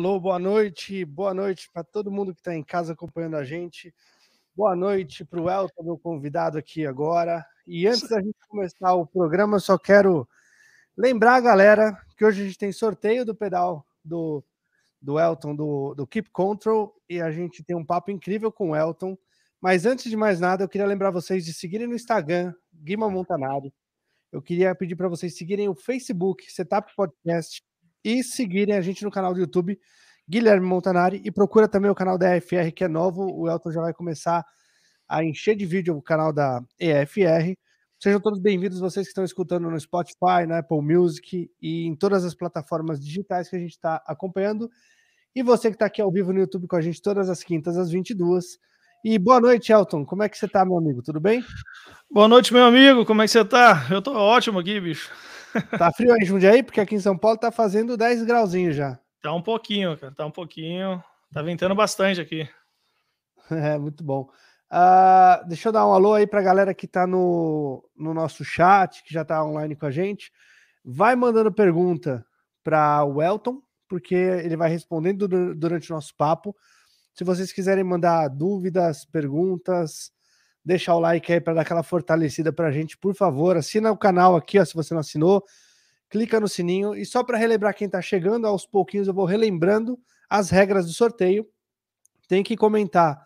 Alô, boa noite, boa noite para todo mundo que está em casa acompanhando a gente. Boa noite para o Elton, meu convidado aqui agora. E antes da gente começar o programa, eu só quero lembrar a galera que hoje a gente tem sorteio do pedal do, do Elton, do, do Keep Control, e a gente tem um papo incrível com o Elton. Mas antes de mais nada, eu queria lembrar vocês de seguirem no Instagram, Guima Montanari. Eu queria pedir para vocês seguirem o Facebook, Setup Podcast, e seguirem a gente no canal do YouTube, Guilherme Montanari, e procura também o canal da EFR, que é novo. O Elton já vai começar a encher de vídeo o canal da EFR. Sejam todos bem-vindos, vocês que estão escutando no Spotify, na Apple Music e em todas as plataformas digitais que a gente está acompanhando. E você que está aqui ao vivo no YouTube com a gente todas as quintas às 22. E boa noite, Elton. Como é que você está, meu amigo? Tudo bem? Boa noite, meu amigo. Como é que você está? Eu estou ótimo aqui, bicho. Tá frio aí Jundiaí? Porque aqui em São Paulo tá fazendo 10 grauzinhos já. Tá um pouquinho, cara. Tá um pouquinho. Tá ventando bastante aqui. É, muito bom. Uh, deixa eu dar um alô aí pra galera que tá no, no nosso chat, que já tá online com a gente. Vai mandando pergunta para o Elton, porque ele vai respondendo durante o nosso papo. Se vocês quiserem mandar dúvidas, perguntas, deixar o like aí para dar aquela fortalecida para a gente, por favor. Assina o canal aqui, ó, se você não assinou. Clica no sininho. E só para relembrar quem está chegando, aos pouquinhos eu vou relembrando as regras do sorteio. Tem que comentar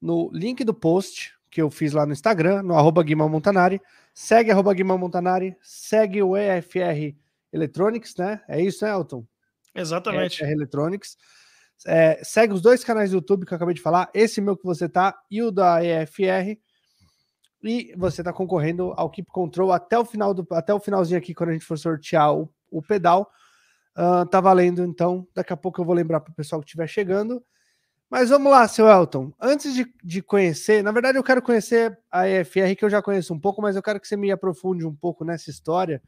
no link do post que eu fiz lá no Instagram, no arroba Guima Montanari. Segue arroba Guima Montanari, segue o EFR Electronics, né? É isso, né, Elton? Exatamente. EFR Electronics. É, segue os dois canais do YouTube que eu acabei de falar, esse meu que você tá e o da EFR. E você está concorrendo ao Keep Control até o final do até o finalzinho aqui, quando a gente for sortear o, o pedal. Uh, tá valendo, então. Daqui a pouco eu vou lembrar para o pessoal que estiver chegando. Mas vamos lá, seu Elton. Antes de, de conhecer, na verdade, eu quero conhecer a EFR, que eu já conheço um pouco, mas eu quero que você me aprofunde um pouco nessa história.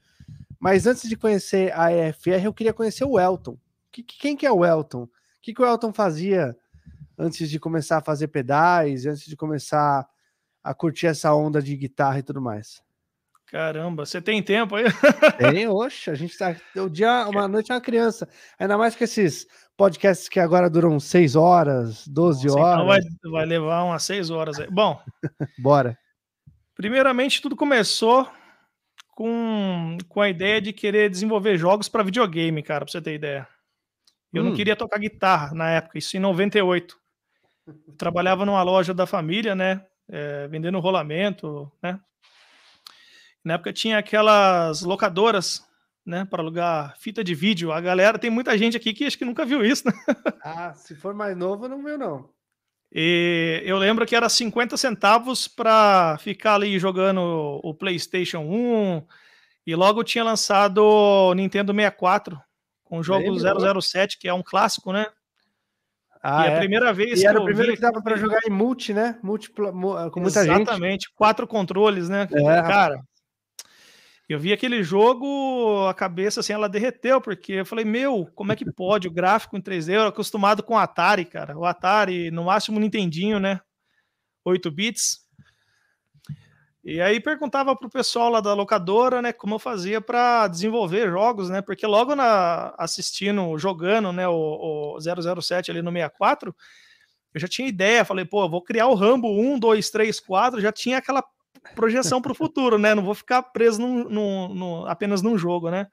Mas antes de conhecer a EFR, eu queria conhecer o Elton. Que, quem que é o Elton? O que, que o Elton fazia antes de começar a fazer pedais, antes de começar a curtir essa onda de guitarra e tudo mais. Caramba, você tem tempo aí? Tem, oxe, a gente tá. O dia, uma noite é uma criança. Ainda mais que esses podcasts que agora duram 6 horas, 12 Nossa, horas. Então vai, vai levar umas 6 horas aí. Bom, bora. Primeiramente, tudo começou com, com a ideia de querer desenvolver jogos para videogame, cara, pra você ter ideia. Eu hum. não queria tocar guitarra na época, isso em 98. Eu trabalhava numa loja da família, né? É, vendendo rolamento, né? Na época tinha aquelas locadoras, né, para alugar fita de vídeo. A galera, tem muita gente aqui que acho que nunca viu isso, né? Ah, se for mais novo, não viu, não. E eu lembro que era 50 centavos para ficar ali jogando o PlayStation 1. E logo tinha lançado o Nintendo 64 com o jogo Lembra? 007, que é um clássico, né? Ah, e é. a primeira vez e era o primeiro que dava para jogar em multi, né? Múltipla, com muita Exatamente, gente. Exatamente, quatro controles, né? É. Cara, eu vi aquele jogo, a cabeça assim, ela derreteu, porque eu falei, meu, como é que pode o gráfico em 3D? Eu era acostumado com o Atari, cara. O Atari, no máximo, Nintendinho, né? 8 bits. E aí perguntava pro pessoal lá da locadora, né, como eu fazia para desenvolver jogos, né? Porque logo na assistindo, jogando, né, o, o 007 ali no 64, eu já tinha ideia, falei, pô, eu vou criar o Rambo 1, 2, 3, 4, já tinha aquela projeção para o futuro, né? Não vou ficar preso num, num, num, apenas num jogo, né?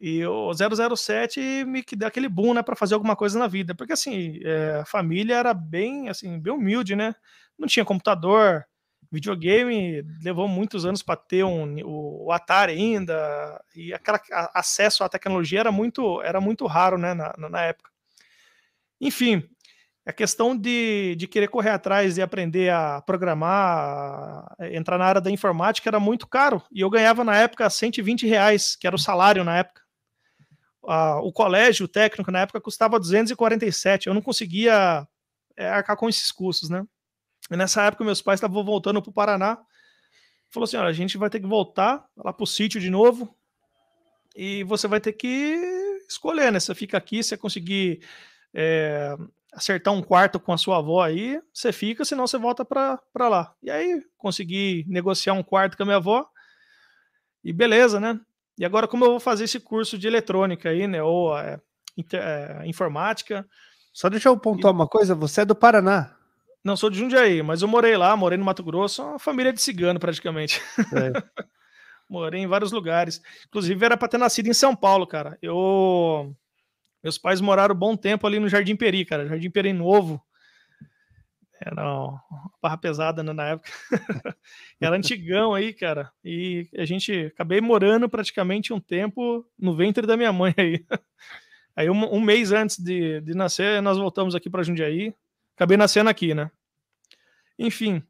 E o 007 me deu aquele boom, né, para fazer alguma coisa na vida, porque assim, é, a família era bem, assim, bem humilde, né? Não tinha computador, videogame levou muitos anos para ter um, o, Atari ainda, e aquela acesso à tecnologia era muito, era muito raro né, na, na época. Enfim, a questão de, de querer correr atrás e aprender a programar, entrar na área da informática era muito caro, e eu ganhava na época 120 reais, que era o salário na época. o colégio técnico na época custava 247, eu não conseguia é, arcar com esses custos, né? E nessa época, meus pais estavam voltando para o Paraná. Falou assim: olha, a gente vai ter que voltar lá para o sítio de novo. E você vai ter que escolher, né? Você fica aqui, você conseguir é, acertar um quarto com a sua avó aí, você fica, senão você volta para lá. E aí, consegui negociar um quarto com a minha avó. E beleza, né? E agora, como eu vou fazer esse curso de eletrônica aí, né? Ou é, inter, é, informática. Só deixa eu pontuar e... uma coisa, você é do Paraná. Não, sou de Jundiaí, mas eu morei lá, morei no Mato Grosso, uma família de cigano praticamente. É. morei em vários lugares. Inclusive era para ter nascido em São Paulo, cara. Eu meus pais moraram um bom tempo ali no Jardim Peri, cara. Jardim Peri Novo. Era uma barra pesada né, na época. Era antigão aí, cara. E a gente acabei morando praticamente um tempo no ventre da minha mãe aí. Aí um, um mês antes de, de nascer, nós voltamos aqui para Jundiaí. Acabei nascendo aqui, né? Enfim.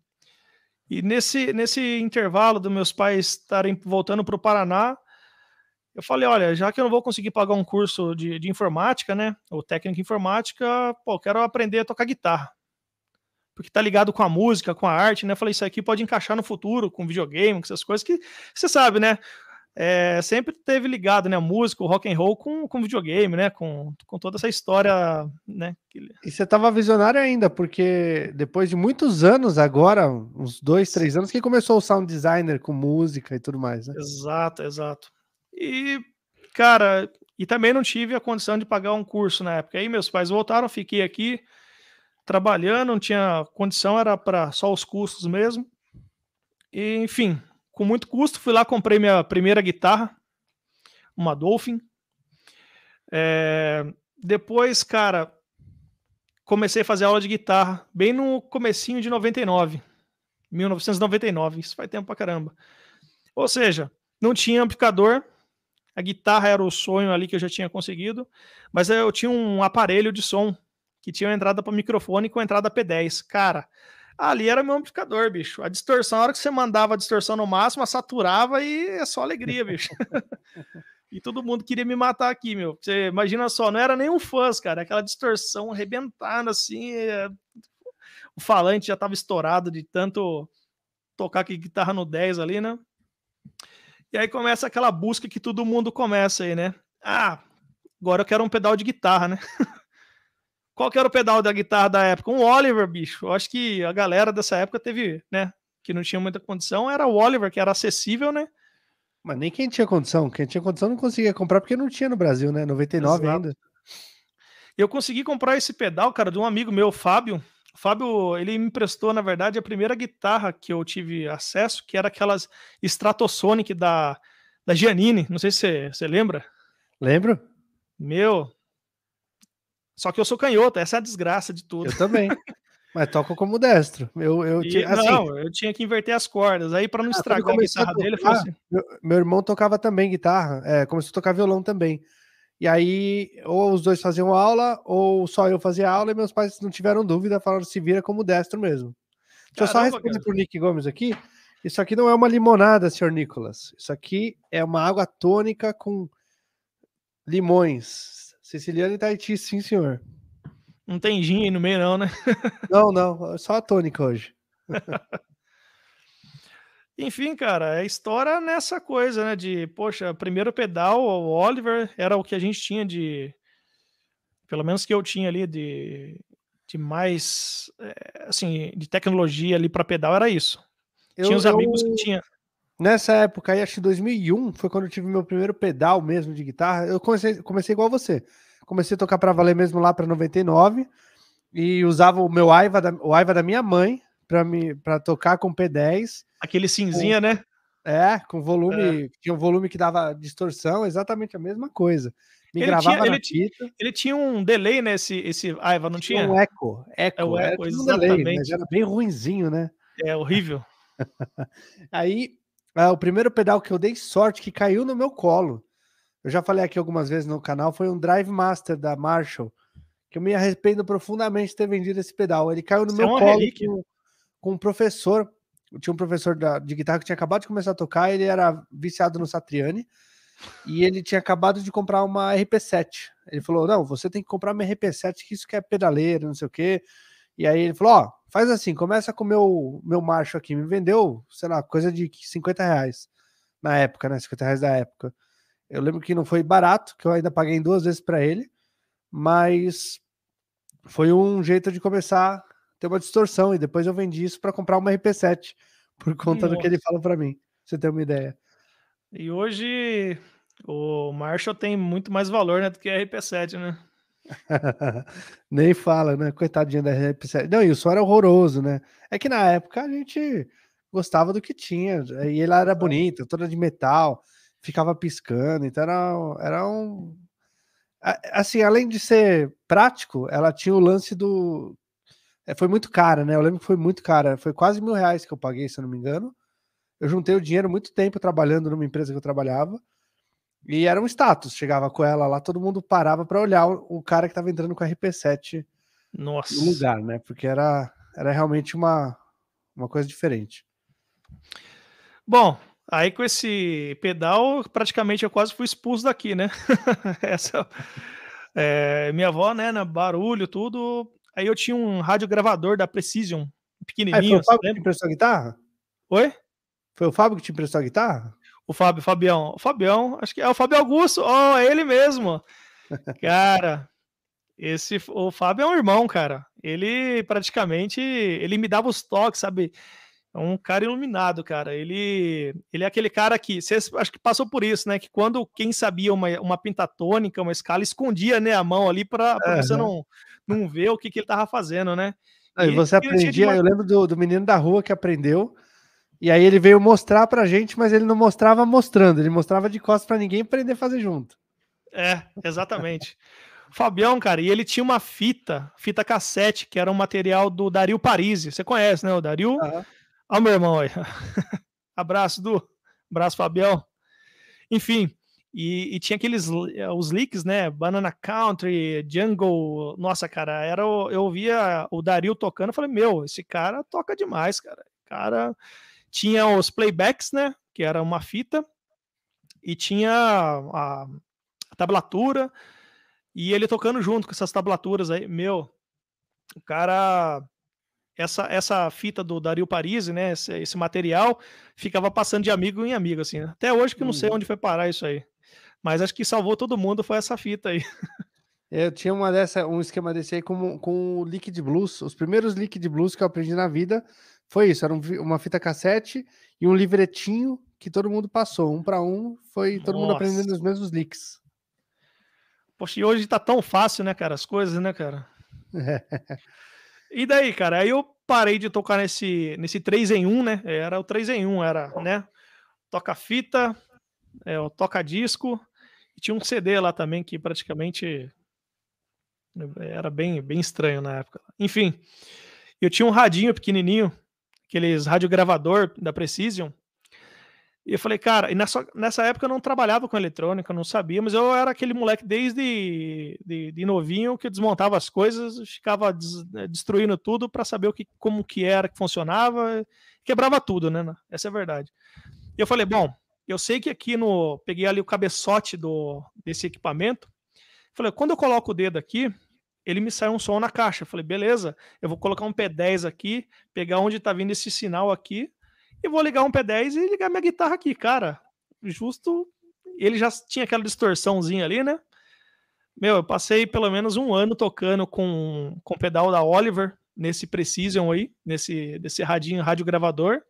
E nesse, nesse intervalo dos meus pais estarem voltando para o Paraná, eu falei, olha, já que eu não vou conseguir pagar um curso de, de informática, né, ou técnica informática, pô, quero aprender a tocar guitarra. Porque tá ligado com a música, com a arte, né? Eu falei, isso aqui pode encaixar no futuro, com videogame, com essas coisas que você sabe, né? É, sempre teve ligado, né? Música, rock and roll com, com videogame, né? Com, com toda essa história, né? E você tava visionário ainda, porque depois de muitos anos agora, uns dois, três anos, que começou o sound designer com música e tudo mais, né? Exato, exato. E, cara, e também não tive a condição de pagar um curso na época. Aí meus pais voltaram, fiquei aqui trabalhando, não tinha condição, era para só os custos mesmo. E, enfim, com muito custo, fui lá, comprei minha primeira guitarra, uma Dolphin. É, depois, cara, comecei a fazer aula de guitarra bem no comecinho de 99, 1999, isso faz tempo pra caramba. Ou seja, não tinha amplificador, a guitarra era o sonho ali que eu já tinha conseguido, mas eu tinha um aparelho de som que tinha uma entrada para microfone com entrada P10. Cara, ali era meu amplificador, bicho. A distorção, a hora que você mandava a distorção no máximo, saturava e é só alegria, bicho. e todo mundo queria me matar aqui, meu. Você imagina só, não era nem um cara, aquela distorção arrebentando assim. É... O falante já tava estourado de tanto tocar com guitarra no 10 ali, né? E aí começa aquela busca que todo mundo começa aí, né? Ah, agora eu quero um pedal de guitarra, né? Qual que era o pedal da guitarra da época? Um Oliver, bicho. Eu acho que a galera dessa época teve, né? Que não tinha muita condição, era o Oliver, que era acessível, né? Mas nem quem tinha condição. Quem tinha condição não conseguia comprar porque não tinha no Brasil, né? 99 Exato. ainda. Eu consegui comprar esse pedal, cara, de um amigo meu, Fábio. O Fábio, ele me emprestou, na verdade, a primeira guitarra que eu tive acesso, que era aquelas Stratosonic da, da Giannini. Não sei se você, lembra. Lembro. Meu. Só que eu sou canhoto, essa é a desgraça de tudo. Eu também. Mas toco como destro. Eu, eu, e, assim, não, eu tinha que inverter as cordas. Aí, para não ah, estragar a guitarra a tocar, dele, assim. meu, meu, irmão tocava também guitarra, é, começou a tocar violão também. E aí, ou os dois faziam aula, ou só eu fazia aula, e meus pais não tiveram dúvida, falaram se vira como destro mesmo. Deixa eu só responder cara. pro Nick Gomes aqui. Isso aqui não é uma limonada, senhor Nicolas. Isso aqui é uma água tônica com limões. Siciliano e Tahiti, sim, senhor. Não tem gin aí no meio, não, né? não, não. Só a tônica hoje. Enfim, cara, é história nessa coisa, né? De, poxa, primeiro pedal, o Oliver era o que a gente tinha de. Pelo menos que eu tinha ali de, de mais. É, assim, de tecnologia ali para pedal, era isso. Eu, tinha os amigos eu, que tinha. Nessa época aí, acho que 2001 foi quando eu tive meu primeiro pedal mesmo de guitarra. Eu comecei, comecei igual você. Comecei a tocar para valer mesmo lá para 99 e usava o meu Aiva da, o Aiva da minha mãe para me para tocar com P10 Aquele cinzinha, com, né? É, com volume. É. Tinha um volume que dava distorção, exatamente a mesma coisa. Me ele gravava tinha, ele, tinha, ele tinha um delay nesse esse Aiva, não tinha? tinha? Um eco. eco. É o eco, exatamente. Um delay, mas era bem ruinzinho, né? É horrível. Aí, é, o primeiro pedal que eu dei sorte que caiu no meu colo. Eu já falei aqui algumas vezes no canal, foi um Drive Master da Marshall, que eu me arrependo profundamente de ter vendido esse pedal. Ele caiu no Isso meu é colo com, com um professor tinha um professor da, de guitarra que tinha acabado de começar a tocar, ele era viciado no Satriani e ele tinha acabado de comprar uma RP7. Ele falou: Não, você tem que comprar uma RP7, que isso que é pedaleira, não sei o quê. E aí ele falou: Ó, oh, faz assim, começa com o meu, meu macho aqui. Me vendeu, sei lá, coisa de 50 reais na época, né? 50 reais da época. Eu lembro que não foi barato, que eu ainda paguei duas vezes para ele, mas foi um jeito de começar ter uma distorção. E depois eu vendi isso para comprar uma RP7 por conta Nossa. do que ele fala para mim. Pra você ter uma ideia. E hoje O Marshall tem muito mais valor né, do que a RP7, né? Nem fala, né? Coitadinha da RP7. Não, e o som era horroroso, né? É que na época a gente gostava do que tinha. E ele era bonito, toda de metal, ficava piscando, então era, era um. Assim, além de ser prático, ela tinha o lance do. É, foi muito cara, né? Eu lembro que foi muito cara. Foi quase mil reais que eu paguei, se eu não me engano. Eu juntei o dinheiro muito tempo trabalhando numa empresa que eu trabalhava. E era um status. Chegava com ela lá, todo mundo parava para olhar o, cara que estava entrando com a RP7 Nossa. no lugar, né? Porque era, era realmente uma, uma coisa diferente. Bom, aí com esse pedal, praticamente eu quase fui expulso daqui, né? Essa, é, minha avó, né, na barulho, tudo. Aí eu tinha um radiogravador da Precision, pequenininho. Ah, foi o Fábio que te emprestou a guitarra? Oi? Foi o Fábio que te emprestou a guitarra? O Fábio, Fabião. O Fabião, acho que é o Fábio Augusto. Oh, é ele mesmo. Cara, esse o Fábio é um irmão, cara. Ele praticamente ele me dava os toques, sabe? É um cara iluminado, cara. Ele, ele é aquele cara que, você acho que passou por isso, né? Que quando quem sabia uma, uma pentatônica, uma escala, escondia né, a mão ali para uhum. você não, não ver o que, que ele tava fazendo, né? E, e você aprendia, eu lembro do, do menino da rua que aprendeu, e aí ele veio mostrar pra gente, mas ele não mostrava mostrando, ele mostrava de costas para ninguém aprender a fazer junto. É, exatamente. Fabião, cara, e ele tinha uma fita, fita cassete, que era um material do Dario Parisi. Você conhece, né, o Dario? Uhum. Olha o meu irmão aí. Abraço, Du. Abraço, Fabião. Enfim, e, e, tinha aqueles os leaks, né? Banana Country, Jungle. Nossa, cara, era eu ouvia o Dario tocando, eu falei, meu, esse cara toca demais, cara. Cara, tinha os playbacks, né? Que era uma fita e tinha a, a tablatura e ele tocando junto com essas tablaturas aí, meu, o cara essa, essa fita do Dario Parisi, né? Esse, esse, material ficava passando de amigo em amigo, assim. Né? Até hoje que não sei uhum. onde foi parar isso aí. Mas acho que salvou todo mundo foi essa fita aí. Eu tinha uma dessa, um esquema desse aí com, com o Liquid Blues. Os primeiros Liquid Blues que eu aprendi na vida foi isso. Era um, uma fita cassete e um livretinho que todo mundo passou. Um para um, foi todo Nossa. mundo aprendendo os mesmos licks. Poxa, e hoje tá tão fácil, né, cara? As coisas, né, cara? É. E daí, cara? Aí eu parei de tocar nesse, nesse 3 em 1, né? Era o 3 em 1, era, né? Toca fita, é, o toca disco, e tinha um CD lá também que praticamente era bem, bem estranho na época. Enfim, eu tinha um radinho pequenininho, aqueles radiogravador da Precision, e eu falei, cara, e nessa, nessa época eu não trabalhava com eletrônica, não sabia, mas eu era aquele moleque desde de, de novinho que desmontava as coisas, ficava des, né, destruindo tudo para saber o que, como que era, que funcionava, quebrava tudo, né? Essa é a verdade. E eu falei, bom, eu sei que aqui no. Peguei ali o cabeçote do, desse equipamento. Falei, quando eu coloco o dedo aqui, ele me sai um som na caixa. Eu falei, beleza, eu vou colocar um P10 aqui, pegar onde está vindo esse sinal aqui, e vou ligar um P10 e ligar minha guitarra aqui, cara. Justo. Ele já tinha aquela distorçãozinha ali, né? Meu, eu passei pelo menos um ano tocando com, com o pedal da Oliver nesse Precision aí, nesse desse radinho, rádio gravador.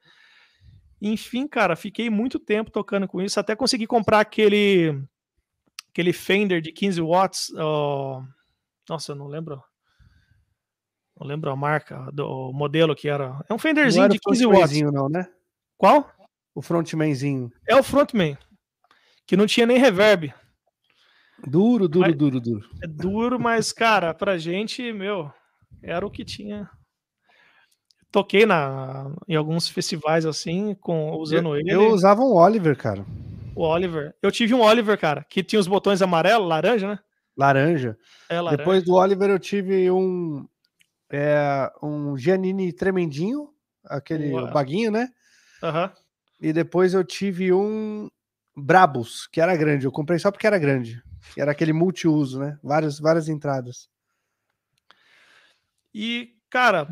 Enfim, cara, fiquei muito tempo tocando com isso, até consegui comprar aquele aquele Fender de 15 watts. Oh, nossa, eu não lembro. Não lembro a marca do modelo que era. É um Fenderzinho de 15 watts. Não, né? Qual? O frontmanzinho. É o frontman. Que não tinha nem reverb. Duro, duro, mas, duro, duro. É duro, mas, cara, pra gente, meu, era o que tinha. Toquei na, em alguns festivais assim, com, usando eu, ele. Eu usava um Oliver, cara. O Oliver. Eu tive um Oliver, cara, que tinha os botões amarelo, laranja, né? Laranja. É, laranja. Depois do Oliver eu tive um é, um Giannini tremendinho, aquele baguinho, né? Uhum. E depois eu tive um Brabus, que era grande. Eu comprei só porque era grande. Era aquele multiuso, né? Várias, várias entradas. E, cara,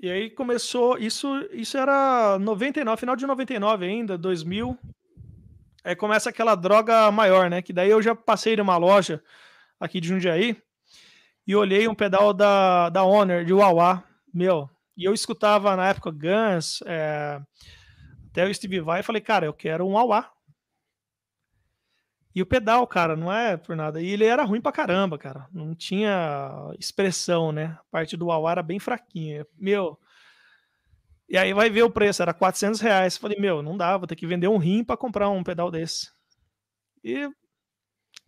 e aí começou. Isso, isso era 99, final de 99 ainda, 2000. Aí começa aquela droga maior, né? Que daí eu já passei numa loja aqui de Jundiaí e olhei um pedal da, da Honor, de Wawa, meu. E eu escutava na época Guns, é, até o Steve Vai e falei, cara, eu quero um Wawa. E o pedal, cara, não é por nada. E ele era ruim pra caramba, cara. Não tinha expressão, né? A parte do wah era bem fraquinha. Meu. E aí vai ver o preço, era 400 reais. Falei, meu, não dá, vou ter que vender um rim para comprar um pedal desse. E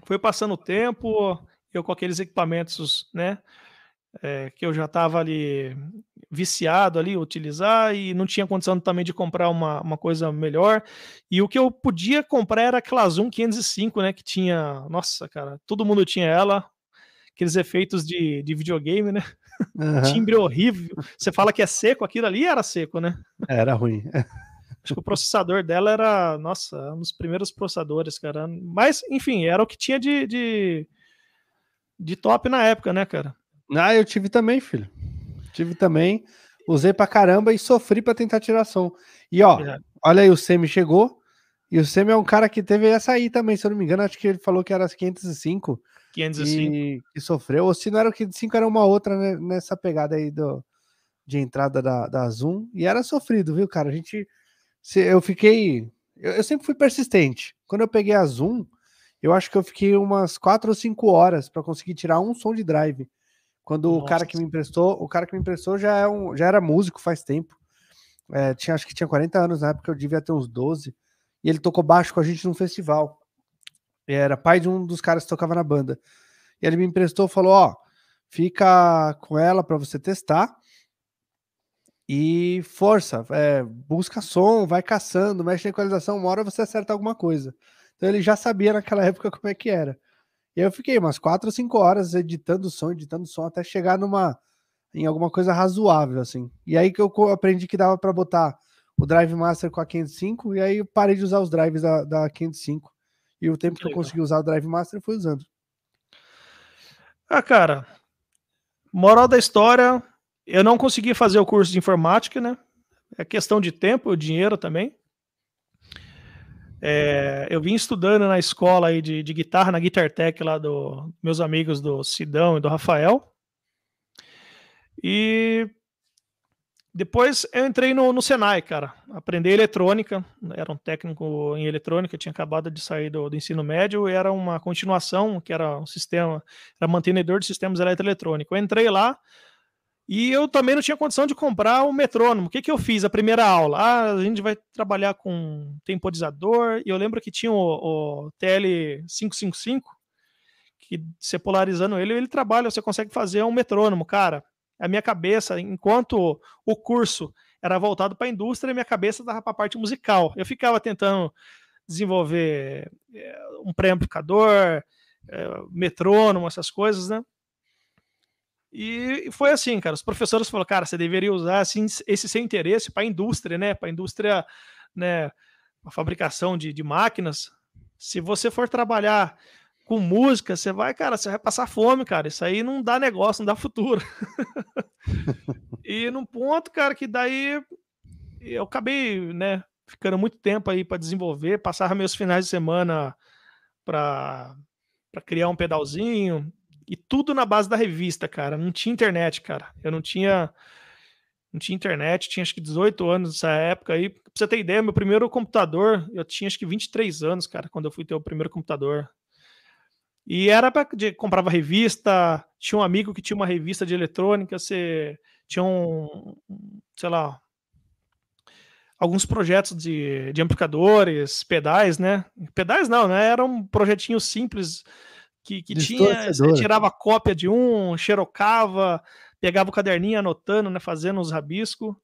foi passando o tempo, eu com aqueles equipamentos, né? É, que eu já estava ali viciado ali utilizar e não tinha condição também de comprar uma, uma coisa melhor. E o que eu podia comprar era aquela Zoom 505, né? Que tinha, nossa, cara, todo mundo tinha ela, aqueles efeitos de, de videogame, né? Uhum. Timbre horrível. Você fala que é seco, aquilo ali era seco, né? Era ruim. Acho que o processador dela era, nossa, um dos primeiros processadores, cara. Mas, enfim, era o que tinha de, de, de top na época, né, cara? Ah, eu tive também, filho. Tive também. Usei pra caramba e sofri pra tentar tirar som. E ó, é. olha aí, o Semi chegou. E o Semi é um cara que teve essa aí também, se eu não me engano, acho que ele falou que era as 505. 505. E, e sofreu. Ou se não era o 505, era uma outra né, nessa pegada aí do, de entrada da, da Zoom. E era sofrido, viu, cara? A gente. Se, eu fiquei. Eu, eu sempre fui persistente. Quando eu peguei a Zoom, eu acho que eu fiquei umas 4 ou 5 horas para conseguir tirar um som de drive. Quando Nossa. o cara que me emprestou, o cara que me emprestou já, é um, já era músico faz tempo. É, tinha, acho que tinha 40 anos na época, eu devia ter uns 12. E ele tocou baixo com a gente num festival. E era pai de um dos caras que tocava na banda. E ele me emprestou, falou: Ó, fica com ela para você testar. E força, é, busca som, vai caçando, mexe na equalização, uma hora você acerta alguma coisa. Então ele já sabia naquela época como é que era. E eu fiquei umas quatro ou cinco horas editando som, editando som, até chegar numa em alguma coisa razoável, assim. E aí que eu aprendi que dava para botar o Drive Master com a 505, e aí eu parei de usar os drives da, da 505. E o tempo que, que eu consegui usar o Drive Master foi usando. Ah, cara, moral da história, eu não consegui fazer o curso de informática, né? É questão de tempo, dinheiro também. É, eu vim estudando na escola aí de, de guitarra, na Guitar Tech lá do meus amigos do Sidão e do Rafael. E depois eu entrei no, no Senai, cara. Aprendi eletrônica, era um técnico em eletrônica, tinha acabado de sair do, do ensino médio, e era uma continuação, que era um sistema, era mantenedor de sistemas eletroeletrônicos. Eu entrei lá, e eu também não tinha condição de comprar um metrônomo. O que, que eu fiz? A primeira aula. Ah, a gente vai trabalhar com temporizador. E eu lembro que tinha o, o TL555, que você polarizando ele, ele trabalha, você consegue fazer um metrônomo. Cara, a minha cabeça, enquanto o curso era voltado para a indústria, a minha cabeça estava para a parte musical. Eu ficava tentando desenvolver é, um pré-amplificador, é, metrônomo, essas coisas, né? E foi assim, cara. Os professores falaram, cara, você deveria usar assim, esse seu interesse para a indústria, né? Para a indústria, né? A fabricação de, de máquinas. Se você for trabalhar com música, você vai, cara, você vai passar fome, cara. Isso aí não dá negócio, não dá futuro. e num ponto, cara, que daí eu acabei, né, ficando muito tempo aí para desenvolver, passava meus finais de semana para criar um pedalzinho, e tudo na base da revista, cara. Não tinha internet, cara. Eu não tinha. Não tinha internet, tinha acho que 18 anos nessa época aí. Pra você ter ideia, meu primeiro computador, eu tinha acho que 23 anos, cara, quando eu fui ter o primeiro computador. E era para comprava revista, tinha um amigo que tinha uma revista de eletrônica, você tinha um, sei lá, alguns projetos de, de amplificadores, pedais, né? Pedais não, né? Era um projetinho simples que, que tinha, você tirava cópia de um, xerocava, pegava o caderninho anotando, né, fazendo os rabiscos.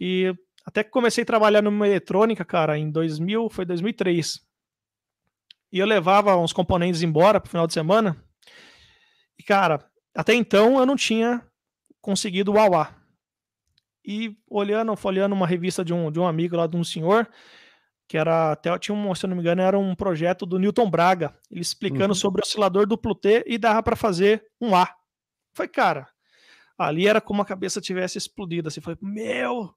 E até que comecei a trabalhar numa eletrônica, cara, em 2000, foi 2003. E eu levava uns componentes embora pro final de semana. E, cara, até então eu não tinha conseguido o Huawei. E olhando, folheando uma revista de um, de um amigo lá, de um senhor, que era até tinha um, se eu não me engano, era um projeto do Newton Braga, ele explicando uhum. sobre o oscilador duplo T e dava para fazer um A. Foi, cara, ali era como a cabeça tivesse explodido, assim, foi, meu,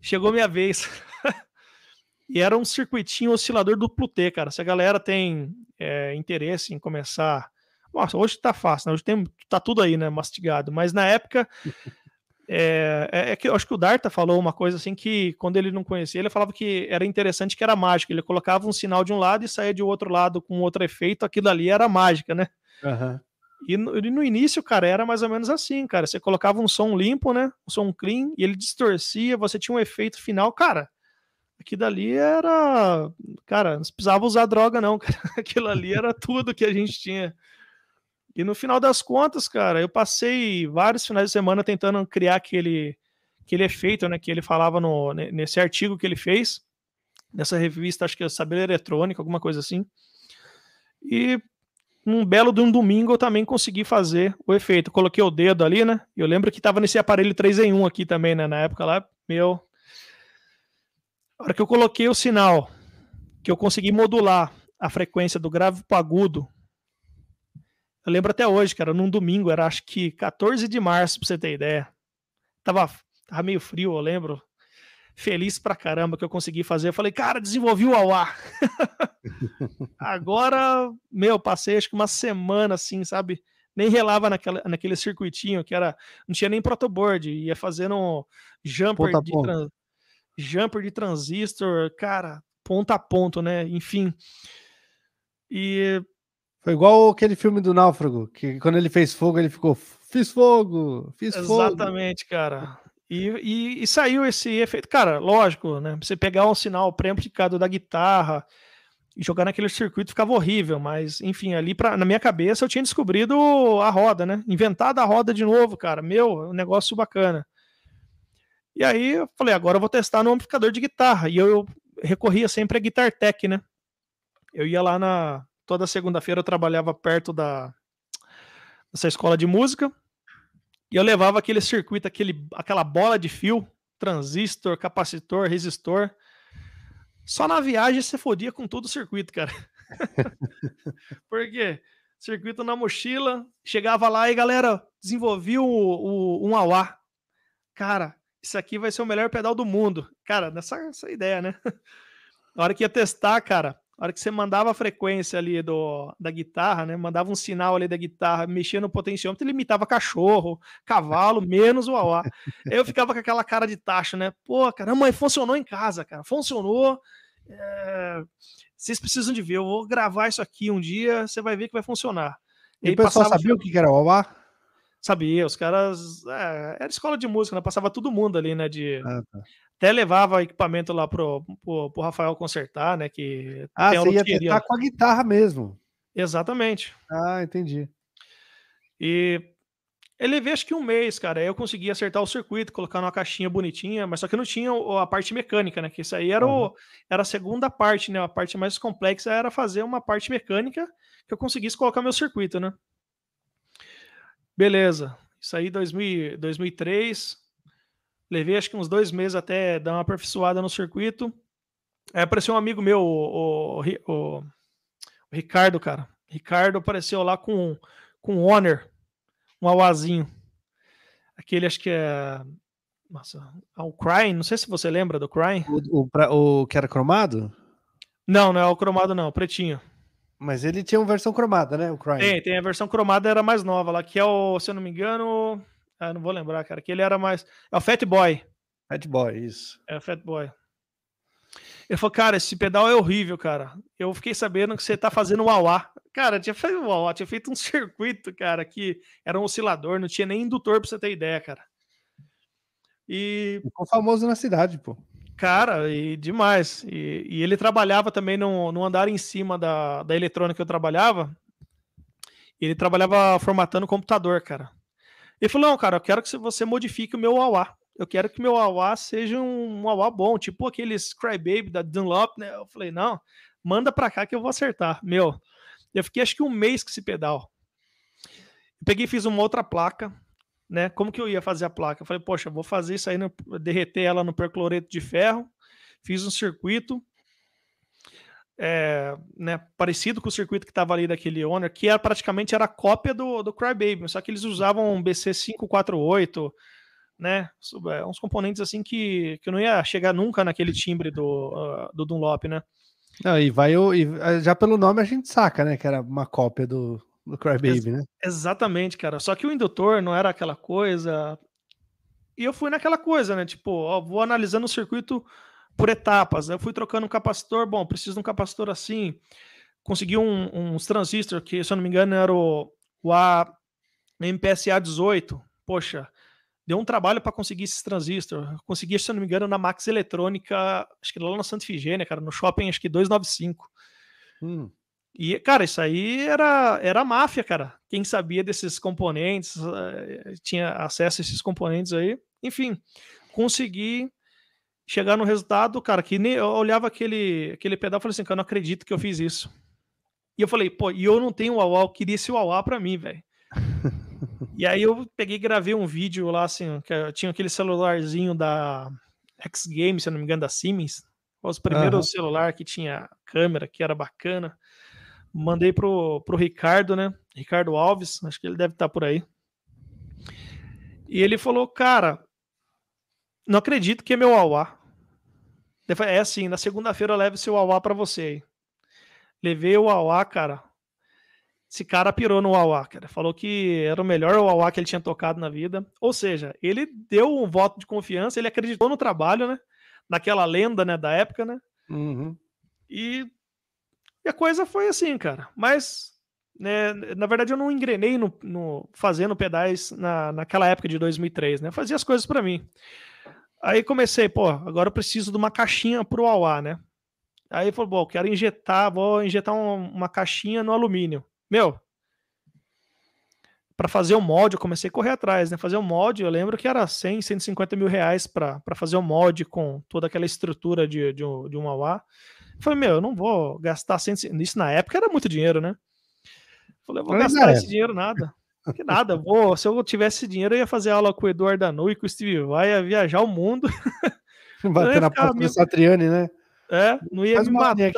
chegou minha vez. e era um circuitinho oscilador duplo T, cara. Se a galera tem é, interesse em começar, nossa, hoje tá fácil, né? hoje tem, tá tudo aí, né, mastigado, mas na época É, é, é, que eu acho que o Darta falou uma coisa assim que quando ele não conhecia, ele falava que era interessante que era mágica. Ele colocava um sinal de um lado e saía de outro lado com outro efeito, aquilo ali era mágica, né? Uhum. E no, e no, início, cara, era mais ou menos assim, cara. Você colocava um som limpo, né? Um som clean, e ele distorcia, você tinha um efeito final, cara. Aquilo ali era. Cara, não precisava usar droga, não, cara. Aquilo ali era tudo que a gente tinha. E no final das contas, cara, eu passei vários finais de semana tentando criar aquele, aquele efeito, né, que ele falava no, nesse artigo que ele fez, nessa revista, acho que é Saber Eletrônica, alguma coisa assim. E num belo de um domingo eu também consegui fazer o efeito. Coloquei o dedo ali, né? Eu lembro que tava nesse aparelho 3 em 1 aqui também, né? Na época lá, meu. A hora que eu coloquei o sinal, que eu consegui modular a frequência do grave para agudo eu lembro até hoje, cara, num domingo, era acho que 14 de março, pra você ter ideia. Tava, tava meio frio, eu lembro. Feliz pra caramba que eu consegui fazer. Eu falei, cara, desenvolvi o AUA. Agora, meu, passei acho que uma semana assim, sabe? Nem relava naquela, naquele circuitinho que era. Não tinha nem protoboard, ia fazendo jumper ponta de, jumper de transistor, cara, ponta a ponto, né? Enfim. E foi igual aquele filme do Náufrago, que quando ele fez fogo, ele ficou: fiz fogo, fiz Exatamente, fogo. Exatamente, cara. E, e, e, saiu esse efeito. Cara, lógico, né? Você pegar um sinal pré-amplificado da guitarra e jogar naquele circuito ficava horrível, mas enfim, ali pra, na minha cabeça eu tinha descobrido a roda, né? Inventado a roda de novo, cara. Meu, um negócio bacana. E aí eu falei, agora eu vou testar no amplificador de guitarra. E eu, eu recorria sempre a Guitar Tech, né? Eu ia lá na, toda segunda-feira eu trabalhava perto da dessa escola de música e eu levava aquele circuito, aquele, aquela bola de fio, transistor, capacitor, resistor. Só na viagem você fodia com todo o circuito, cara. Por quê? Circuito na mochila, chegava lá e galera, desenvolvi o, o, um AUA. Cara, isso aqui vai ser o melhor pedal do mundo. Cara, nessa ideia, né? Na hora que ia testar, cara, na hora que você mandava a frequência ali do, da guitarra, né? Mandava um sinal ali da guitarra, mexia no potenciômetro, ele imitava cachorro, cavalo, menos o auá. eu ficava com aquela cara de taxa, né? Pô, caramba, mas funcionou em casa, cara. Funcionou. É... Vocês precisam de ver. Eu vou gravar isso aqui um dia, você vai ver que vai funcionar. E, e o pessoal sabia o que era o auá? Sabia, os caras. É, era escola de música, né? Passava todo mundo ali, né? De, ah, tá até levava equipamento lá pro, pro, pro Rafael consertar, né? Que ah, você ia testar com a guitarra mesmo. Exatamente. Ah, entendi. E ele veio acho que um mês, cara. Aí eu consegui acertar o circuito, colocar numa caixinha bonitinha, mas só que não tinha a parte mecânica, né? Que isso aí era, uhum. o, era a segunda parte, né? A parte mais complexa era fazer uma parte mecânica que eu conseguisse colocar meu circuito, né? Beleza. Isso aí 2000, 2003. Levei acho que uns dois meses até dar uma aperfeiçoada no circuito. Aí apareceu um amigo meu, o, o, o, o Ricardo, cara. Ricardo apareceu lá com, com um Honor, um Awazinho. Aquele acho que é. Nossa, é o Crying, não sei se você lembra do Crying. O, o, o que era cromado? Não, não é o cromado, não, pretinho. Mas ele tinha uma versão cromada, né? O Crying. Tem, tem a versão cromada, era mais nova lá, que é o, se eu não me engano. Ah, não vou lembrar, cara. Que ele era mais. É o Fat Boy. Fat Boy, isso. É o Fat Boy. Ele falou, cara, esse pedal é horrível, cara. Eu fiquei sabendo que você tá fazendo o auá. Cara, tinha feito o auá, tinha feito um circuito, cara, que era um oscilador, não tinha nem indutor pra você ter ideia, cara. E. Ficou famoso na cidade, pô. Cara, e demais. E, e ele trabalhava também no, no andar em cima da, da eletrônica que eu trabalhava. ele trabalhava formatando computador, cara. Ele falou: não, cara, eu quero que você modifique o meu AWA. Eu quero que meu AWA seja um AWA bom, tipo aqueles Crybaby da Dunlop, né? Eu falei: não, manda pra cá que eu vou acertar. Meu, eu fiquei acho que um mês com esse pedal. Peguei e fiz uma outra placa, né? Como que eu ia fazer a placa? Eu falei: poxa, vou fazer isso aí, no, derreter ela no percloreto de ferro. Fiz um circuito, é, né, parecido com o circuito que estava ali daquele Honor, que era praticamente era cópia do, do Crybaby, só que eles usavam um BC548, né, é, uns componentes assim que, que não ia chegar nunca naquele timbre do, uh, do Dunlop, né. Não, e vai e é, já pelo nome a gente saca, né, que era uma cópia do, do Crybaby, né? Exatamente, cara. Só que o indutor não era aquela coisa. e eu fui naquela coisa, né? Tipo, ó, vou analisando o circuito por etapas. Eu fui trocando um capacitor, bom, preciso de um capacitor assim. Consegui um, uns transistores, que se eu não me engano era o, o A, MPSA 18. Poxa, deu um trabalho para conseguir esses transistores. Consegui, se eu não me engano, na Max Eletrônica, acho que lá na Santa Ifigênia, cara, no shopping, acho que 295. Hum. E, cara, isso aí era, era máfia, cara. Quem sabia desses componentes, eh, tinha acesso a esses componentes aí. Enfim, consegui chegar no resultado, cara, que nem eu olhava aquele, aquele pedal e falei assim, cara, eu não acredito que eu fiz isso. E eu falei, pô, e eu não tenho Uau, eu queria esse Uau pra mim, velho. e aí eu peguei e gravei um vídeo lá, assim, que tinha aquele celularzinho da X Games, se eu não me engano, da Siemens. Os primeiros uhum. celular que tinha câmera, que era bacana. Mandei pro, pro Ricardo, né? Ricardo Alves, acho que ele deve estar tá por aí. E ele falou, cara, não acredito que é meu Auá. É assim, na segunda-feira eu levo seu Auá para você. Levei o Auá, cara. Esse cara pirou no Auá, cara. Falou que era o melhor Auá que ele tinha tocado na vida. Ou seja, ele deu um voto de confiança, ele acreditou no trabalho, né? Naquela lenda, né, da época, né? Uhum. E, e, a coisa foi assim, cara. Mas, né, na verdade, eu não engrenei no, no fazendo pedais na, naquela época de 2003, né? Eu fazia as coisas para mim. Aí comecei, pô, agora eu preciso de uma caixinha pro Auá, né? Aí falou, bom, quero injetar, vou injetar um, uma caixinha no alumínio. Meu, para fazer o mod, eu comecei a correr atrás, né? Fazer o mod, eu lembro que era 100, 150 mil reais para fazer o mod com toda aquela estrutura de, de, um, de um. Falei, meu, eu não vou gastar 100, isso na época era muito dinheiro, né? falei, eu vou gastar é. esse dinheiro nada. Que nada, vou, se eu tivesse dinheiro, eu ia fazer aula com o Eduardo Anu e com o Steve Vai, ia viajar o mundo. Bater na porta do Satriani, né? É, não ia Faz me matar.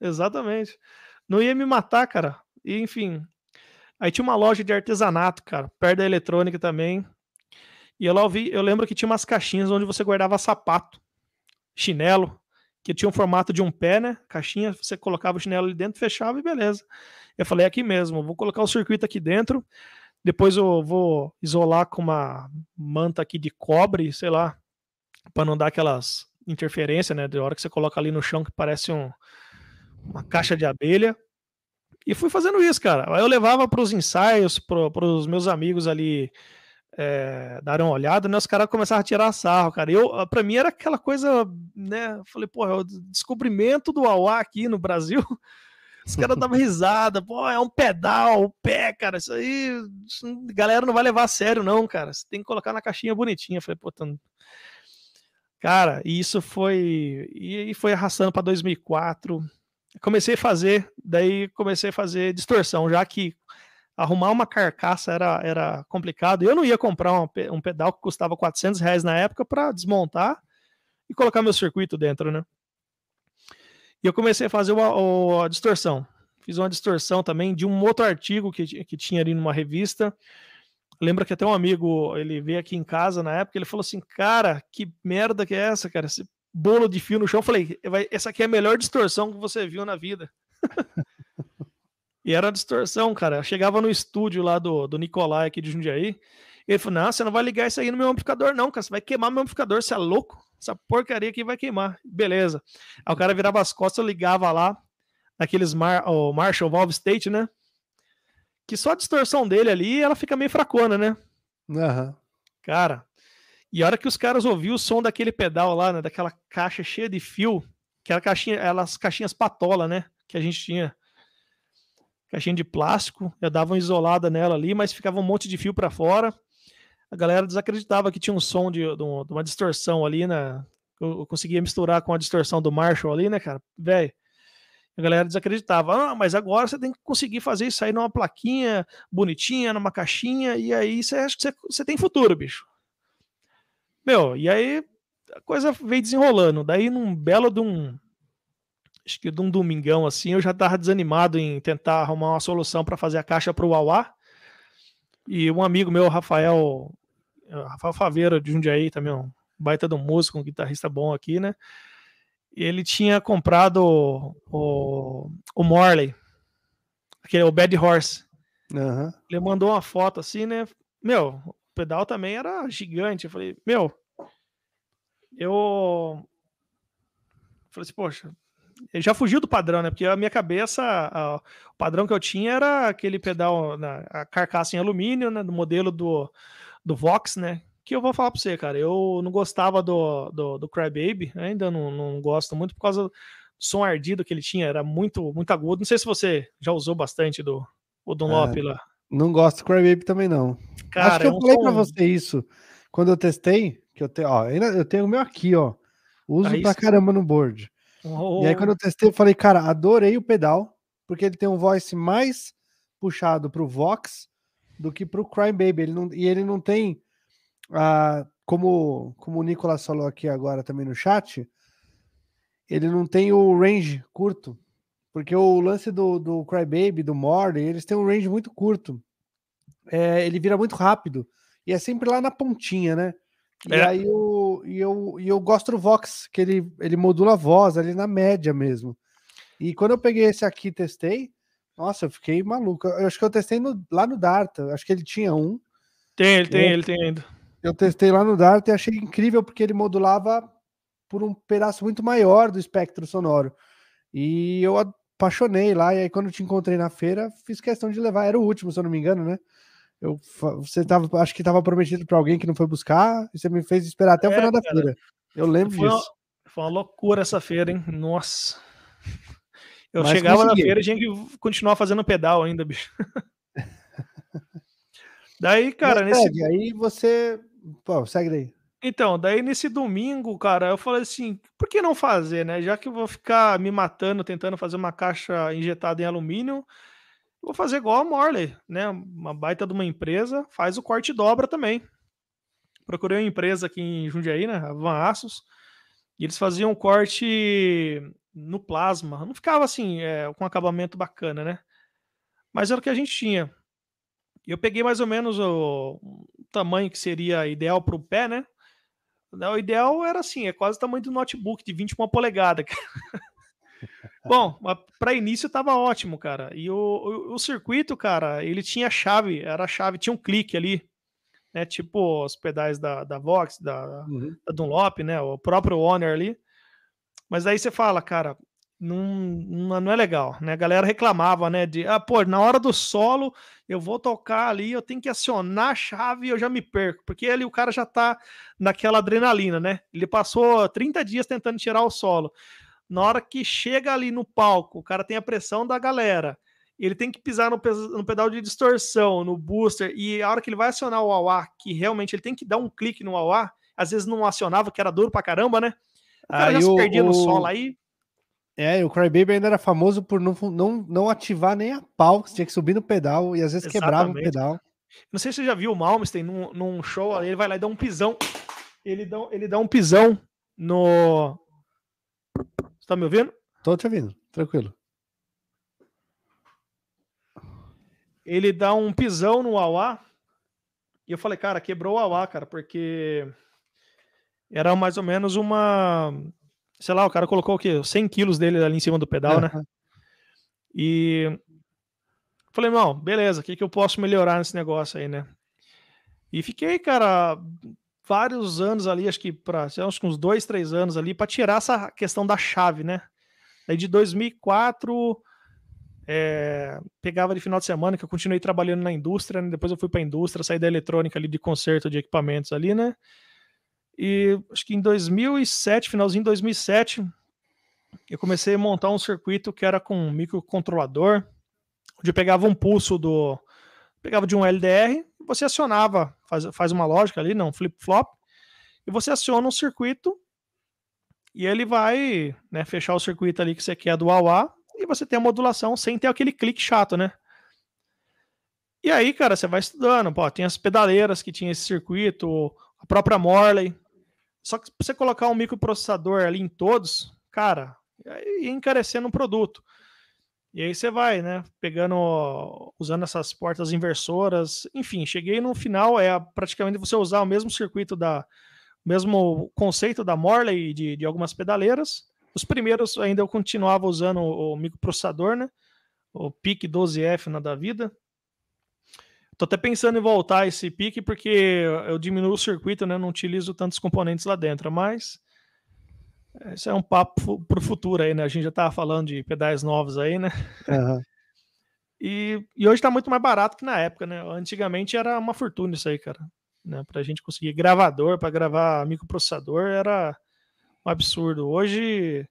Exatamente. Não ia me matar, cara. E, enfim. Aí tinha uma loja de artesanato, cara, perto da eletrônica também. E eu lá ouvi, eu lembro que tinha umas caixinhas onde você guardava sapato, chinelo, que tinha um formato de um pé, né? Caixinha, você colocava o chinelo ali dentro, fechava e beleza. Eu falei, é aqui mesmo, vou colocar o circuito aqui dentro, depois eu vou isolar com uma manta aqui de cobre, sei lá, para não dar aquelas interferências, né? De hora que você coloca ali no chão que parece um, uma caixa de abelha. E fui fazendo isso, cara. Aí eu levava para os ensaios, para os meus amigos ali é, uma olhada, né? Os caras começaram a tirar sarro, cara. Eu, para mim era aquela coisa, né? Falei, pô, é o descobrimento do AUA aqui no Brasil. Os caras davam risada, pô, é um pedal, o pé, cara, isso aí, isso, galera não vai levar a sério, não, cara. Você tem que colocar na caixinha bonitinha. falei, pô, tão... cara, e isso foi. E, foi arrastando para 2004. Comecei a fazer, daí comecei a fazer distorção, já que arrumar uma carcaça era, era complicado. Eu não ia comprar um, um pedal que custava 400 reais na época para desmontar e colocar meu circuito dentro, né? E eu comecei a fazer uma, a distorção. Fiz uma distorção também de um outro artigo que, que tinha ali numa revista. Lembra que até um amigo, ele veio aqui em casa na época, ele falou assim, cara, que merda que é essa, cara? Esse bolo de fio no chão. Eu falei, essa aqui é a melhor distorção que você viu na vida. e era a distorção, cara. Eu chegava no estúdio lá do, do Nicolai aqui de Jundiaí, ele falou, não, você não vai ligar isso aí no meu amplificador não, cara, você vai queimar meu amplificador, você é louco? essa porcaria aqui vai queimar. Beleza. Aí o cara virava as costas, eu ligava lá, naqueles Mar o Marshall Valve State, né? Que só a distorção dele ali, ela fica meio fracona, né? Uhum. Cara, e a hora que os caras ouviram o som daquele pedal lá, né? Daquela caixa cheia de fio, aquela caixinha, elas caixinhas patola, né? Que a gente tinha. Caixinha de plástico, eu dava uma isolada nela ali, mas ficava um monte de fio para fora a galera desacreditava que tinha um som de, de, uma distorção ali, né? Eu, conseguia misturar com a distorção do Marshall ali, né, cara? Velho. A galera desacreditava. Ah, mas agora você tem que conseguir fazer isso aí numa plaquinha bonitinha, numa caixinha, e aí você acha que você, você tem futuro, bicho. Meu, e aí a coisa veio desenrolando. Daí, num belo de um. Acho que de um domingão assim, eu já tava desanimado em tentar arrumar uma solução para fazer a caixa pro Wawa. E um amigo meu, Rafael, Rafael Faveira de Jundiaí, também um baita um músico, um guitarrista bom aqui, né? Ele tinha comprado o, o Morley, aquele o Bad Horse. Uhum. Ele mandou uma foto assim, né? Meu, pedal também era gigante. Eu falei, meu, eu falei assim, poxa, já fugiu do padrão, né? Porque a minha cabeça, a, o padrão que eu tinha era aquele pedal, na, a carcaça em alumínio, né? Do modelo do, do Vox, né? Que eu vou falar pra você, cara. Eu não gostava do, do, do Crybaby, ainda não, não gosto muito por causa do som ardido que ele tinha, era muito, muito agudo. Não sei se você já usou bastante do o Dunlop é, lá. Não gosto do Crybaby também, não. Cara, Acho que é eu falei som... pra você isso quando eu testei, que eu tenho, ó, eu tenho o meu aqui, ó. Uso aí pra caramba no board. Oh. E aí, quando eu testei, eu falei, cara, adorei o pedal, porque ele tem um voice mais puxado pro Vox do que pro Crime Baby. Ele não, e ele não tem, ah, como, como o Nicolas falou aqui agora também no chat, ele não tem o range curto. Porque o lance do, do Crybaby, do Morley, eles têm um range muito curto. É, ele vira muito rápido. E é sempre lá na pontinha, né? E é. aí eu, e eu, e eu gosto do Vox, que ele, ele modula a voz ali na média mesmo. E quando eu peguei esse aqui testei, nossa, eu fiquei maluco. Eu acho que eu testei no, lá no Darta, acho que ele tinha um. Tem, ele tem, eu, ele tem ainda. Eu testei lá no Darta e achei incrível porque ele modulava por um pedaço muito maior do espectro sonoro. E eu apaixonei lá, e aí quando eu te encontrei na feira, fiz questão de levar, era o último, se eu não me engano, né? Eu, você tava, acho que estava prometido para alguém que não foi buscar, e você me fez esperar até o é, final da feira. Eu lembro foi disso. Uma, foi uma loucura essa feira, hein? Nossa. Eu Mas chegava consegui. na feira e tinha que continuar fazendo pedal ainda, bicho. Daí, cara, Mas nesse. Segue, aí você. Pô, segue daí. Então, daí nesse domingo, cara, eu falei assim, por que não fazer, né? Já que eu vou ficar me matando tentando fazer uma caixa injetada em alumínio, Vou fazer igual a Morley, né? Uma baita de uma empresa, faz o corte e dobra também. Procurei uma empresa aqui em Jundiaí, né? A Van Assos, e eles faziam corte no plasma. Não ficava assim, é, com acabamento bacana, né? Mas era o que a gente tinha. Eu peguei mais ou menos o, o tamanho que seria ideal para o pé, né? O ideal era assim, é quase o tamanho do notebook, de 21 polegadas. Bom, para início tava ótimo, cara. E o, o, o, circuito, cara, ele tinha chave, era a chave, tinha um clique ali, né? Tipo os pedais da, da Vox, da, uhum. da Dunlop, né? O próprio Honor ali. Mas aí você fala, cara, não, não é legal, né? A galera reclamava, né? De, ah, pô, na hora do solo eu vou tocar ali, eu tenho que acionar a chave e eu já me perco, porque ali o cara já tá naquela adrenalina, né? Ele passou 30 dias tentando tirar o solo na hora que chega ali no palco, o cara tem a pressão da galera, ele tem que pisar no, no pedal de distorção, no booster, e a hora que ele vai acionar o AUA, que realmente ele tem que dar um clique no AUA, às vezes não acionava, que era duro pra caramba, né? O cara já se perdia o, no solo aí. É, o Crybaby ainda era famoso por não, não, não ativar nem a pau, você tinha que subir no pedal e às vezes Exatamente. quebrava o pedal. Não sei se você já viu o Malmsteen num, num show, ele vai lá e dá um pisão. Ele dá, ele dá um pisão no, você tá me ouvindo? Tô te ouvindo, tranquilo. Ele dá um pisão no Auá. E eu falei, cara, quebrou o Auá, cara, porque era mais ou menos uma. Sei lá, o cara colocou o quê? 100 quilos dele ali em cima do pedal, né? E falei, não, beleza, o que, que eu posso melhorar nesse negócio aí, né? E fiquei, cara, vários anos ali, acho que para uns dois, três anos ali, para tirar essa questão da chave, né? Aí de 2004, é, pegava de final de semana, que eu continuei trabalhando na indústria, né? depois eu fui para a indústria, saí da eletrônica ali de conserto de equipamentos ali, né? E acho que em 2007, finalzinho de 2007, eu comecei a montar um circuito que era com um microcontrolador, onde eu pegava um pulso do. Pegava de um LDR você acionava, faz, faz uma lógica ali, não, flip-flop, e você aciona um circuito e ele vai né, fechar o circuito ali que você quer do AUA e você tem a modulação sem ter aquele clique chato, né? E aí, cara, você vai estudando, pô, tem as pedaleiras que tinha esse circuito, a própria Morley. Só que você colocar um microprocessador ali em todos, cara, ia encarecendo o produto. E aí você vai, né, pegando, usando essas portas inversoras, enfim, cheguei no final, é praticamente você usar o mesmo circuito da, mesmo conceito da Morley de, de algumas pedaleiras. Os primeiros ainda eu continuava usando o, o microprocessador, né, o PIC 12F na da vida. Tô até pensando em voltar esse pique porque eu diminuo o circuito, né? Não utilizo tantos componentes lá dentro, mas isso é um papo pro futuro aí, né? A gente já tava falando de pedais novos aí, né? Uhum. E, e hoje tá muito mais barato que na época, né? Antigamente era uma fortuna isso aí, cara. Né? Pra gente conseguir gravador, para gravar microprocessador, era um absurdo. Hoje,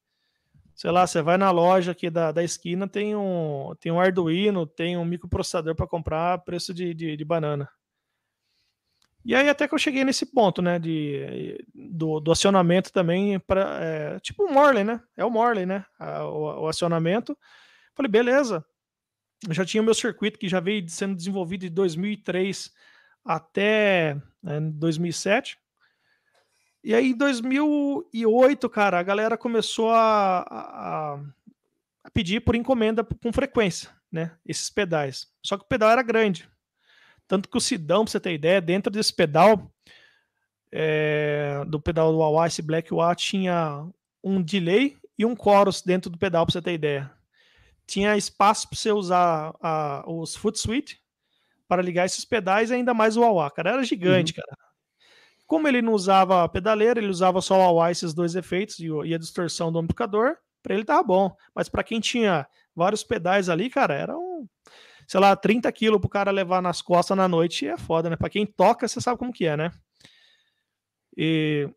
sei lá, você vai na loja aqui da, da esquina, tem um, tem um Arduino, tem um microprocessador para comprar preço de, de, de, banana. E aí até que eu cheguei nesse ponto, né, de, do, do acionamento também, para é, tipo o Morley, né, é o Morley, né, o, o acionamento. Falei, beleza, eu já tinha o meu circuito que já veio sendo desenvolvido de 2003 até né, 2007. E aí, em 2008, cara, a galera começou a, a, a, pedir por encomenda com frequência, né? Esses pedais. Só que o pedal era grande. Tanto que o Sidão, pra você ter ideia, dentro desse pedal, é, do pedal do Wawa, esse Black Wah, tinha um delay e um chorus dentro do pedal, pra você ter ideia. Tinha espaço para você usar a, os foot switch para ligar esses pedais e ainda mais o Wawa, cara. Era gigante, uhum. cara. Como ele não usava a pedaleira, ele usava só o Huawei, esses dois efeitos e a distorção do amplificador, para ele tava bom. Mas para quem tinha vários pedais ali, cara, era um, sei lá, 30 quilos pro cara levar nas costas na noite é foda, né? Para quem toca, você sabe como que é, né? E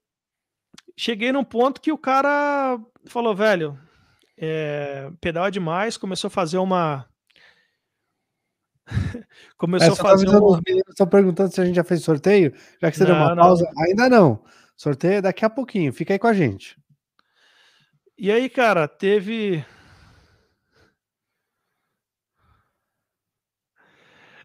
cheguei num ponto que o cara falou, velho, é, pedal é demais, começou a fazer uma Começou é, a fazer. um... Os meninos estão perguntando se a gente já fez sorteio. Já que você não, deu uma não. pausa, ainda não. Sorteio é daqui a pouquinho. Fica aí com a gente. E aí, cara, teve.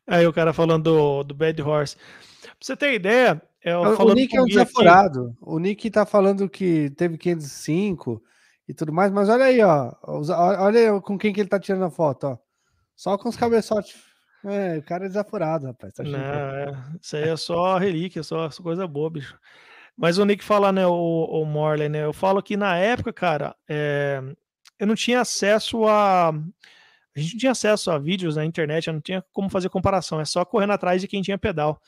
Aí o cara falando do, do Bad Horse. Pra você ter ideia, é, o Nick é um desaforado. Aqui. O Nick tá falando que teve 505 e tudo mais, mas olha aí, ó. Olha com quem que ele tá tirando a foto, ó. Só com os cabeçotes é, o cara é desaforado, rapaz. Tá não, é, isso aí é só relíquia, só, só coisa boa, bicho. Mas o Nick fala, né, o, o Morley, né? Eu falo que na época, cara, é, eu não tinha acesso a. A gente não tinha acesso a vídeos na internet, eu não tinha como fazer comparação, é só correndo atrás de quem tinha pedal.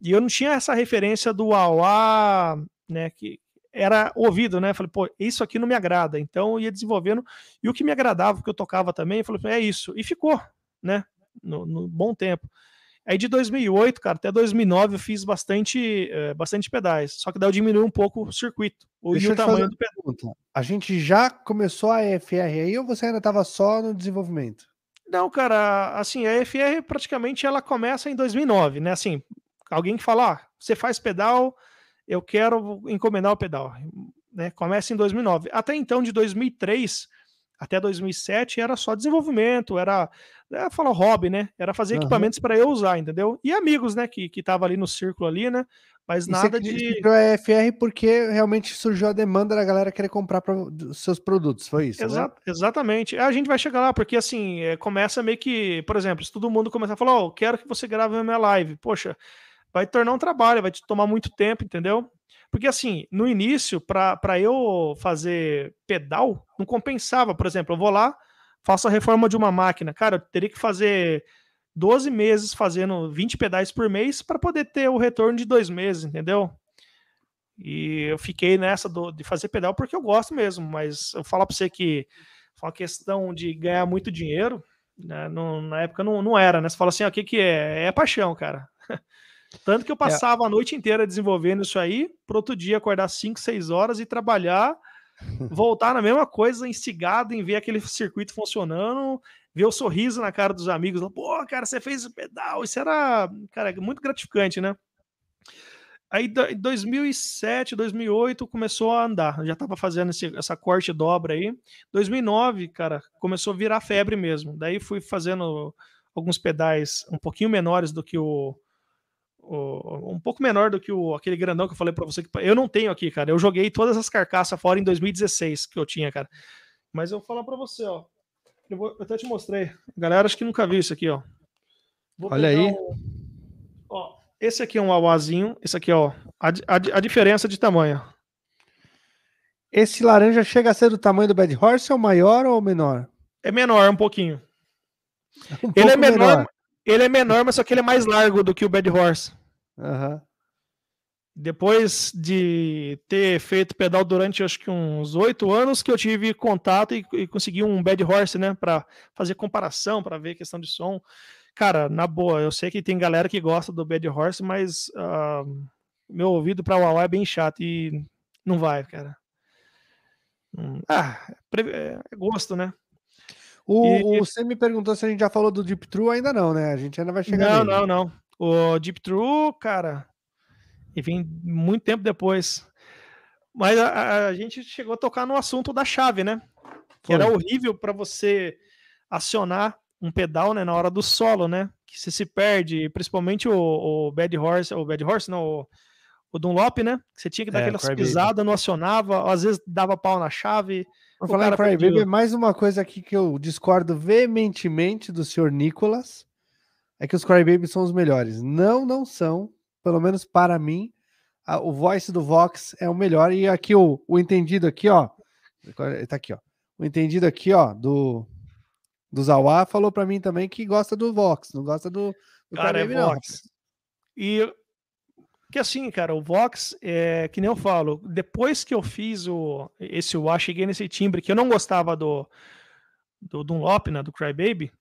E eu não tinha essa referência do AUA, né, que era ouvido, né? Falei, pô, isso aqui não me agrada. Então eu ia desenvolvendo. E o que me agradava, que eu tocava também, eu falei, é isso. E ficou, né? no, no, bom tempo. Aí de 2008, cara, até 2009 eu fiz bastante, é, bastante pedais. Só que daí eu diminui um pouco o circuito. O, Deixa o tamanho do pedal. A gente já começou a EFR aí ou você ainda estava só no desenvolvimento? Não, cara, assim, a EFR praticamente ela começa em 2009, né? Assim, alguém que fala, ah, você faz pedal, eu quero encomendar o pedal, né? Começa em 2009. Até então, de 2003 até 2007 era só desenvolvimento, era, era falar hobby, né? Era fazer uhum. equipamentos para eu usar, entendeu? E amigos, né, que que tava ali no círculo ali, né? Mas e nada de a FR porque realmente surgiu a demanda da galera querer comprar pra, seus produtos, foi isso, Exa né? Exatamente. A gente vai chegar lá porque assim, é, começa meio que, por exemplo, se todo mundo começar a falar, ó, oh, quero que você grave a minha live. Poxa, vai tornar um trabalho, vai te tomar muito tempo, entendeu? Porque assim, no início, para eu fazer pedal, não compensava. Por exemplo, eu vou lá, faço a reforma de uma máquina. Cara, eu teria que fazer 12 meses fazendo 20 pedais por mês para poder ter o retorno de dois meses, entendeu? E eu fiquei nessa do, de fazer pedal porque eu gosto mesmo, mas eu falo para você que uma questão de ganhar muito dinheiro, né? na época não, não era, né? Você fala assim, o que, que é? É paixão, cara. Tanto que eu é. passava é. a noite inteira desenvolvendo isso aí, para outro dia acordar 5, 6 horas e trabalhar, voltar na mesma coisa, instigado em ver aquele circuito funcionando, ver o sorriso na cara dos amigos. Pô, cara, você fez o pedal. Isso era, cara, muito gratificante, né? Aí, em 2007, 2008, começou a andar. Já estava fazendo esse, essa corte dobra aí. 2009, cara, começou a virar febre mesmo. Daí fui fazendo alguns pedais um pouquinho menores do que o, um pouco menor do que o, aquele grandão que eu falei para você que eu não tenho aqui, cara. Eu joguei todas as carcaças fora em 2016 que eu tinha, cara. Mas eu vou falar para você, ó. Eu, vou, eu até te mostrei. Galera, acho que nunca viu isso aqui, ó. Vou Olha aí. Um, ó, esse aqui é um awazinho, esse aqui, ó. A, a, a, diferença de tamanho. Esse laranja chega a ser do tamanho do Bad Horse ou maior ou menor? É menor, um pouquinho. Um ele é menor, menor, Ele é menor, mas só que ele é mais largo do que o Bad Horse. Uhum. Depois de ter feito pedal durante acho que uns oito anos, que eu tive contato e, e consegui um Bad Horse, né? Para fazer comparação, para ver questão de som. Cara, na boa, eu sei que tem galera que gosta do Bad Horse, mas uh, meu ouvido para o é bem chato e não vai, cara. Hum, ah, é, é gosto, né? O, e, você me perguntou se a gente já falou do Deep True, ainda não, né? A gente ainda vai chegar Não, nele. não, não. O Deep True, cara, e vem muito tempo depois. Mas a, a, gente chegou a tocar no assunto da chave, né? Que Foi. era horrível para você acionar um pedal né, na hora do solo, né? Que você se perde, principalmente o, o Bad Horse, o Bad Horse, não, o, o Dunlop, né? Você tinha que dar é, aquelas pisadas, não acionava, às vezes dava pau na chave. Vou falar em Crybaby, mais uma coisa aqui que eu discordo veementemente do senhor Nicolas, é que os Crybaby são os melhores. Não, não são, pelo menos para mim, a, o voice do Vox é o melhor, e aqui o, o entendido aqui, ó, tá aqui, ó, o entendido aqui, ó, do, do Zawa falou para mim também que gosta do Vox, não gosta do, do Cara, Crybaby, é Vox. Não. E que assim, cara, o Vox, é, que nem eu falo, depois que eu fiz o, esse UA, cheguei nesse timbre que eu não gostava do, do Dunlop, né, do Crybaby,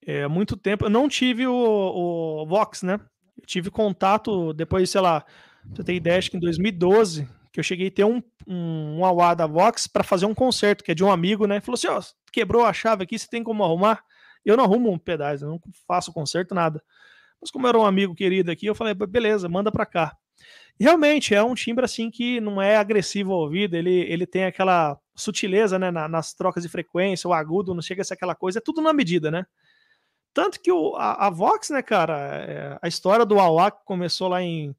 é, muito tempo, eu não tive o, o Vox, né, eu tive contato depois, sei lá, você tem ideia, acho que em 2012, que eu cheguei a ter um, um, um da Vox para fazer um concerto, que é de um amigo, né, falou assim, ó, quebrou a chave aqui, você tem como arrumar? Eu não arrumo um pedaço, eu não faço concerto, nada. Mas como era um amigo querido aqui, eu falei, beleza, manda para cá. Realmente é um timbre assim que não é agressivo ao ouvido, ele, ele tem aquela sutileza né, na, nas trocas de frequência, o agudo não chega a ser aquela coisa, é tudo na medida, né? Tanto que o, a, a Vox, né, cara, é, a história do AUA que começou lá em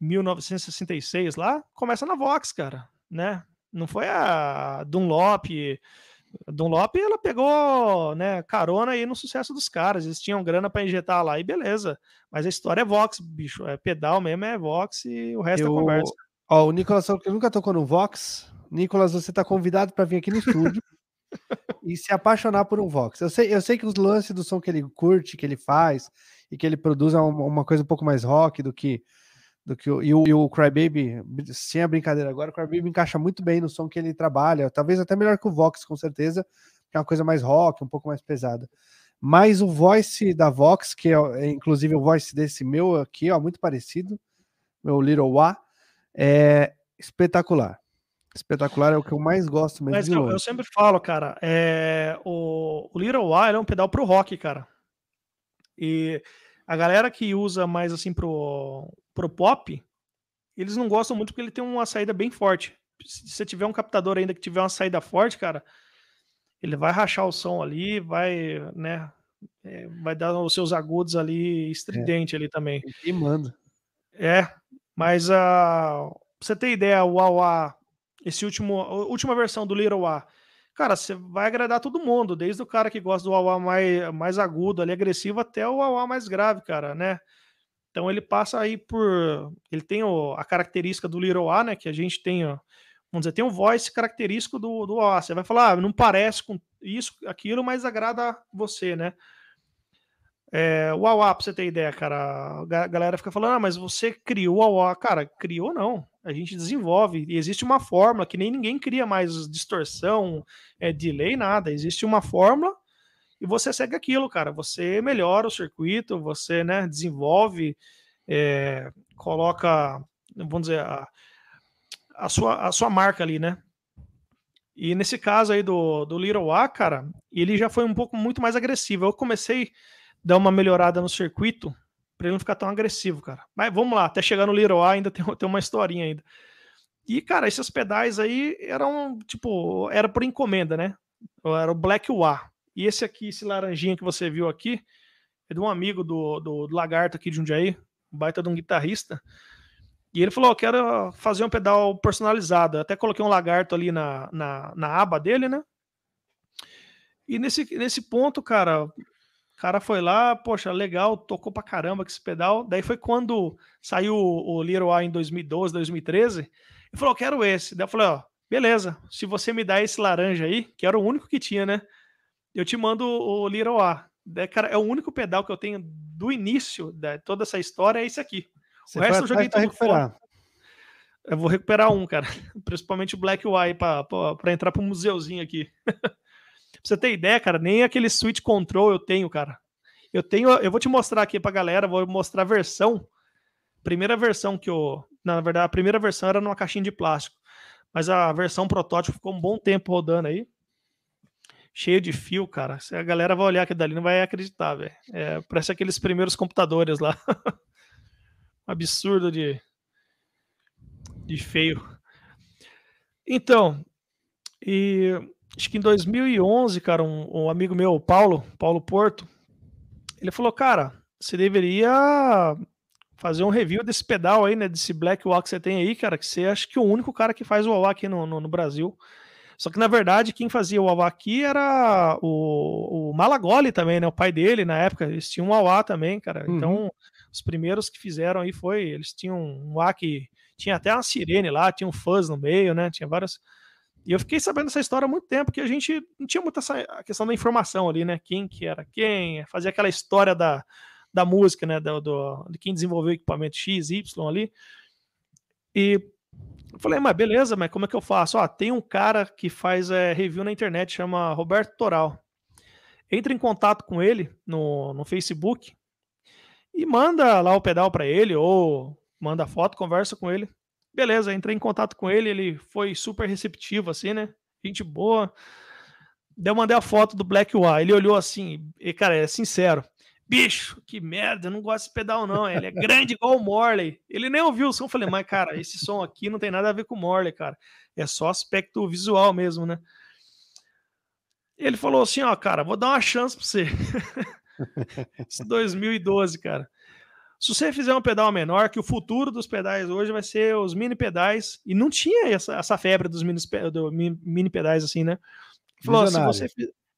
1966, lá, começa na Vox, cara, né? Não foi a Dunlop, Dunlop, ela pegou, né, carona aí no sucesso dos caras. Eles tinham grana para injetar lá e beleza. Mas a história é Vox, bicho. É pedal mesmo, é Vox e o resto é Eu... é conversa. Ó, o Nicolas que nunca tocou no Vox. Nicolas, você tá convidado para vir aqui no estúdio e se apaixonar por um Vox. Eu sei, eu sei que os lances do som que ele curte, que ele faz e que ele produz é uma, uma coisa um pouco mais rock do que do que o, e o, e o Crybaby, sem a brincadeira agora, o Crybaby encaixa muito bem no som que ele trabalha, talvez até melhor que o Vox, com certeza, que é uma coisa mais rock, um pouco mais pesada. Mas o voice da Vox, que é, é inclusive o voice desse meu aqui, ó, muito parecido, meu Little Wa, é espetacular. Espetacular é o que eu mais gosto mesmo. Mas eu, eu, sempre falo, cara, é, o, o Little Wa é um pedal pro rock, cara. E a galera que usa mais assim pro, pro pop, eles não gostam muito porque ele tem uma saída bem forte. Se você tiver um captador ainda que tiver uma saída forte, cara, ele vai rachar o som ali, vai, né, é, vai dar os seus agudos ali estridente é. ali também. E manda. É, mas a uh, você ter ideia, o AUA, esse último, a última versão do Little A, cara, você vai agradar todo mundo, desde o cara que gosta do AUA mais, mais agudo ali, agressivo, até o AUA mais grave, cara, né? Então ele passa aí por. Ele tem o, a característica do Little A, né? Que a gente tem, ó, vamos dizer, tem um voice característico do, do A. Você vai falar, ah, não parece com isso, aquilo, mas agrada você, né? É, o AWA, pra você ter ideia, cara, a galera fica falando, ah, mas você criou o AWA. Cara, criou não. A gente desenvolve. E existe uma fórmula que nem ninguém cria mais distorção, é, delay, nada. Existe uma fórmula e você segue aquilo, cara. Você melhora o circuito, você né, desenvolve, é, coloca, vamos dizer, a, a, sua, a sua marca ali, né? E nesse caso aí do, do Little A, cara, ele já foi um pouco muito mais agressivo. Eu comecei a dar uma melhorada no circuito para ele não ficar tão agressivo, cara. Mas vamos lá, até chegar no Little A ainda tem, tem uma historinha ainda. E, cara, esses pedais aí eram, tipo, era por encomenda, né? Era o Black Wa. E esse aqui, esse laranjinha que você viu aqui, é de um amigo do, do, do Lagarto aqui de Jundiaí, um baita de um guitarrista. E ele falou: oh, quero fazer um pedal personalizado. Até coloquei um lagarto ali na, na, na aba dele, né? E nesse, nesse ponto, cara, o cara foi lá, poxa, legal, tocou pra caramba com esse pedal. Daí foi quando saiu o Little A em 2012, 2013. Ele falou: quero esse. Daí eu falei: ó, beleza, se você me dá esse laranja aí, que era o único que tinha, né? Eu te mando o Little A. É, cara, é o único pedal que eu tenho do início de toda essa história, é esse aqui. Você o resto eu joguei tudo recuperar. Fora. Eu vou recuperar um, cara. Principalmente o Black Y para entrar pro museuzinho aqui. pra você ter ideia, cara, nem aquele Switch Control eu tenho, cara. Eu tenho, eu vou te mostrar aqui pra galera, vou mostrar a versão. Primeira versão que eu. Na verdade, a primeira versão era numa caixinha de plástico. Mas a versão protótipo ficou um bom tempo rodando aí. Cheio de fio, cara. A galera vai olhar aqui dali, não vai acreditar, velho. É, parece aqueles primeiros computadores lá. Absurdo de, de feio. Então, e acho que em 2011, cara, um, um, amigo meu, Paulo, Paulo Porto, ele falou, cara, você deveria fazer um review desse pedal aí, né, desse Black Wall que você tem aí, cara, que você acha que é o único cara que faz o wah aqui no, no, no, Brasil. Só que, na verdade, quem fazia o wah aqui era o, o Malagoli também, né, o pai dele, na época, eles tinham um wah também, cara. Uhum. Então, os primeiros que fizeram aí foi, eles tinham um wah que tinha até uma sirene lá, tinha um fuzz no meio, né? Tinha várias. E eu fiquei sabendo essa história há muito tempo, que a gente não tinha muita essa a questão da informação ali, né? Quem que era quem, fazia aquela história da, da música, né? Do, do, de quem desenvolveu o equipamento X, Y ali. E eu falei, mas beleza, mas como é que eu faço? Ó, tem um cara que faz é, review na internet, chama Roberto Toral. Entra em contato com ele no, no Facebook e manda lá o pedal para ele, ou manda foto, conversa com ele. Beleza, entrei em contato com ele, ele foi super receptivo, assim, né? Gente boa. Daí eu mandei a foto do Black Y. Ele olhou assim, e, cara, é sincero. Bicho, que merda, eu não gosto desse pedal, não. Ele é grande igual o Morley. Ele nem ouviu o som. Eu falei, mas, cara, esse som aqui não tem nada a ver com o Morley, cara. É só aspecto visual mesmo, né? Ele falou assim: ó, cara, vou dar uma chance pra você. Esse 2012, cara. Se você fizer um pedal menor, que o futuro dos pedais hoje vai ser os mini pedais, e não tinha essa, essa febre dos mini, do, mini pedais assim, né? Falou, se você,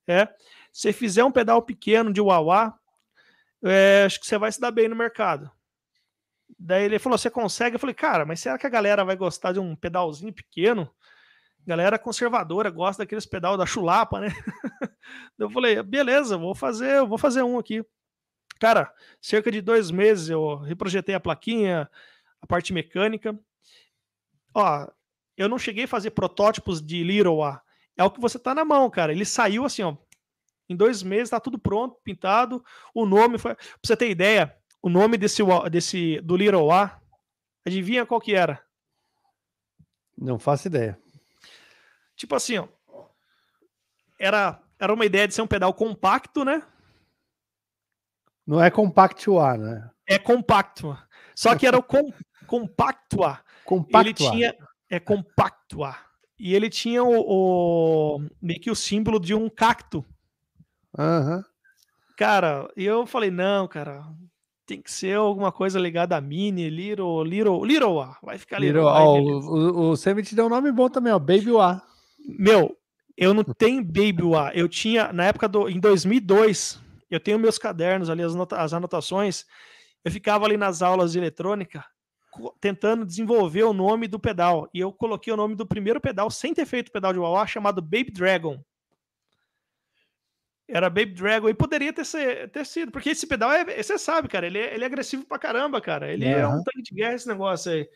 é, se fizer um pedal pequeno de wah é, acho que você vai se dar bem no mercado. Daí ele falou: Você consegue? Eu falei: Cara, mas será que a galera vai gostar de um pedalzinho pequeno? Galera conservadora gosta daqueles pedal da chulapa, né? eu falei: Beleza, vou fazer, vou fazer um aqui. Cara, cerca de dois meses eu reprojetei a plaquinha, a parte mecânica. Ó, eu não cheguei a fazer protótipos de Little A. É o que você tá na mão, cara. Ele saiu assim, ó. Em dois meses tá tudo pronto, pintado. O nome foi. Pra você ter ideia, o nome desse, desse do Little A, adivinha qual que era? Não faço ideia. Tipo assim, ó. Era, era uma ideia de ser um pedal compacto, né? Não é Compactua, né? É Compactua. Só que era o com, Compactua. Compactua. Ele tinha. É Compactua. E ele tinha o, o meio que o símbolo de um cacto. Uhum. Cara, e eu falei, não, cara, tem que ser alguma coisa ligada a Mini, Little, Little, Little A. Vai ficar Little. little ó, o, o, Sam te deu um nome bom também, ó, Baby A. Meu, eu não tenho Baby A. Eu tinha, na época do. Em 2002, eu tenho meus cadernos ali, as, as anotações. Eu ficava ali nas aulas de eletrônica tentando desenvolver o nome do pedal. E eu coloquei o nome do primeiro pedal, sem ter feito pedal de wah chamado Baby Dragon. Era Baby Dragon. E poderia ter, ser, ter sido, porque esse pedal, é, você sabe, cara, ele é, ele é agressivo pra caramba, cara. Ele uhum. é um tanque de guerra, esse negócio aí.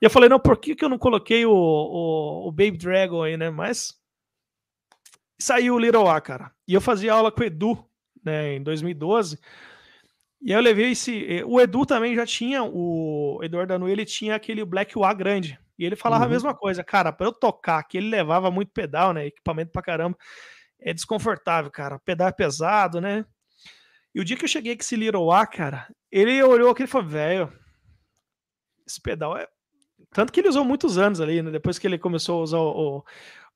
E eu falei, não, por que, que eu não coloquei o, o, o Baby Dragon aí, né? Mas saiu o Little A, cara. E eu fazia aula com o Edu né, em 2012. E aí eu levei esse. O Edu também já tinha, o Eduardo Anu, ele tinha aquele Black UA grande. E ele falava uhum. a mesma coisa, cara, para eu tocar, que ele levava muito pedal, né? Equipamento pra caramba. É desconfortável, cara. Pedal é pesado, né? E o dia que eu cheguei com esse Little A, cara, ele olhou aqui e falou, velho, esse pedal é. Tanto que ele usou muitos anos ali, né? Depois que ele começou a usar o, o,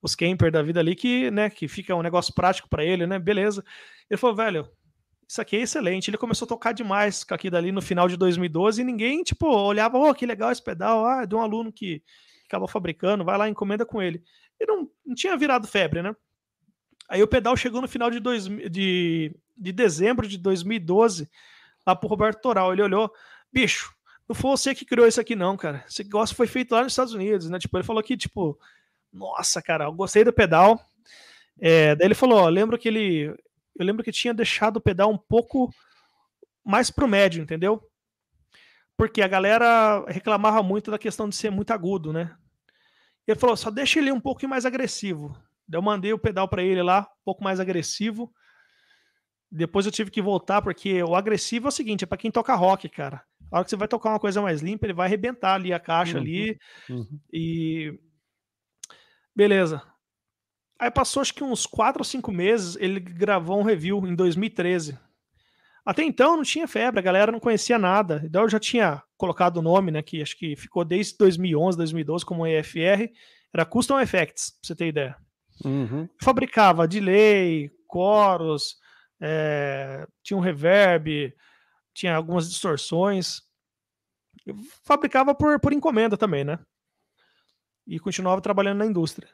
os camper da vida ali, que, né, que fica um negócio prático para ele, né? Beleza. Ele falou, velho, isso aqui é excelente. Ele começou a tocar demais com aquilo dali no final de 2012 e ninguém, tipo, olhava, oh, que legal esse pedal, ah, é de um aluno que acabou fabricando, vai lá, encomenda com ele. E não, não tinha virado febre, né? Aí o pedal chegou no final de, dois, de, de dezembro de 2012, lá pro Roberto Toral. Ele olhou, bicho, não foi você que criou isso aqui, não, cara. Esse negócio foi feito lá nos Estados Unidos, né? Tipo, ele falou que, tipo, nossa, cara, eu gostei do pedal, é, daí ele falou: ó, lembro que ele. eu lembro que tinha deixado o pedal um pouco mais pro médio, entendeu? Porque a galera reclamava muito da questão de ser muito agudo, né? Ele falou, só deixa ele um pouco mais agressivo. Daí eu mandei o pedal para ele lá, um pouco mais agressivo. Depois eu tive que voltar, porque o agressivo é o seguinte, é para quem toca rock, cara. A hora que você vai tocar uma coisa mais limpa, ele vai arrebentar ali a caixa uhum, ali. Uhum. E. Beleza. Aí passou acho que uns 4 ou 5 meses, ele gravou um review em 2013. Até então não tinha febre, a galera não conhecia nada. Então eu já tinha colocado o nome, né, que acho que ficou desde 2011, 2012 como EFR, era Custom Effects, pra você ter ideia. Uhum. Fabricava delay, coros, é, tinha um reverb, tinha algumas distorções. Eu fabricava por, por encomenda também, né? E continuava trabalhando na indústria.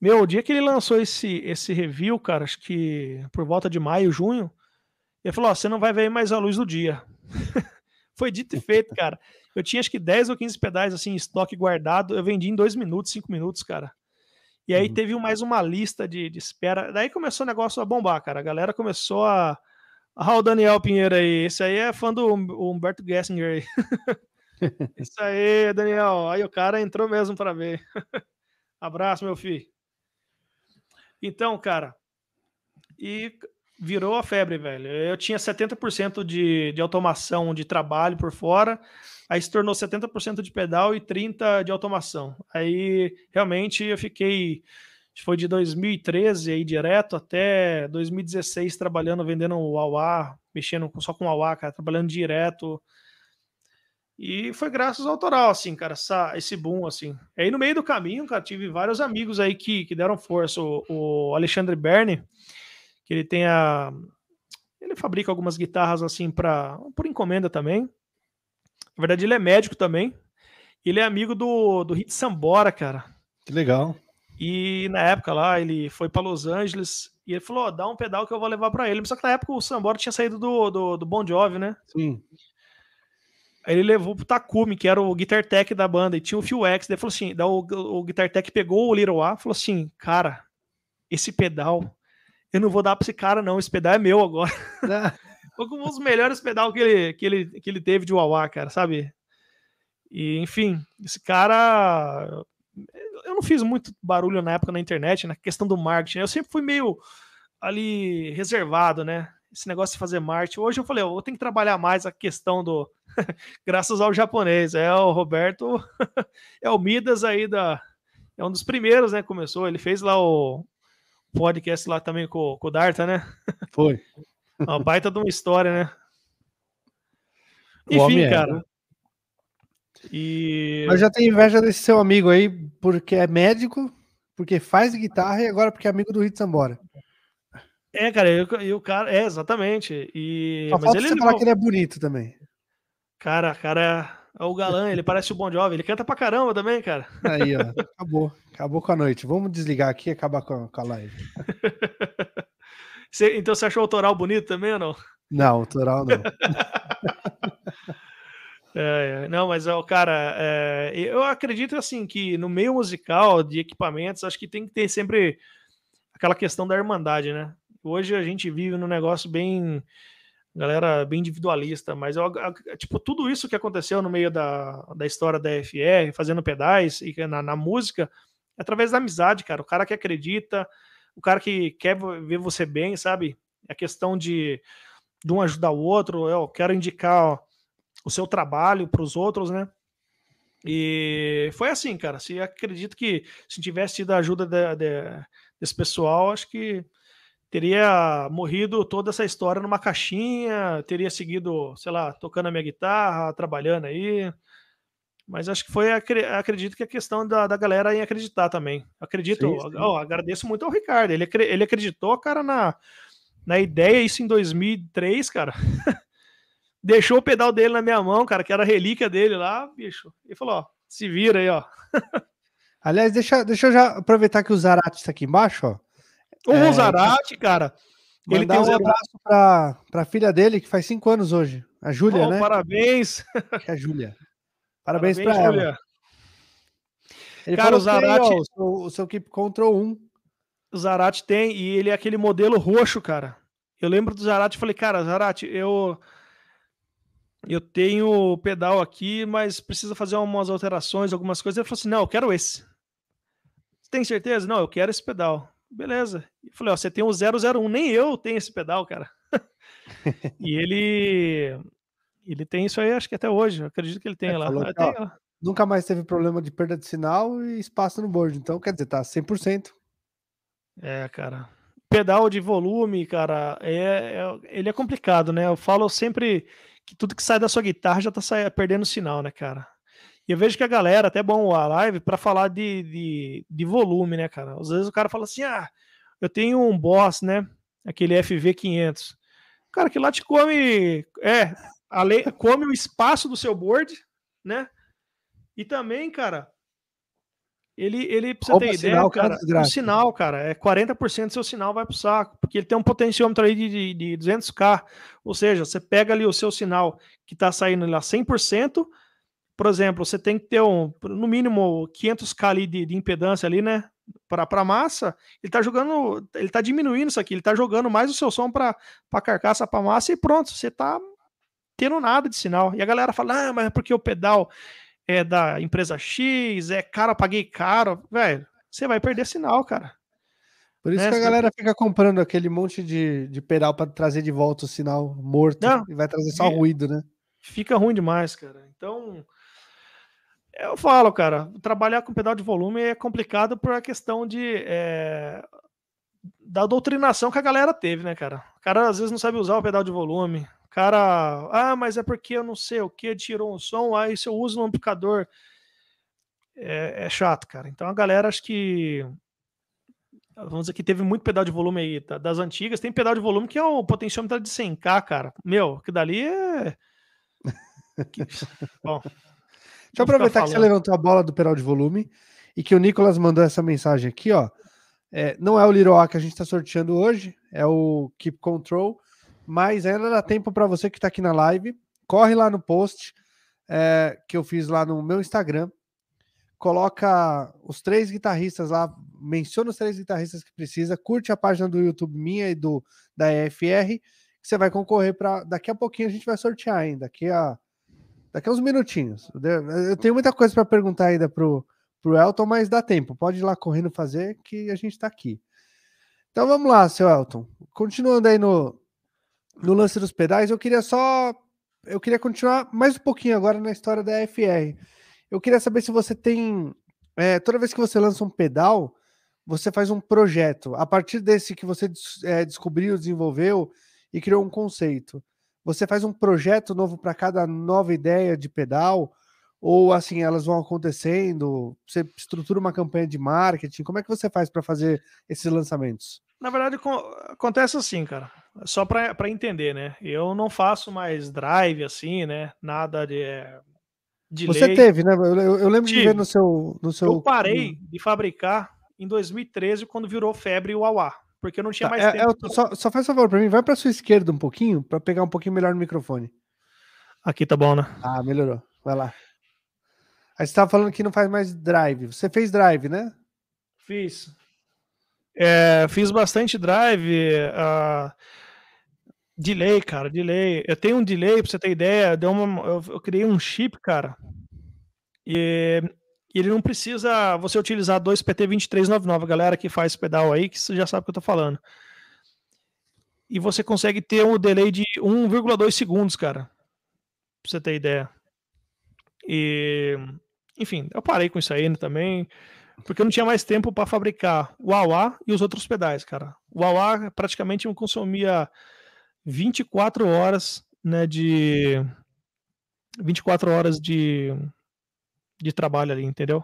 Meu, o dia que ele lançou esse, esse review, cara, acho que por volta de maio, junho, ele falou: Ó, você não vai ver mais a luz do dia. Foi dito e feito, cara. Eu tinha acho que 10 ou 15 pedais assim, em estoque guardado. Eu vendi em 2 minutos, 5 minutos, cara. E aí uhum. teve mais uma lista de, de, espera. Daí começou o negócio a bombar, cara. A galera começou a. Ah, o Daniel Pinheiro aí. Esse aí é fã do Humberto Gessinger aí. Isso aí, Daniel. Aí o cara entrou mesmo para ver. Abraço, meu filho. Então, cara. E virou a febre, velho. Eu tinha 70% de, de automação de trabalho por fora, aí se tornou 70% de pedal e 30% de automação. Aí realmente eu fiquei. Foi de 2013 aí direto até 2016 trabalhando, vendendo o AUA, mexendo só com o AUA, cara, trabalhando direto. E foi graças ao autoral, assim, cara, essa, esse boom, assim. Aí no meio do caminho, cara, tive vários amigos aí que, que deram força. O, o Alexandre Berni, que ele tem a. Ele fabrica algumas guitarras assim para por encomenda também. Na verdade, ele é médico também. Ele é amigo do, do Hit Sambora, cara. Que legal. E na época lá, ele foi para Los Angeles e ele falou: oh, dá um pedal que eu vou levar para ele. Só que na época o Sambora tinha saído do, do, do Bon Jovi, né? Sim. Aí ele levou pro Takumi, que era o Guitar Tech da banda, e tinha o Phil X. Daí falou assim: daí o, o Guitar Tech pegou o Little A falou assim: cara, esse pedal eu não vou dar para esse cara, não. Esse pedal é meu agora. Foi um dos melhores pedal que ele, que ele, que ele teve de Wawa, cara, sabe? E, enfim, esse cara. Eu não fiz muito barulho na época na internet, na questão do marketing. Eu sempre fui meio ali reservado, né? Esse negócio de fazer marketing. Hoje eu falei, eu tenho que trabalhar mais a questão do. Graças ao japonês. É o Roberto. é o Midas aí da. É um dos primeiros, né? Começou. Ele fez lá o, podcast lá também com, com o Darta, né? Foi. Uma baita de uma história, né? Enfim, é, cara. Né? E... Mas já tenho inveja desse seu amigo aí, porque é médico, porque faz guitarra e agora porque é amigo do Rit Sambora. É, cara, e o cara, é, exatamente. E... Só Mas ele você falar que ele é bonito também. Cara, cara, é o galã, ele parece o Bon Jovi, ele canta pra caramba também, cara. Aí, ó, acabou. Acabou com a noite. Vamos desligar aqui e acabar com a live. Você, então você achou o autoral bonito também ou não? Não, autoral não. É, é, não, mas o cara, é, eu acredito assim que no meio musical de equipamentos, acho que tem que ter sempre aquela questão da irmandade, né? Hoje a gente vive num negócio bem galera bem individualista, mas eu, tipo, tudo isso que aconteceu no meio da, da história da FR, fazendo pedais e na, na música, é através da amizade, cara. O cara que acredita, o cara que quer ver você bem, sabe? É a questão de, de um ajudar o outro, eu quero indicar o seu trabalho para os outros, né? E foi assim, cara. Se acredito que se tivesse tido a ajuda de, de, desse pessoal, acho que teria morrido toda essa história numa caixinha, teria seguido, sei lá, tocando a minha guitarra, trabalhando aí. Mas acho que foi, acredito que a questão da, da galera em acreditar também. Acredito, sim, sim. Oh, agradeço muito ao Ricardo. Ele, ele acreditou, cara, na, na ideia, isso em 2003, cara. Deixou o pedal dele na minha mão, cara, que era a relíquia dele lá, bicho. E falou: ó, se vira aí, ó. Aliás, deixa, deixa eu já aproveitar que o Zarate está aqui embaixo, ó. O é, Zarate, cara. Ele tem um abraço para a filha dele, que faz cinco anos hoje, a Júlia, oh, né? Parabéns. Que é a Júlia. Parabéns, Parabéns para ela. Ele cara, o Zarate. o, seu, o seu Keep Control 1. O Zarate tem, e ele é aquele modelo roxo, cara. Eu lembro do Zarate e falei, cara, Zarate, eu eu tenho o pedal aqui, mas precisa fazer umas alterações, algumas coisas. Ele falou assim: não, eu quero esse. Tem certeza? Não, eu quero esse pedal. Beleza. Eu falei: ó, você tem o 001, nem eu tenho esse pedal, cara. e ele ele tem isso aí, acho que até hoje. Acredito que ele tem é, lá. Que, ó. Nunca mais teve problema de perda de sinal e espaço no board. Então, quer dizer, tá 100%. É, cara. Pedal de volume, cara, é, é, ele é complicado, né? Eu falo sempre que tudo que sai da sua guitarra já tá perdendo sinal, né, cara? E eu vejo que a galera, até bom a live, para falar de, de, de, volume, né, cara? Às vezes o cara fala assim: ah, eu tenho um Boss, né? Aquele FV500. Cara, que lá te come. É, além, come o espaço do seu board, né? E também, cara, ele, ele pra você ter ideia, sinal, cara, o sinal, cara, é 40% do seu sinal vai pro saco, porque ele tem um potenciômetro aí de, de, de 200k, ou seja, você pega ali o seu sinal que tá saindo lá 100%, por exemplo, você tem que ter um, no mínimo 500k ali de, de impedância ali, né, para para massa, ele tá jogando, ele tá diminuindo isso aqui, ele tá jogando mais o seu som para para carcaça, para massa e pronto, você tá tendo nada de sinal. E a galera fala: "Ah, mas é porque o pedal é da empresa X, é caro, paguei caro. Velho, você vai perder sinal, cara. Por isso né? que a galera fica comprando aquele monte de, de pedal para trazer de volta o sinal morto Não, e vai trazer só ruído, né? Fica ruim demais, cara. Então, eu falo, cara, trabalhar com pedal de volume é complicado por a questão de é, da doutrinação que a galera teve, né, cara? O cara às vezes não sabe usar o pedal de volume, cara, ah, mas é porque eu não sei o que, tirou um som, aí se eu uso um amplificador. É, é, chato, cara. Então a galera acho que. Vamos dizer que teve muito pedal de volume aí, tá? das antigas. Tem pedal de volume que é o potenciômetro de 100k, cara. Meu, que dali é. que... Bom. Deixa eu aproveitar que você levantou a bola do pedal de volume e que o Nicolas mandou essa mensagem aqui, ó. É, não é o Little A que a gente está sorteando hoje, é o Keep Control mas ainda dá tempo para você que está aqui na live. Corre lá no post é, que eu fiz lá no meu Instagram. Coloca os três guitarristas lá, menciona os três guitarristas que precisa, curte a página do YouTube minha e do da EFR, que você vai concorrer para. Daqui a pouquinho a gente vai sortear ainda, daqui a, daqui a uns minutinhos. Eu tenho muita coisa para perguntar ainda pro, pro Elton, mas dá tempo. Pode ir lá correndo fazer que a gente está aqui. Então vamos lá, seu Elton. Continuando aí no, no lance dos pedais, eu queria só. Eu queria continuar mais um pouquinho agora na história da FR. Eu queria saber se você tem. É, toda vez que você lança um pedal, você faz um projeto. A partir desse que você é, descobriu, desenvolveu e criou um conceito. Você faz um projeto novo para cada nova ideia de pedal? Ou assim, elas vão acontecendo? Você estrutura uma campanha de marketing? Como é que você faz para fazer esses lançamentos? Na verdade, acontece assim, cara. Só para entender, né? Eu não faço mais drive assim, né? Nada de. De Você lei. teve, né? Eu, eu lembro Tive. de ver no seu, no seu. Eu parei de fabricar em 2013, quando virou febre o Auá. Porque eu não tinha tá, mais é, tempo. É, só, só faz favor para mim, vai para sua esquerda um pouquinho, para pegar um pouquinho melhor no microfone. Aqui tá bom, né? Ah, melhorou. Vai lá. Aí você tava falando que não faz mais drive. Você fez drive, né? Fiz. É, fiz bastante drive. Uh, delay, cara, delay. Eu tenho um delay, pra você ter ideia. Deu uma, eu, eu criei um chip, cara. E ele não precisa você utilizar dois PT2399, galera que faz pedal aí, que você já sabe o que eu tô falando. E você consegue ter um delay de 1,2 segundos, cara. Pra você ter ideia. E, enfim, eu parei com isso aí também porque eu não tinha mais tempo para fabricar o AUA e os outros pedais, cara. O AUA praticamente consumia 24 horas, né, de 24 horas de de trabalho ali, entendeu?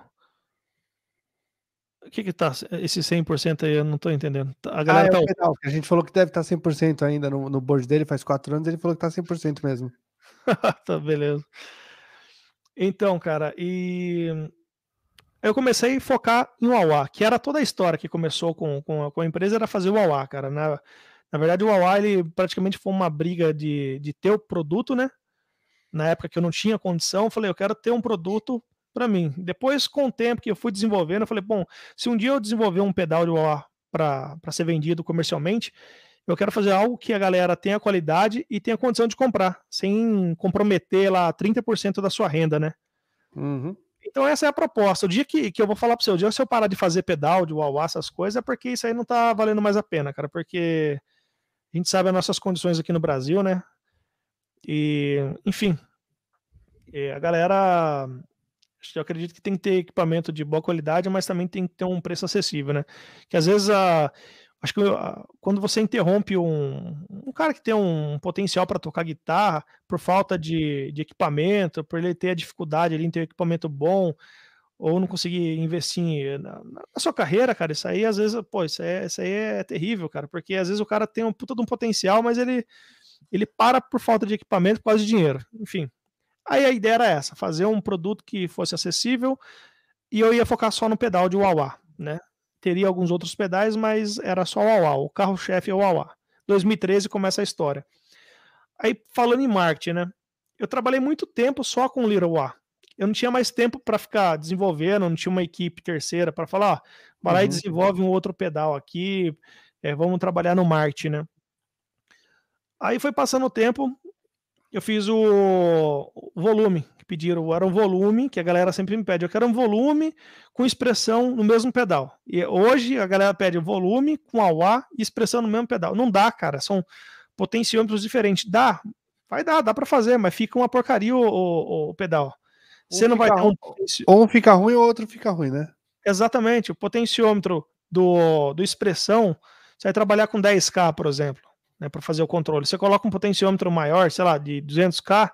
O que que tá esse 100% aí, eu não tô entendendo. A galera ah, é tá... pedal, a gente falou que deve estar tá 100% ainda no, no board dele, faz 4 anos, ele falou que tá 100% mesmo. tá, beleza. Então, cara, e eu comecei a focar em Wawa, que era toda a história que começou com, com, com a empresa, era fazer o Wawa, cara. Na, na verdade, o Wawa, ele praticamente foi uma briga de, de ter o produto, né? Na época que eu não tinha condição, eu falei, eu quero ter um produto para mim. Depois, com o tempo que eu fui desenvolvendo, eu falei, bom, se um dia eu desenvolver um pedal de Wawa para ser vendido comercialmente, Eu quero fazer algo que a galera tenha qualidade e tenha condição de comprar, sem comprometer lá 30% da sua renda, né? Uhum. Então essa é a proposta. O dia que, que eu vou falar para você, o dia que eu parar de fazer pedal, de uauá, essas coisas, é porque isso aí não tá valendo mais a pena, cara, porque a gente sabe as nossas condições aqui no Brasil, né? E, enfim, a galera eu acredito que tem que ter equipamento de boa qualidade, mas também tem que ter um preço acessível, né? Que às vezes a, Acho que quando você interrompe um, um cara que tem um potencial para tocar guitarra por falta de, de equipamento, por ele ter a dificuldade ali em ter equipamento bom, ou não conseguir investir na, na, sua carreira, cara, isso aí às vezes, pô, isso, é, isso aí é terrível, cara, porque às vezes o cara tem um puta de um potencial, mas ele, ele para por falta de equipamento, por causa de dinheiro, enfim. Aí a ideia era essa, fazer um produto que fosse acessível e eu ia focar só no pedal de wah-wah, né? teria alguns outros pedais, mas era só o Auá, o carro-chefe é o Auá. 2013 começa a história. Aí, falando em marketing, né? Eu trabalhei muito tempo só com o Little. Eu não tinha mais tempo para ficar desenvolvendo, não tinha uma equipe terceira para falar, ó, vai lá uhum. e desenvolve um outro pedal aqui, é, vamos trabalhar no marketing, né? Aí foi passando o tempo, eu fiz o, o volume que pediram, era um volume, que a galera sempre me pede, eu quero um volume com expressão no mesmo pedal. E hoje a galera pede volume com AUA e expressão no mesmo pedal. Não dá, cara, são potenciômetros diferentes. Dá, vai dar, dá para fazer, mas fica uma porcaria o, o, o pedal. Você não vai ter um... Ou um fica ruim ou outro fica ruim, né? Exatamente, o potenciômetro do, do expressão, você vai trabalhar com 10K, por exemplo né, para fazer o controle. Você coloca um potenciômetro maior, sei lá, de 200K,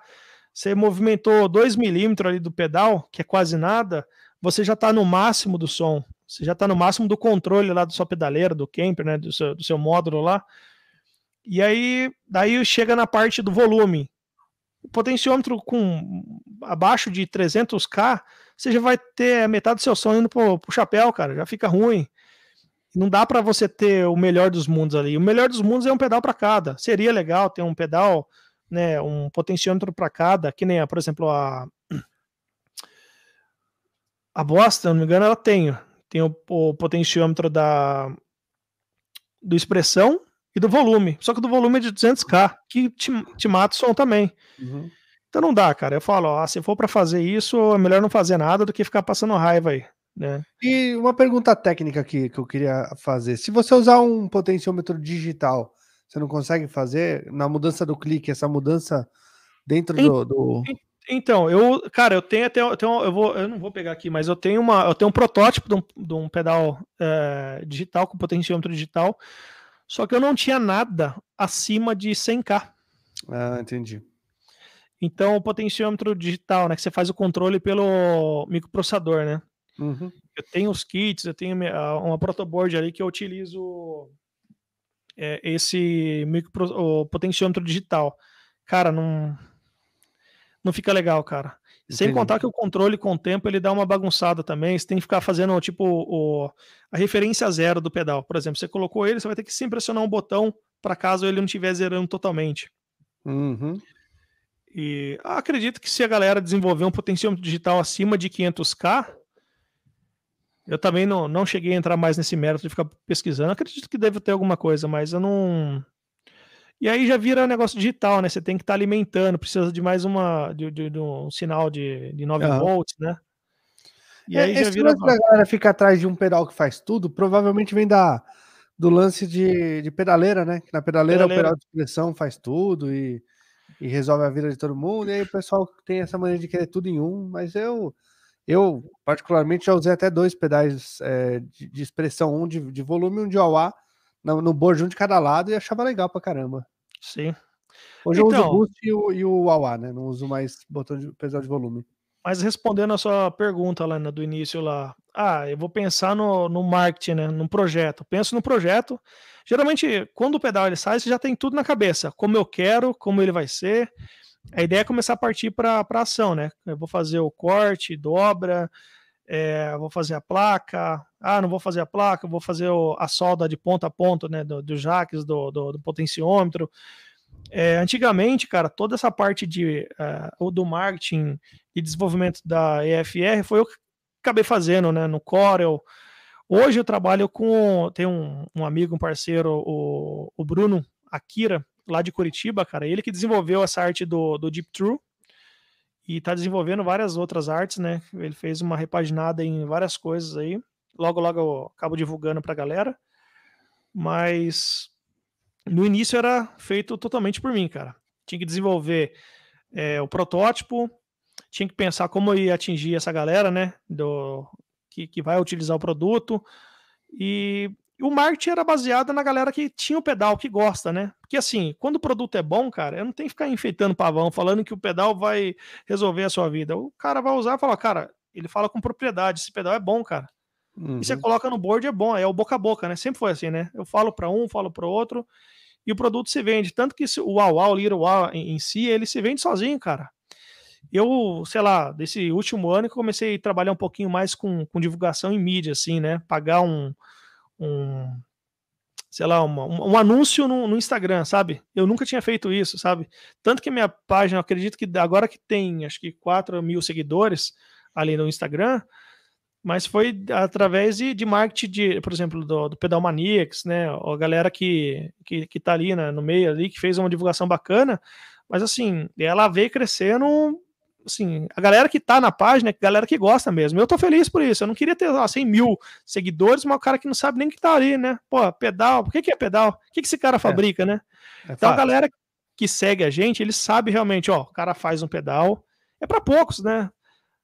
você movimentou 2 milímetros ali do pedal, que é quase nada, você já está no máximo do som. Você já está no máximo do controle lá do sua pedaleira, do camper, né, do seu, do seu módulo lá. E aí, daí chega na parte do volume. Potenciômetro com abaixo de 300K, você já vai ter metade do seu som indo pro, pro chapéu, cara, já fica ruim não dá para você ter o melhor dos mundos ali. O melhor dos mundos é um pedal para cada. Seria legal ter um pedal, né, um potenciômetro para cada, que nem, por exemplo, a a Bosta, não me engano, ela tem, tem o, o potenciômetro da do expressão e do volume. Só que do volume é de 200k, que te, te mata o som também. Uhum. Então não dá, cara. Eu falo, ó, se for para fazer isso, é melhor não fazer nada do que ficar passando raiva aí. Né? E uma pergunta técnica aqui que eu queria fazer: se você usar um potenciômetro digital, você não consegue fazer na mudança do clique, essa mudança dentro do, do... Então, eu, cara, eu tenho até, eu, tenho, eu vou, eu não vou pegar aqui, mas eu tenho uma, eu tenho um protótipo de um, de um pedal é, digital com potenciômetro digital, só que eu não tinha nada acima de 100k. Ah, entendi. Então, o potenciômetro digital, né, que você faz o controle pelo microprocessador, né? Uhum. Eu tenho os kits, eu tenho uma protoboard ali que eu utilizo é, esse micro, o potenciômetro digital. Cara, não, não fica legal, cara. Entendi. Sem contar que o controle com o tempo ele dá uma bagunçada também. Você tem que ficar fazendo tipo o, a referência zero do pedal. Por exemplo, você colocou ele, você vai ter que sempre pressionar um botão para caso ele não estiver zerando totalmente. Uhum. E acredito que se a galera desenvolver um potenciômetro digital acima de 500k, eu também não, não cheguei a entrar mais nesse mérito de ficar pesquisando. Acredito que deve ter alguma coisa, mas eu não. E aí já vira negócio digital, né? Você tem que estar tá alimentando, precisa de mais uma de, de, de um sinal de, de 9 uhum. volts, né? E é, aí já vira. Galera fica atrás de um pedal que faz tudo, provavelmente vem da, do lance de, de pedaleira, né? Que na pedaleira, pedaleira. o pedal de pressão faz tudo e, e resolve a vida de todo mundo. E aí o pessoal tem essa maneira de querer tudo em um, mas eu eu, particularmente, já usei até dois pedais é, de, de, expressão, um de, de volume e um de OA, no, no board, um de cada lado, e achava legal pra caramba. Sim. Hoje então, eu uso o então Boost e o, e o né? Não uso mais botão de pedal de volume. Mas respondendo a sua pergunta, Lana, do início lá, ah, eu vou pensar no, no marketing, né? No projeto. Penso no projeto. Geralmente, quando o pedal ele sai, você já tem tudo na cabeça. Como eu quero, como ele vai ser a ideia é começar a partir para a ação, né? Eu vou fazer o corte, dobra, é, vou fazer a placa, ah, não vou fazer a placa, vou fazer o, a solda de ponta a ponta, né, do, do jaques, do, do, do potenciômetro. É, antigamente, cara, toda essa parte de, uh, do marketing e desenvolvimento da EFR foi eu que acabei fazendo, né, no Corel, Hoje eu trabalho com. Tem um, um amigo, um parceiro, o, o Bruno Akira, lá de Curitiba, cara. Ele que desenvolveu essa arte do, do Deep True e está desenvolvendo várias outras artes, né? Ele fez uma repaginada em várias coisas aí. Logo, logo eu acabo divulgando para a galera. Mas no início era feito totalmente por mim, cara. Tinha que desenvolver é, o protótipo, tinha que pensar como eu ia atingir essa galera, né? Do, que, que vai utilizar o produto. E o marketing era baseado na galera que tinha o pedal, que gosta, né? Porque assim, quando o produto é bom, cara, eu não tenho que ficar enfeitando pavão, falando que o pedal vai resolver a sua vida. O cara vai usar e fala, cara, ele fala com propriedade, esse pedal é bom, cara. Uhum. E você uhum. coloca no board, é bom, é o boca a boca, né? Sempre foi assim, né? Eu falo para um, falo para outro, e o produto se vende. Tanto que o Wow Wow, o Little Wow em, em si, ele se vende sozinho, cara. Eu, sei lá, desse último ano que comecei a trabalhar um pouquinho mais com, com divulgação em mídia, assim, né? Pagar um, um sei lá, uma, um, um, anúncio no, no, Instagram, sabe? Eu nunca tinha feito isso, sabe? Tanto que minha página, acredito que agora que tem, acho que 4 mil seguidores ali no Instagram, mas foi através de, de marketing, de, por exemplo, do, do Pedal Maniacs, né? A galera que, que, que tá ali né, no meio ali, que fez uma divulgação bacana, mas assim, ela veio crescendo assim, a galera que tá na página é a galera que gosta mesmo. Eu tô feliz por isso. Eu não queria ter ó, 100 mil seguidores, mas o cara que não sabe nem que tá ali, né? Pô, pedal, o que, que é pedal? O que, que esse cara é. fabrica, né? É então a galera que segue a gente, ele sabe realmente, ó, o cara faz um pedal, é para poucos, né?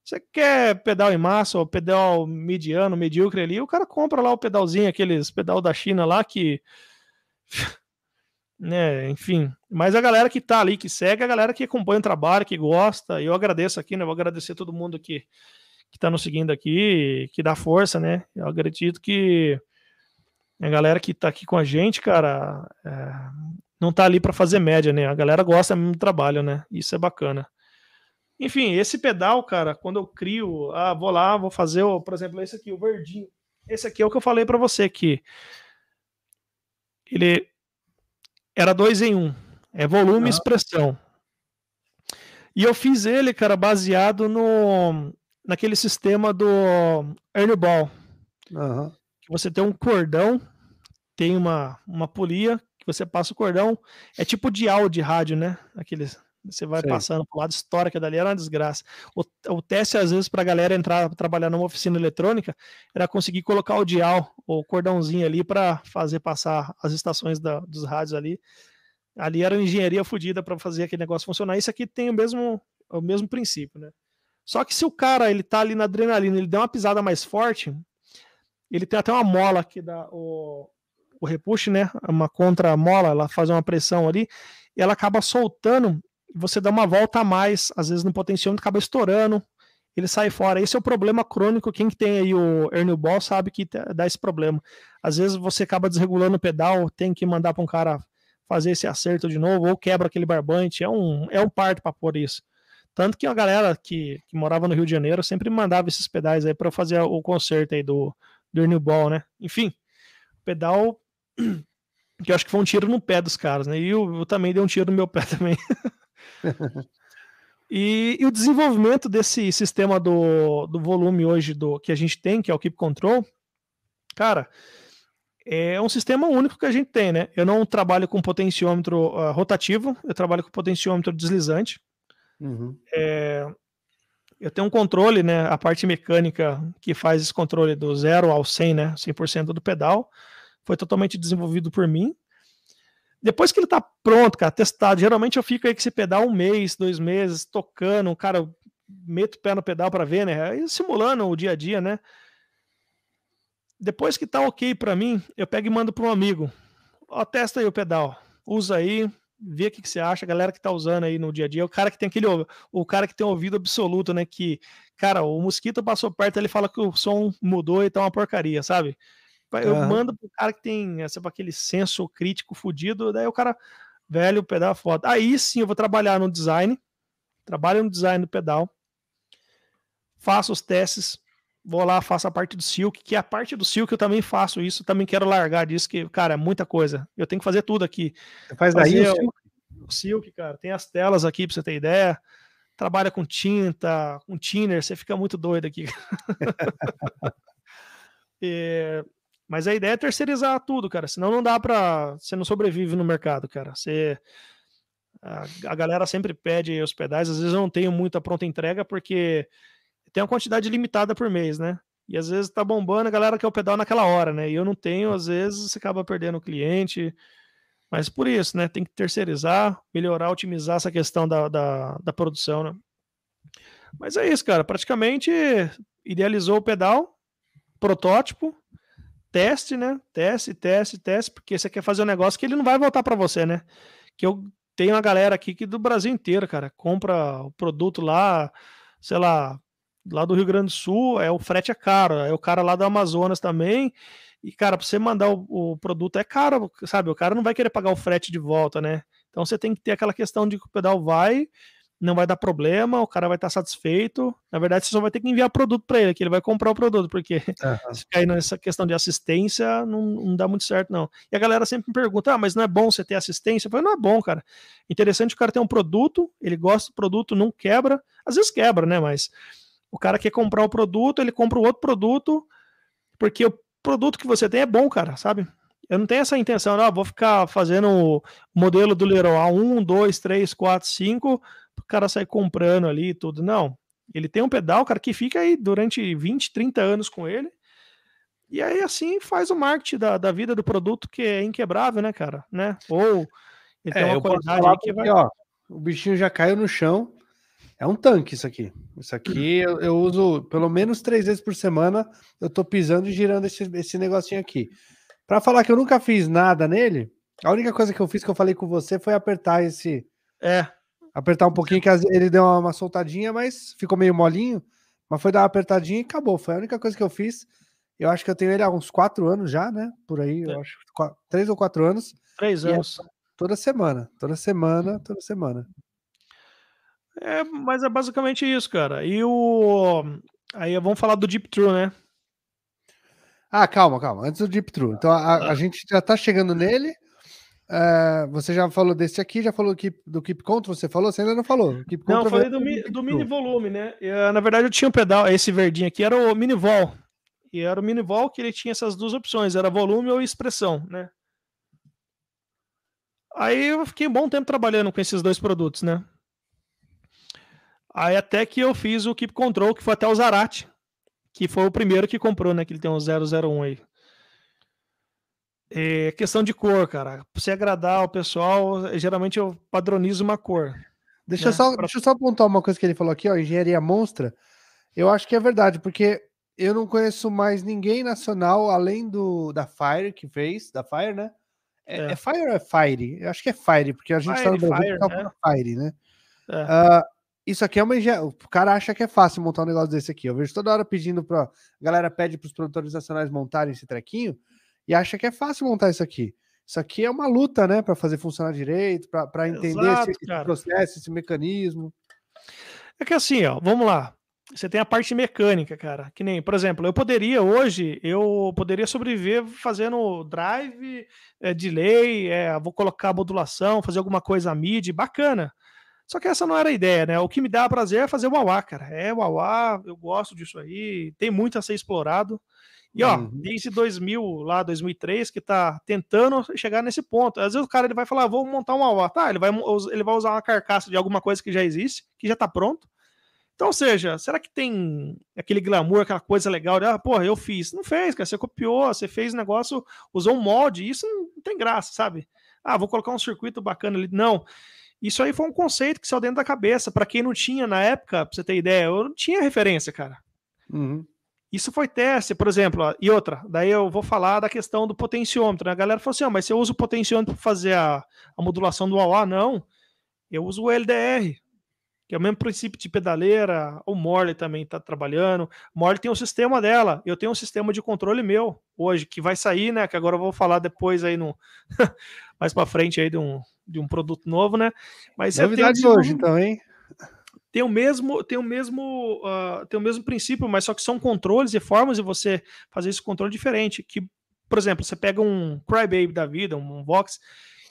Você quer pedal em massa ou pedal mediano, medíocre ali, o cara compra lá o pedalzinho, aqueles pedal da China lá que né, enfim. Mas a galera que tá ali, que segue, a galera que acompanha o trabalho, que gosta, eu agradeço aqui, né? Vou agradecer todo mundo que, que tá nos seguindo aqui, que dá força, né? Eu acredito que a galera que tá aqui com a gente, cara, é, não tá ali para fazer média, né? A galera gosta mesmo do trabalho, né? Isso é bacana. Enfim, esse pedal, cara, quando eu crio, ah, vou lá, vou fazer, o, por exemplo, esse aqui, o verdinho. Esse aqui é o que eu falei para você que ele era dois em um. É volume e expressão. E eu fiz ele, cara, baseado no naquele sistema do Ernie Ball. Uhum. Você tem um cordão, tem uma, uma polia, que você passa o cordão. É tipo de áudio de rádio, né? Aqueles, você vai Sim. passando pro lado, história que dali era uma desgraça. O, o teste, às vezes, para a galera entrar trabalhar numa oficina eletrônica, era conseguir colocar o dial, o cordãozinho ali, para fazer passar as estações da, dos rádios ali. Ali era engenharia fodida para fazer aquele negócio funcionar. Isso aqui tem o mesmo, o mesmo princípio, né? Só que se o cara ele tá ali na adrenalina, ele der uma pisada mais forte, ele tem até uma mola que dá o, o repush, né? Uma contra-mola, ela faz uma pressão ali, e ela acaba soltando você dá uma volta a mais, às vezes no potenciômetro acaba estourando, ele sai fora. Esse é o problema crônico. Quem tem aí o Ernie Ball sabe que dá esse problema. Às vezes você acaba desregulando o pedal, tem que mandar para um cara fazer esse acerto de novo, ou quebra aquele barbante. É um, é um parto para pôr isso. Tanto que a galera que, que morava no Rio de Janeiro sempre mandava esses pedais aí para fazer o conserto aí do, do Ernie Ball, né? Enfim, pedal que eu acho que foi um tiro no pé dos caras, né? E eu, eu também dei um tiro no meu pé também. E, e, o desenvolvimento desse sistema do, do volume hoje do que a gente tem, que é o Keep Control, cara, é um sistema único que a gente tem, né? Eu não trabalho com potenciômetro uh, rotativo, eu trabalho com potenciômetro deslizante. Uhum. É, eu tenho um controle, né? A parte mecânica que faz esse controle do zero ao 100, né? 100% do pedal. Foi totalmente desenvolvido por mim. Depois que ele tá pronto, cara, testado, geralmente eu fico aí com esse pedal um mês, dois meses, tocando, cara, meto o pé no pedal para ver, né? Simulando o dia a dia, né? Depois que tá ok para mim, eu pego e mando para um amigo. Ó, testa aí o pedal, usa aí, vê o que, que você acha, a galera que tá usando aí no dia a dia, o cara que tem aquele, o cara que tem ouvido absoluto, né? Que, cara, o mosquito passou perto, ele fala que o som mudou e tá uma porcaria, sabe? Eu uhum. mando pro cara que tem essa, aquele senso crítico fudido, daí o cara, velho, o pedal foda. Aí sim eu vou trabalhar no design, trabalho no design do pedal, faço os testes, vou lá, faço a parte do Silk, que é a parte do Silk eu também faço isso, também quero largar disso, que, cara, é muita coisa. Eu tenho que fazer tudo aqui. Você faz daí o Silk? O Silk, cara, tem as telas aqui pra você ter ideia. Trabalha com tinta, com thinner, você fica muito doido aqui. É, mas a ideia é terceirizar tudo, cara. Senão não dá para. Você não sobrevive no mercado, cara. Você. A, a galera sempre pede os pedais. Às vezes eu não tenho muita pronta entrega porque tem uma quantidade limitada por mês, né? E às vezes tá bombando, a galera quer o pedal naquela hora, né? E eu não tenho, às vezes você acaba perdendo o cliente. Mas por isso, né? Tem que terceirizar, melhorar, otimizar essa questão da, da, da produção, né? Mas é isso, cara. Praticamente idealizou o pedal, protótipo, teste, né? Teste, teste, teste, porque você quer fazer um negócio que ele não vai voltar para você, né? Que eu tenho uma galera aqui que do Brasil inteiro, cara, compra o produto lá, sei lá, lá do Rio Grande do Sul, é o frete é caro, é o cara lá do Amazonas também. E, cara, para você mandar o, o, produto é caro, sabe? O cara não vai querer pagar o frete de volta, né? Então você tem que ter aquela questão de que o pedal vai, não vai dar problema, o cara vai estar satisfeito. Na verdade, você só vai ter que enviar produto para ele, que ele vai comprar o produto, porque uhum. se cair nessa questão de assistência, não, não, dá muito certo, não. E a galera sempre me pergunta: ah, mas não é bom você ter assistência? Eu falo, não é bom, cara. Interessante o cara ter um produto, ele gosta do produto, não quebra. Às vezes quebra, né? Mas o cara quer comprar o produto, ele compra o outro produto, porque o produto que você tem é bom, cara, sabe? Eu não tenho essa intenção, não, vou ficar fazendo o modelo do Leroy 1, 2, 3, 4, 5, o cara sair comprando ali e tudo. Não. Ele tem um pedal, cara, que fica aí durante 20, 30 anos com ele. E aí, assim, faz o marketing da, da vida do produto, que é inquebrável, né, cara? Né? Ou ele é, tem uma qualidade aí que vai. Ó, o bichinho já caiu no chão, é um tanque isso aqui. Isso aqui eu, eu, uso pelo menos três vezes por semana. Eu tô pisando e girando esse, esse negocinho aqui. Para falar que eu nunca fiz nada nele, a única coisa que eu fiz que eu falei com você foi apertar esse. É. Apertar um pouquinho, que ele deu uma, uma soltadinha, mas ficou meio molinho. Mas foi dar uma apertadinha e acabou. Foi a única coisa que eu fiz. Eu acho que eu tenho ele há uns quatro anos já, né? Por aí, é. eu acho. Quatro, três ou quatro anos. Três é anos. É toda semana. Toda semana, toda semana. É, mas é basicamente isso, cara. E o. Aí vamos falar do Deep True, né? Ah, calma, calma. Antes do Deep True. Então a, a ah. gente já tá chegando nele. Uh, você já falou desse aqui, já falou do Keep, do Keep Control, você falou? Você ainda não falou. Keep não, eu falei do, mi, do mini volume, né? Eu, na verdade, eu tinha um pedal, esse verdinho aqui era o mini vol. E era o mini vol que ele tinha essas duas opções, era volume ou expressão, né? Aí eu fiquei um bom tempo trabalhando com esses dois produtos, né? Aí até que eu fiz o Keep Control, que foi até o Zarate, que foi o primeiro que comprou, né? Que ele tem um 001 aí. É questão de cor, cara. Pra você agradar o pessoal, geralmente eu padronizo uma cor. Deixa, né? eu só, pra... deixa eu só apontar uma coisa que ele falou aqui, ó, engenharia monstra. Eu acho que é verdade, porque eu não conheço mais ninguém nacional além do da Fire que fez, da Fire, né? É, é. é Fire ou é Fire? Eu acho que é Fire, porque a gente Fire, tá no Brasil Fire, tá né? Fire, né? É. Uh, isso aqui é uma engenharia. O cara acha que é fácil montar um negócio desse aqui. Eu vejo toda hora pedindo para. A galera pede para os produtores nacionais montarem esse trequinho e acha que é fácil montar isso aqui. Isso aqui é uma luta, né, para fazer funcionar direito, para entender Exato, esse, esse processo, esse mecanismo. É que assim, ó, vamos lá. Você tem a parte mecânica, cara. Que nem, por exemplo, eu poderia hoje, eu poderia sobreviver fazendo drive, é, delay, é, vou colocar modulação, fazer alguma coisa MIDI, bacana. Só que essa não era a ideia, né? O que me dá prazer é fazer o cara. É Uauá, eu gosto disso aí, tem muito a ser explorado. E ó, uhum. desde 2000, lá 2003, que tá tentando chegar nesse ponto. Às vezes o cara ele vai falar, ah, vou montar um Uauá. Tá, ele vai, ele vai usar uma carcaça de alguma coisa que já existe, que já tá pronto. Então, ou seja, será que tem aquele glamour, aquela coisa legal de, ah, porra, eu fiz. Não fez, cara. Você copiou, você fez um negócio, usou um molde, isso não tem graça, sabe? Ah, vou colocar um circuito bacana ali. Não. Isso aí foi um conceito que saiu dentro da cabeça. Para quem não tinha na época, pra você ter ideia, eu não tinha referência, cara. Uhum. Isso foi teste, por exemplo. Ó, e outra, daí eu vou falar da questão do potenciômetro. Né? A galera falou assim: oh, mas você usa o potenciômetro para fazer a, a modulação do AUA? Não. Eu uso o LDR, que é o mesmo princípio de pedaleira. O Morley também está trabalhando. O Morley tem um sistema dela. Eu tenho um sistema de controle meu hoje, que vai sair, né? Que agora eu vou falar depois aí no. mais para frente aí de um, de um produto novo, né? Mas Novidades tem, hoje, então, hein? Tem o mesmo, tem o mesmo, uh, tem o mesmo princípio, mas só que são controles e formas de você fazer esse controle diferente. Que, por exemplo, você pega um Crybaby da vida, um Vox,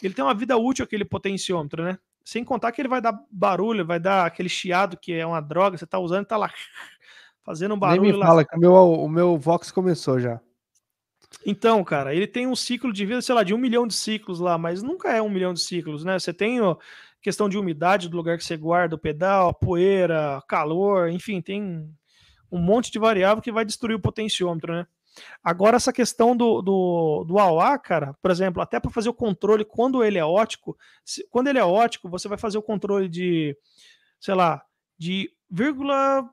ele tem uma vida útil aquele potenciômetro, né? Sem contar que ele vai dar barulho, vai dar aquele chiado que é uma droga, você tá usando e tá lá fazendo um barulho. Nem me fala lá. que o meu, o meu Vox começou já. Então, cara, ele tem um ciclo de vida, sei lá, de um milhão de ciclos lá, mas nunca é um milhão de ciclos, né? Você tem ó, questão de umidade do lugar que você guarda o pedal, poeira, calor, enfim, tem um monte de variável que vai destruir o potenciômetro, né? Agora, essa questão do, do, do AOA, cara, por exemplo, até para fazer o controle quando ele é ótico, se, quando ele é ótico, você vai fazer o controle de, sei lá, de vírgula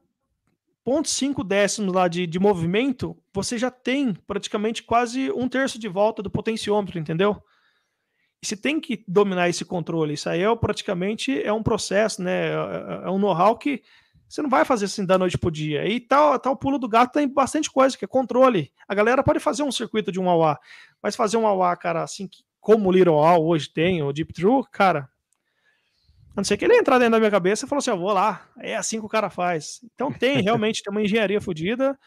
0,5 décimos lá de, de movimento, você já tem praticamente quase um terço de volta do potenciômetro, entendeu? E você tem que dominar esse controle. Isso aí é praticamente é um processo, né? É, é, é um know-how que você não vai fazer assim da noite pro dia. E tal, tal pulo do gato tem bastante coisa, que é controle. A galera pode fazer um circuito de um AUA, mas fazer um AUA, cara, assim, como o Little AUA hoje tem, o Deep True, cara, a não ser que ele entrar dentro da minha cabeça e falou assim: eu vou lá, é assim que o cara faz. Então tem realmente tem uma engenharia fodida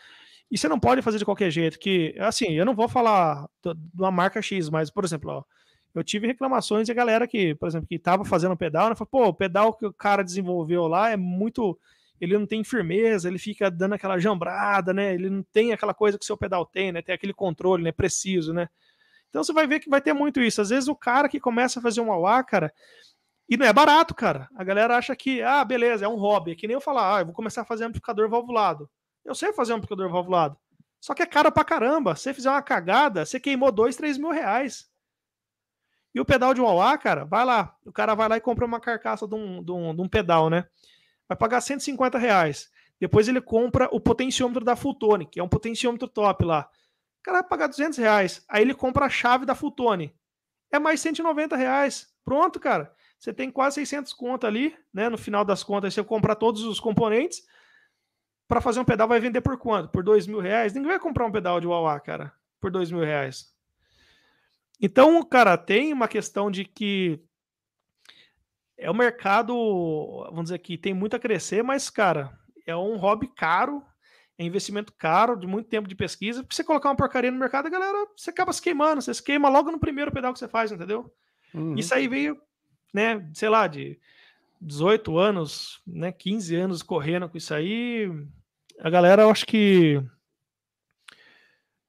e você não pode fazer de qualquer jeito. Que, assim, eu não vou falar de uma marca X, mas, por exemplo, ó, eu tive reclamações de galera que, por exemplo, que tava fazendo pedal, né? Falou, pô, o pedal que o cara desenvolveu lá é muito. Ele não tem firmeza, ele fica dando aquela jambrada, né? Ele não tem aquela coisa que o seu pedal tem, né? Tem aquele controle, né? Preciso, né? Então você vai ver que vai ter muito isso. Às vezes o cara que começa a fazer um AUA, cara, e não é barato, cara. A galera acha que, ah, beleza, é um hobby. É que nem eu falar, ah, eu vou começar a fazer amplificador valvulado. Eu sei fazer amplificador valvulado. Só que é caro pra caramba. Se você fizer uma cagada, você queimou dois, três mil reais. E o pedal de Uauá, cara, vai lá. O cara vai lá e compra uma carcaça de um, de um, de um pedal, né? Vai pagar 150 reais. Depois ele compra o potenciômetro da Fultone, que é um potenciômetro top lá. O cara vai pagar 200 reais. Aí ele compra a chave da Fultone. É mais 190 reais. Pronto, cara você tem quase 600 contas ali, né? No final das contas, você comprar todos os componentes para fazer um pedal vai vender por quanto? Por dois mil reais? Ninguém vai comprar um pedal de Wawa, cara, por dois mil reais. Então, cara, tem uma questão de que é um mercado, vamos dizer que tem muito a crescer, mas, cara, é um hobby caro, é investimento caro, de muito tempo de pesquisa. Pra você colocar uma porcaria no mercado, a galera, você acaba se queimando, você se queima logo no primeiro pedal que você faz, entendeu? Uhum. Isso aí veio né, sei lá, de 18 anos, né, 15 anos correndo com isso aí, a galera, eu acho que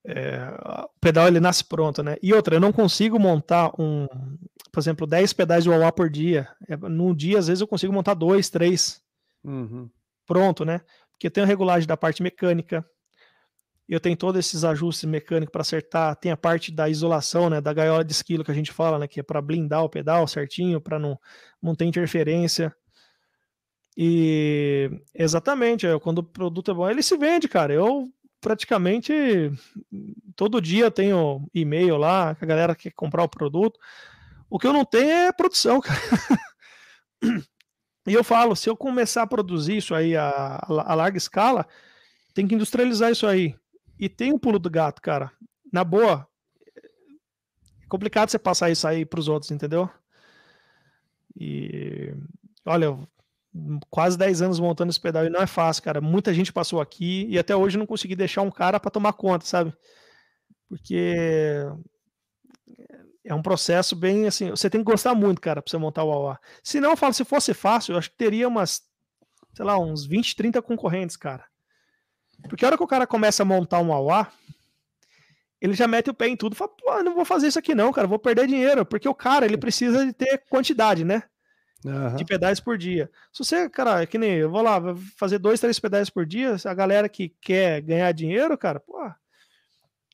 é, o pedal ele nasce pronto, né? E outra, eu não consigo montar um, por exemplo, 10 pedais de wah por dia. É, num dia, às vezes, eu consigo montar dois, três. Uhum. Pronto, né? Porque eu tenho regulagem da parte mecânica, eu tenho todos esses ajustes mecânicos para acertar, tem a parte da isolação, né, da gaiola de esquilo que a gente fala, né, que é para blindar o pedal certinho, para não, não ter interferência. E exatamente, quando o produto é bom, ele se vende, cara. Eu praticamente todo dia tenho e-mail lá, que a galera quer comprar o produto. O que eu não tenho é produção, cara. E eu falo, se eu começar a produzir isso aí a, a larga escala, tem que industrializar isso aí. E tem um pulo do gato, cara. Na boa, é complicado você passar isso aí pros outros, entendeu? E olha, quase 10 anos montando esse pedal e não é fácil, cara. Muita gente passou aqui e até hoje não consegui deixar um cara para tomar conta, sabe? Porque é um processo bem assim, você tem que gostar muito, cara, para você montar o AUA. Se não, eu falo, se fosse fácil, eu acho que teria umas, sei lá, uns 20, 30 concorrentes, cara. Porque a hora que o cara começa a montar um AUA, ele já mete o pé em tudo. Fala, não vou fazer isso aqui não, cara, vou perder dinheiro. Porque o cara, ele precisa de ter quantidade, né? Uhum. De pedais por dia. Se você, cara, é que nem eu vou lá fazer dois, três pedais por dia, a galera que quer ganhar dinheiro, cara, pô,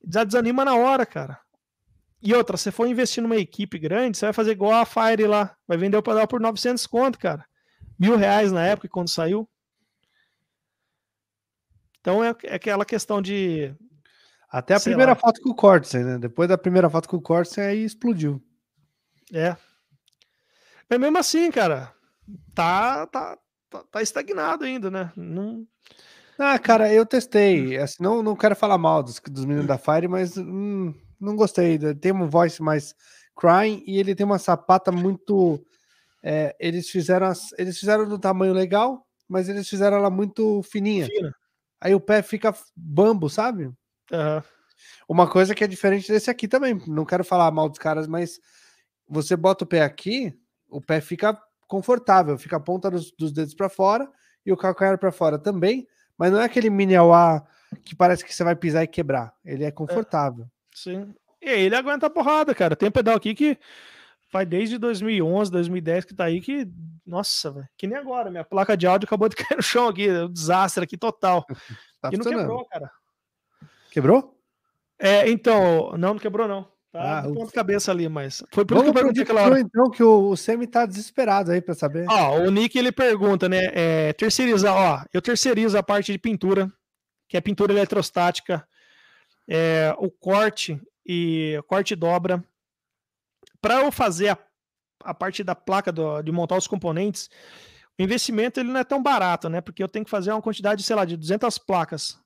já desanima na hora, cara. E outra, se for investir numa equipe grande, você vai fazer igual a Fire lá, vai vender o pedal por 900 conto, cara. Mil reais na época quando saiu. Então é, é aquela questão de. Até a primeira lá. foto com o Cortsen, né? Depois da primeira foto com o Cortsen, aí explodiu. É. Mas mesmo assim, cara, tá, tá, tá, tá estagnado ainda, né? Não. Ah, cara, eu testei. Assim, não, não quero falar mal dos, dos meninos da Fire, mas hum, não gostei. Tem um voice mais crying e ele tem uma sapata muito. É, eles fizeram as, eles fizeram do tamanho legal, mas eles fizeram ela muito fininha. Fina aí o pé fica bambo, sabe? Uhum. Uma coisa que é diferente desse aqui também, não quero falar mal dos caras, mas você bota o pé aqui, o pé fica confortável, fica a ponta dos, dos dedos para fora e o calcanhar para fora também, mas não é aquele mini AUA que parece que você vai pisar e quebrar, ele é confortável. Sim. E ele aguenta a porrada, cara. Tem um pedal aqui que vai desde 2011, 2010 que tá aí que, nossa, velho, que nem agora, minha placa de áudio acabou de cair no chão aqui, é um desastre aqui total. tá e não quebrou, cara. Quebrou? É, então, não, não quebrou não. Tá ah, ponto cabeça ali, mas foi por isso que eu perguntei aquela hora. Então que o, o Semi tá desesperado aí para saber. Ó, o Nick ele pergunta, né, é, terceirizar, ó, eu terceirizo a parte de pintura, que é pintura eletrostática, é, o corte e corte dobra, para eu fazer a, a parte da placa do, de montar os componentes, o investimento ele não é tão barato, né? Porque eu tenho que fazer uma quantidade, sei lá, de 200 placas.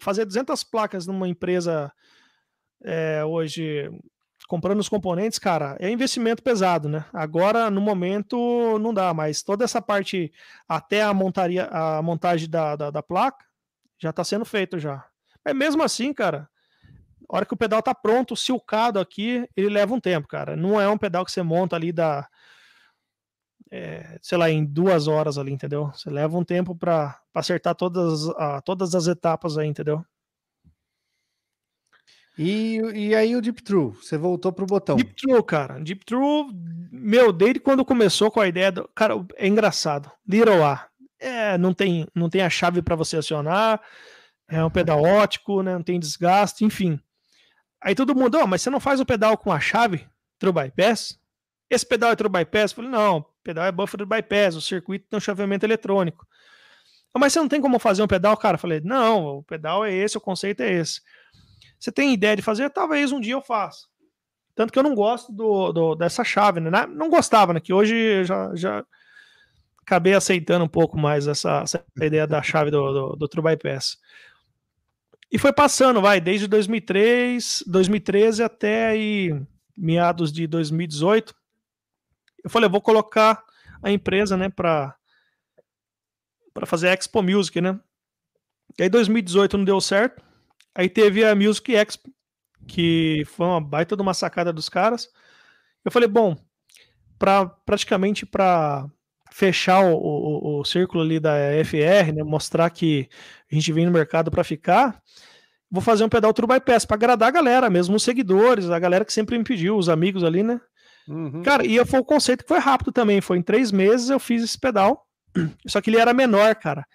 Fazer 200 placas numa empresa é, hoje comprando os componentes, cara, é investimento pesado, né? Agora, no momento, não dá, mas toda essa parte até a montaria, a montagem da, da, da placa já está sendo feito já. Mas mesmo assim, cara, a hora que o pedal tá pronto, silcado aqui, ele leva um tempo, cara. Não é um pedal que você monta ali da. É, sei lá, em duas horas ali, entendeu? Você leva um tempo para acertar todas, a, todas as etapas aí, entendeu? E, e aí o Deep True, você voltou pro botão. Deep True, cara. Deep True, meu, desde quando começou com a ideia do. Cara, é engraçado. Little A. É, não tem, não tem a chave para você acionar. É um pedal ótico, né? Não tem desgaste, enfim. Aí todo mundo, oh, mas você não faz o pedal com a chave True Bypass? Esse pedal é True Bypass? Eu falei, não, pedal é Buffer Bypass, o circuito tem um chaveamento eletrônico. Mas você não tem como fazer um pedal, cara? Eu falei, não, o pedal é esse, o conceito é esse. Você tem ideia de fazer? Talvez um dia eu faça. Tanto que eu não gosto do, do dessa chave, né? Não gostava, né? Que hoje já, já acabei aceitando um pouco mais essa, essa ideia da chave do, do, do True Bypass. E foi passando, vai, desde 2003, 2013 até aí, meados de 2018. Eu falei, eu vou colocar a empresa, né, para para fazer Expo Music, né? E aí 2018 não deu certo. Aí teve a Music Expo, que foi uma baita de uma sacada dos caras. Eu falei, bom, para praticamente para fechar o, o, o, círculo ali da FR, né, mostrar que a gente vem no mercado para ficar, vou fazer um pedal True Bypass para agradar a galera, mesmo os seguidores, a galera que sempre me pediu, os amigos ali, né? Uhum. Cara, e foi o conceito que foi rápido também, foi em três meses eu fiz esse pedal, só que ele era menor, cara.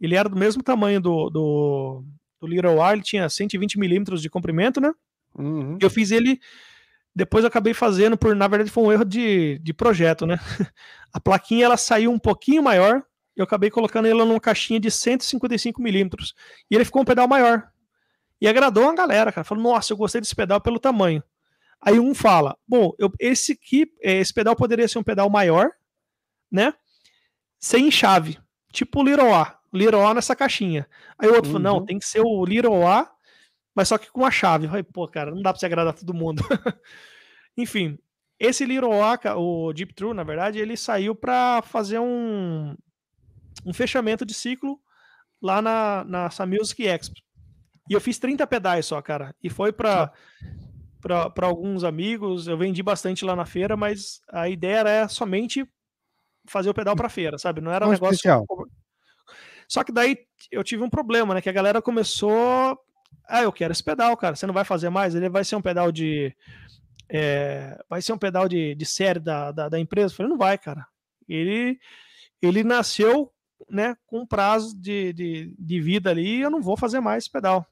Ele era do mesmo tamanho do, do, do Little R, ele tinha 120 milímetros de comprimento, né? Uhum. Eu fiz ele depois eu acabei fazendo por, na verdade, foi um erro de, de projeto, né? A plaquinha ela saiu um pouquinho maior, eu acabei colocando ela numa caixinha de 155 milímetros e ele ficou um pedal maior. E agradou a galera, cara. Falou, nossa, eu gostei desse pedal pelo tamanho. Aí um fala, bom, eu, esse aqui, esse pedal poderia ser um pedal maior, né? Sem chave, tipo o Little A, Little A nessa caixinha. Aí o outro uhum. falou, não, uhum. tem que ser o Little A mas só que com a chave. Falei, pô, cara, não dá pra você agradar todo mundo. Enfim, esse Little Oca, o Deep True, na verdade, ele saiu para fazer um, um fechamento de ciclo lá na, na Music Expo. E eu fiz 30 pedais só, cara. E foi para para alguns amigos, eu vendi bastante lá na feira, mas a ideia era somente fazer o pedal para feira, sabe? Não era um, um negócio especial. Só que daí eu tive um problema, né? Que a galera começou ah, eu quero esse pedal, cara. Você não vai fazer mais? Ele vai ser um pedal de. É, vai ser um pedal de, de série da, da, da, empresa? Eu falei, não vai, cara. Ele, ele nasceu né, com prazo de, de, de vida ali eu não vou fazer mais esse pedal.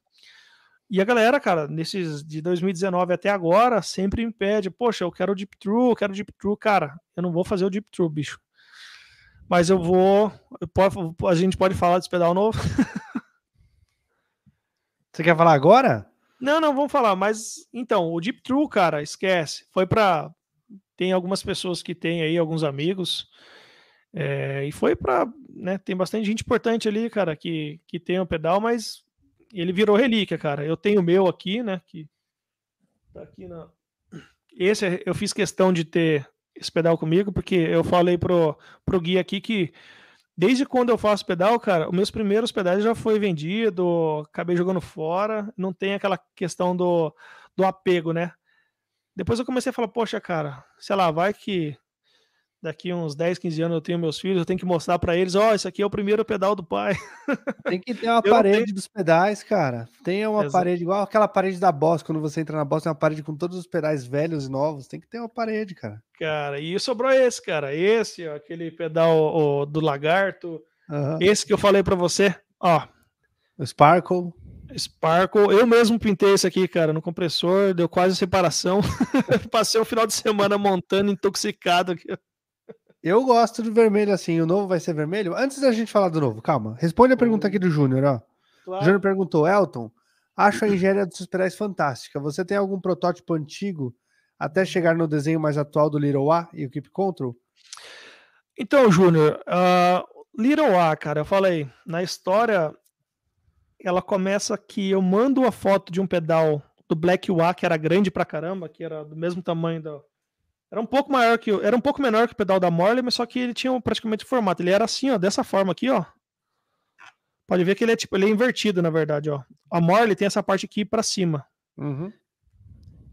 E a galera, cara, nesses de 2019 até agora, sempre me pede, poxa, eu quero Deep True, eu quero Deep True, cara, eu não vou fazer o Deep True, bicho. Mas eu vou, eu a gente pode falar desse pedal novo. Você quer falar agora? Não, não, vamos falar. Mas então, o Deep True, cara, esquece. Foi para tem algumas pessoas que têm aí alguns amigos é, e foi para, né? Tem bastante gente importante ali, cara, que que tem o pedal, mas ele virou relíquia, cara. Eu tenho o meu aqui, né? Que tá aqui na. Esse eu fiz questão de ter esse pedal comigo porque eu falei pro pro guia aqui que Desde quando eu faço pedal, cara, os meus primeiros pedais já foi vendido, acabei jogando fora, não tem aquela questão do, do apego, né? Depois eu comecei a falar, poxa, cara, sei lá, vai que daqui uns 10, 15 anos eu tenho meus filhos, eu tenho que mostrar para eles, ó, oh, isso aqui é o primeiro pedal do pai. Tem que ter uma parede tenho... dos pedais, cara. Tem uma Exato. parede igual aquela parede da Boss, quando você entra na Boss, tem uma parede com todos os pedais velhos e novos. Tem que ter uma parede, cara. Cara, e sobrou esse, cara. Esse, ó, aquele pedal ó, do lagarto. Uhum. Esse que eu falei para você, ó. O Sparkle. Sparkle, eu mesmo pintei esse aqui, cara, no compressor, deu quase separação. Passei o final de semana montando, intoxicado aqui. Eu gosto do vermelho assim. O novo vai ser vermelho? Antes da gente falar do novo, calma. Responde a pergunta aqui do Júnior, ó. Claro. O Júnior perguntou: Elton, acho a engenharia dos pedais fantástica. Você tem algum protótipo antigo até chegar no desenho mais atual do Little A e o Keep Control? Então, Júnior, uh, Little A, cara, eu falei, na história, ela começa que eu mando a foto de um pedal do Black A que era grande pra caramba, que era do mesmo tamanho do, era um pouco maior que era um pouco menor que o pedal da Morley, mas só que ele tinha praticamente o formato. Ele era assim, ó, dessa forma aqui, ó. Pode ver que ele é tipo, ele é invertido, na verdade, ó. A Morley tem essa parte aqui para cima. Uhum.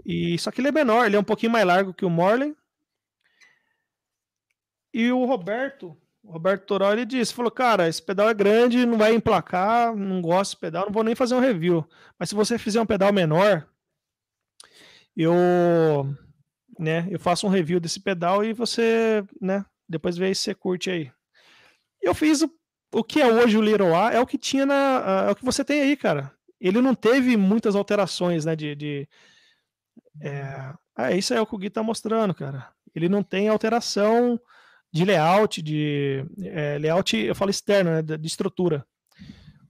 E só que ele é menor, ele é um pouquinho mais largo que o Morley. E o Roberto, o Roberto Toró, ele disse, falou, cara, esse pedal é grande, não vai emplacar, não gosto desse pedal, não vou nem fazer um review. Mas se você fizer um pedal menor, eu né? Eu faço um review desse pedal e você, né? Depois vê se você curte aí. Eu fiz o, o que é hoje o A, é o que tinha na. é o que você tem aí, cara. Ele não teve muitas alterações, né? De. de é, ah, isso é o que o Gui tá mostrando, cara. Ele não tem alteração de layout, de é, layout, eu falo externo, né, de estrutura.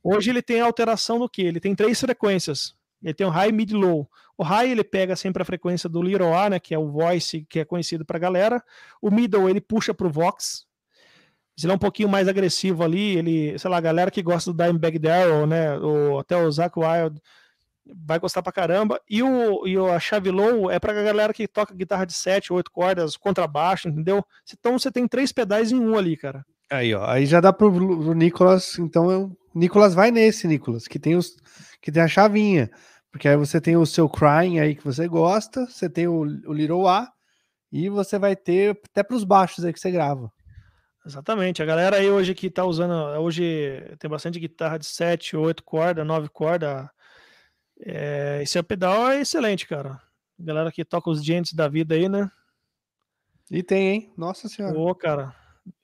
Hoje ele tem alteração no que? Ele tem três frequências. Ele tem o high, mid, low. O high ele pega sempre a frequência do little A, né, que é o voice que é conhecido para a galera. O middle ele puxa para o vox. Ele é um pouquinho mais agressivo ali, ele, sei lá, a galera que gosta do Dimebag Darrell, né, ou até o Zach Wild vai gostar pra caramba. E o, e a chave low é pra galera que toca guitarra de 7, 8 cordas, contrabaixo, entendeu? Então você tem três pedais em um ali, cara. Aí, ó, aí já dá pro, pro Nicolas, então o Nicolas vai nesse, Nicolas, que tem os que tem a chavinha. Porque aí você tem o seu Crying aí que você gosta, você tem o, o Little A, e você vai ter até para os baixos aí que você grava. Exatamente. A galera aí hoje que tá usando, hoje tem bastante guitarra de 7, 8 cordas, 9 cordas. É, esse pedal é excelente, cara. A galera que toca os gentes da vida aí, né? E tem, hein? Nossa senhora. Ô, cara.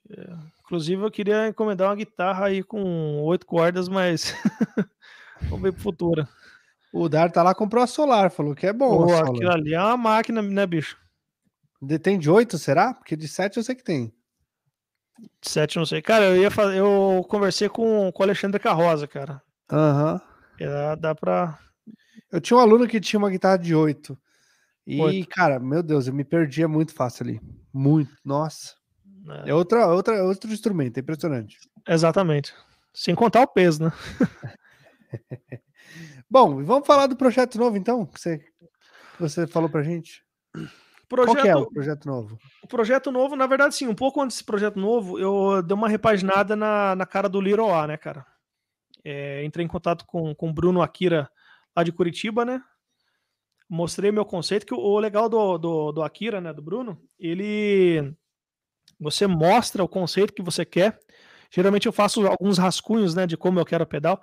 É, inclusive eu queria encomendar uma guitarra aí com 8 cordas, mas vamos ver pro futuro. O Dar tá lá, comprou a Solar, falou que é bom. Pô, aquilo ali é uma máquina, né, bicho? Tem de 8, será? Porque de 7 eu sei que tem. 7 não sei. Cara, eu ia fazer. Eu conversei com, com o Alexandre Carrosa, cara. Aham. Uhum. Dá pra. Eu tinha um aluno que tinha uma guitarra de 8. E, 8. cara, meu Deus, eu me perdia muito fácil ali. Muito. Nossa. É, é outra, outra, outro instrumento, é impressionante. Exatamente. Sem contar o peso, né? Bom, vamos falar do projeto novo então, que você, que você falou pra gente. Projeto, Qual é o projeto novo? O projeto novo, na verdade, sim, um pouco antes desse projeto novo, eu dei uma repaginada na, na cara do A, né, cara? É, entrei em contato com o Bruno Akira lá de Curitiba, né? Mostrei meu conceito, que o legal do, do, do Akira, né, do Bruno, ele... Você mostra o conceito que você quer. Geralmente eu faço alguns rascunhos, né, de como eu quero o pedal.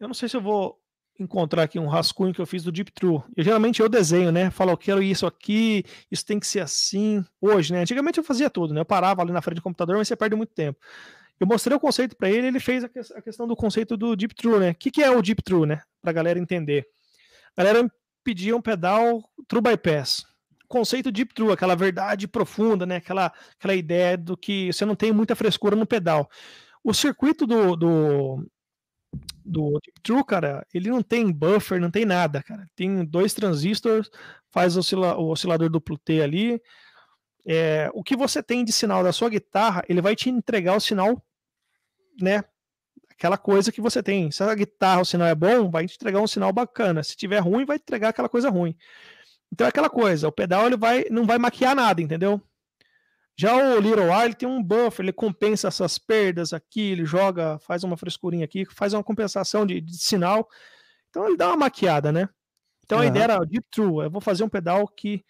Eu não sei se eu vou encontrar aqui um rascunho que eu fiz do Deep True. Eu geralmente eu desenho, né? Falo, eu quero isso aqui, isso tem que ser assim. Hoje, né? Antigamente eu fazia tudo, né? Eu parava ali na frente do computador, mas você perde muito tempo. Eu mostrei o conceito para ele, ele fez a, que a, questão do conceito do Deep True, né? O que, que é o Deep True, né? Pra galera entender. A galera pedia um pedal True Bypass. Conceito Deep True, aquela verdade profunda, né? Aquela, aquela ideia do que você não tem muita frescura no pedal. O circuito do, do, do True, cara, ele não tem buffer, não tem nada, cara. Tem dois transistores, faz oscila o oscilador duplo T ali. É, o que você tem de sinal da sua guitarra, ele vai te entregar o sinal, né? Aquela coisa que você tem. Se a guitarra, o sinal é bom, vai te entregar um sinal bacana. Se tiver ruim, vai entregar aquela coisa ruim. Então é aquela coisa, o pedal ele vai, não vai maquiar nada, entendeu? Já o Little A, ele tem um buffer, ele compensa essas perdas aqui, ele joga, faz uma frescurinha aqui, faz uma compensação de, de sinal. Então ele dá uma maquiada, né? Então uhum. a ideia era Deep True, eu vou fazer um pedal que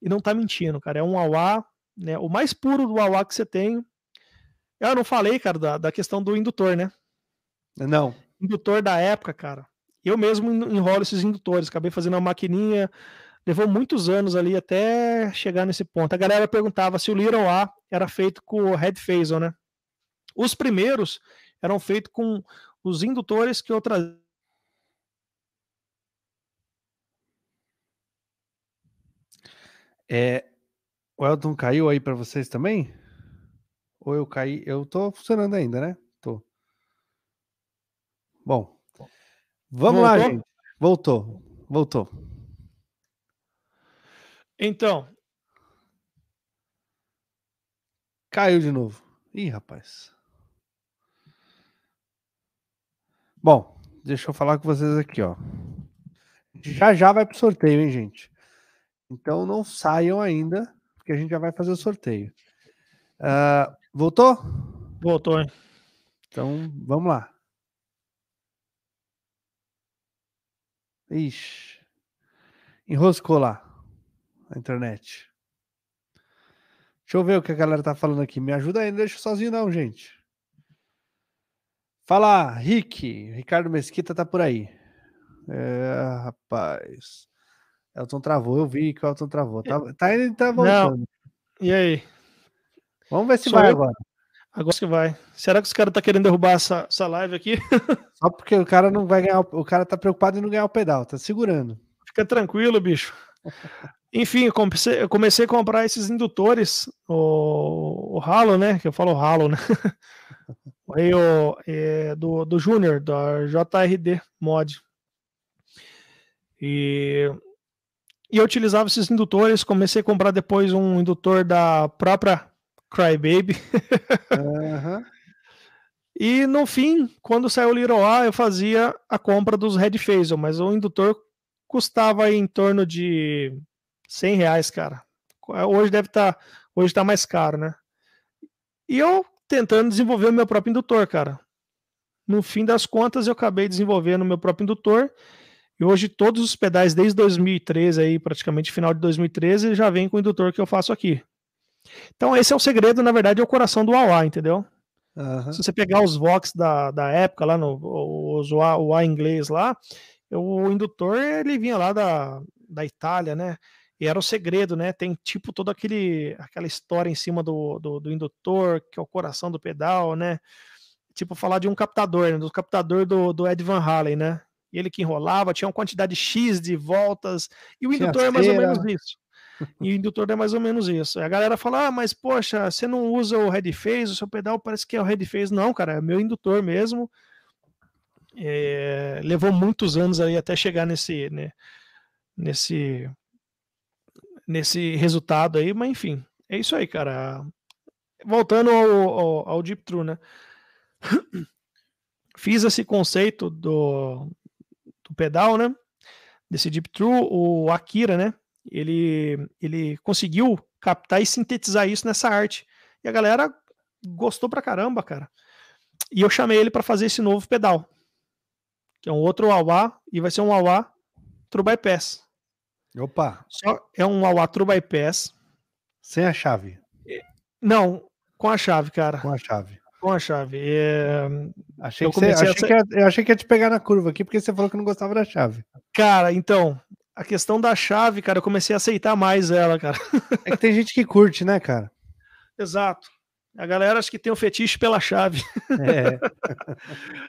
e não tá mentindo, cara, é um AUA né? O mais puro do wah que você tem. Eu não falei, cara, da, da questão do indutor, né? Não. Indutor da época, cara. Eu mesmo enrolo esses indutores. Acabei fazendo uma maquininha. Levou muitos anos ali até chegar nesse ponto. A galera perguntava se o Little A era feito com o Head Phasel, né? Os primeiros eram feitos com os indutores que eu trazia. É, o Elton caiu aí para vocês também? Ou eu caí? Eu tô funcionando ainda, né? Tô. Bom, vamos Voltou? lá, gente. Voltou, voltou. Então. Caiu de novo. Ih, rapaz. Bom, deixa eu falar com vocês aqui, ó. Já já vai pro sorteio, hein, gente? Então não saiam ainda, porque a gente já vai fazer o sorteio. Uh, voltou? Voltou, hein? Então vamos lá. Ixi. Enroscou lá a internet. Deixa eu ver o que a galera tá falando aqui. Me ajuda aí, não deixa sozinho não, gente. Fala, Rick. Ricardo Mesquita tá por aí. É, rapaz. Elton travou, eu vi que o Elton travou. Tá, tá indo tá voltando. Não. E aí? Vamos ver se Sou vai eu... agora. Agora que vai. Será que os caras tá querendo derrubar essa, essa live aqui? Só porque o cara não vai ganhar. O cara tá preocupado em não ganhar o pedal, tá segurando. Fica tranquilo, bicho. Enfim, eu comecei, comecei a comprar esses indutores, o, o Halo, né? Que eu falo Halo, né? Aí o, é, do, do Júnior, da JRD Mod. E, e eu utilizava esses indutores, comecei a comprar depois um indutor da própria Crybaby. Uhum. e no fim, quando saiu o Little A, eu fazia a compra dos Red Phasel, mas o indutor custava em torno de 100 reais, cara. Hoje deve estar, tá, hoje está mais caro, né? E eu tentando desenvolver o meu próprio indutor, cara. No fim das contas, eu acabei desenvolvendo o meu próprio indutor. E hoje todos os pedais, desde 2013, aí, praticamente final de 2013, já vem com o indutor que eu faço aqui. Então, esse é o segredo, na verdade, é o coração do AUA, entendeu? Uhum. Se você pegar os Vox da, da época, lá no os UA, UA inglês lá, o indutor ele vinha lá da, da Itália, né? E era o segredo, né? Tem tipo toda aquele, aquela história em cima do, do, do, indutor, que é o coração do pedal, né? Tipo falar de um captador, né? do captador do, do Ed Van Halen, né? E ele que enrolava, tinha uma quantidade X de voltas, e o indutor é mais ou menos isso. E o indutor é mais ou menos isso. A galera fala, ah, mas poxa, você não usa o head phase, o seu pedal parece que é o head phase. Não, cara, é meu indutor mesmo. É, levou muitos anos aí até chegar nesse, né, nesse nesse resultado aí, mas enfim, é isso aí, cara. Voltando ao, ao, ao Deep True, né? Fiz esse conceito do, do pedal, né? Desse Deep True, o Akira, né? Ele, ele conseguiu captar e sintetizar isso nessa arte. E a galera gostou pra caramba, cara. E eu chamei ele para fazer esse novo pedal, que é um outro wah e vai ser um wah True Bypass. Opa! Só é um Awa True Bypass. Sem a chave? Não, com a chave, cara. Com a chave. Com a chave. É... Achei, eu, que você, achei, que ia, eu achei que ia te pegar na curva aqui, porque você falou que não gostava da chave. Cara, então, a questão da chave, cara, eu comecei a aceitar mais ela, cara. É que tem gente que curte, né, cara? Exato. A galera acha que tem um fetiche pela chave. É.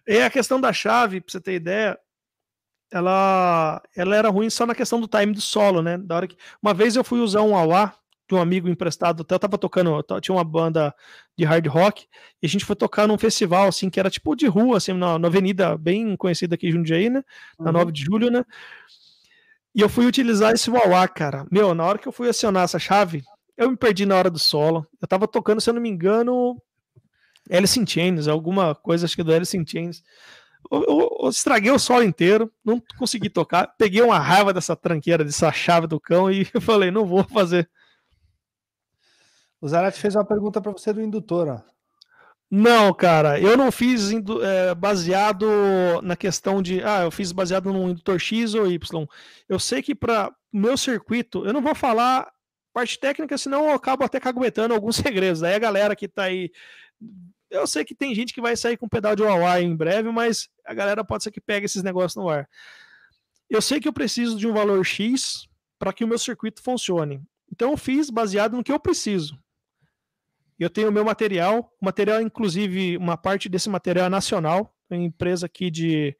é a questão da chave, pra você ter ideia, ela, ela era ruim só na questão do time do solo, né? Da hora que uma vez eu fui usar um auá de um amigo emprestado, até eu tava tocando, tinha uma banda de hard rock e a gente foi tocar num festival assim que era tipo de rua, assim, na, na avenida bem conhecida aqui em Jundiaí, né? Na uhum. 9 de julho, né? E eu fui utilizar esse wah cara. Meu, na hora que eu fui acionar essa chave, eu me perdi na hora do solo. Eu tava tocando, se eu não me engano, Alice in Chains, alguma coisa, acho que do Alice in Chains. Eu, eu, eu, estraguei o solo inteiro, não consegui tocar. Peguei uma raiva dessa tranqueira, dessa chave do cão e falei, não vou fazer. O Zarate fez uma pergunta para você do indutor, ó. Não, cara, eu não fiz é, baseado na questão de, ah, eu fiz baseado no indutor X ou Y. Eu sei que para meu circuito, eu não vou falar parte técnica, senão eu acabo até caguetando alguns segredos. Aí a galera que tá aí. Eu sei que tem gente que vai sair com pedal de Huawei em breve, mas a galera pode ser que pegue esses negócios no ar. Eu sei que eu preciso de um valor X para que o meu circuito funcione. Então eu fiz baseado no que eu preciso. Eu tenho o meu material, material, inclusive, uma parte desse material é nacional, uma empresa aqui de,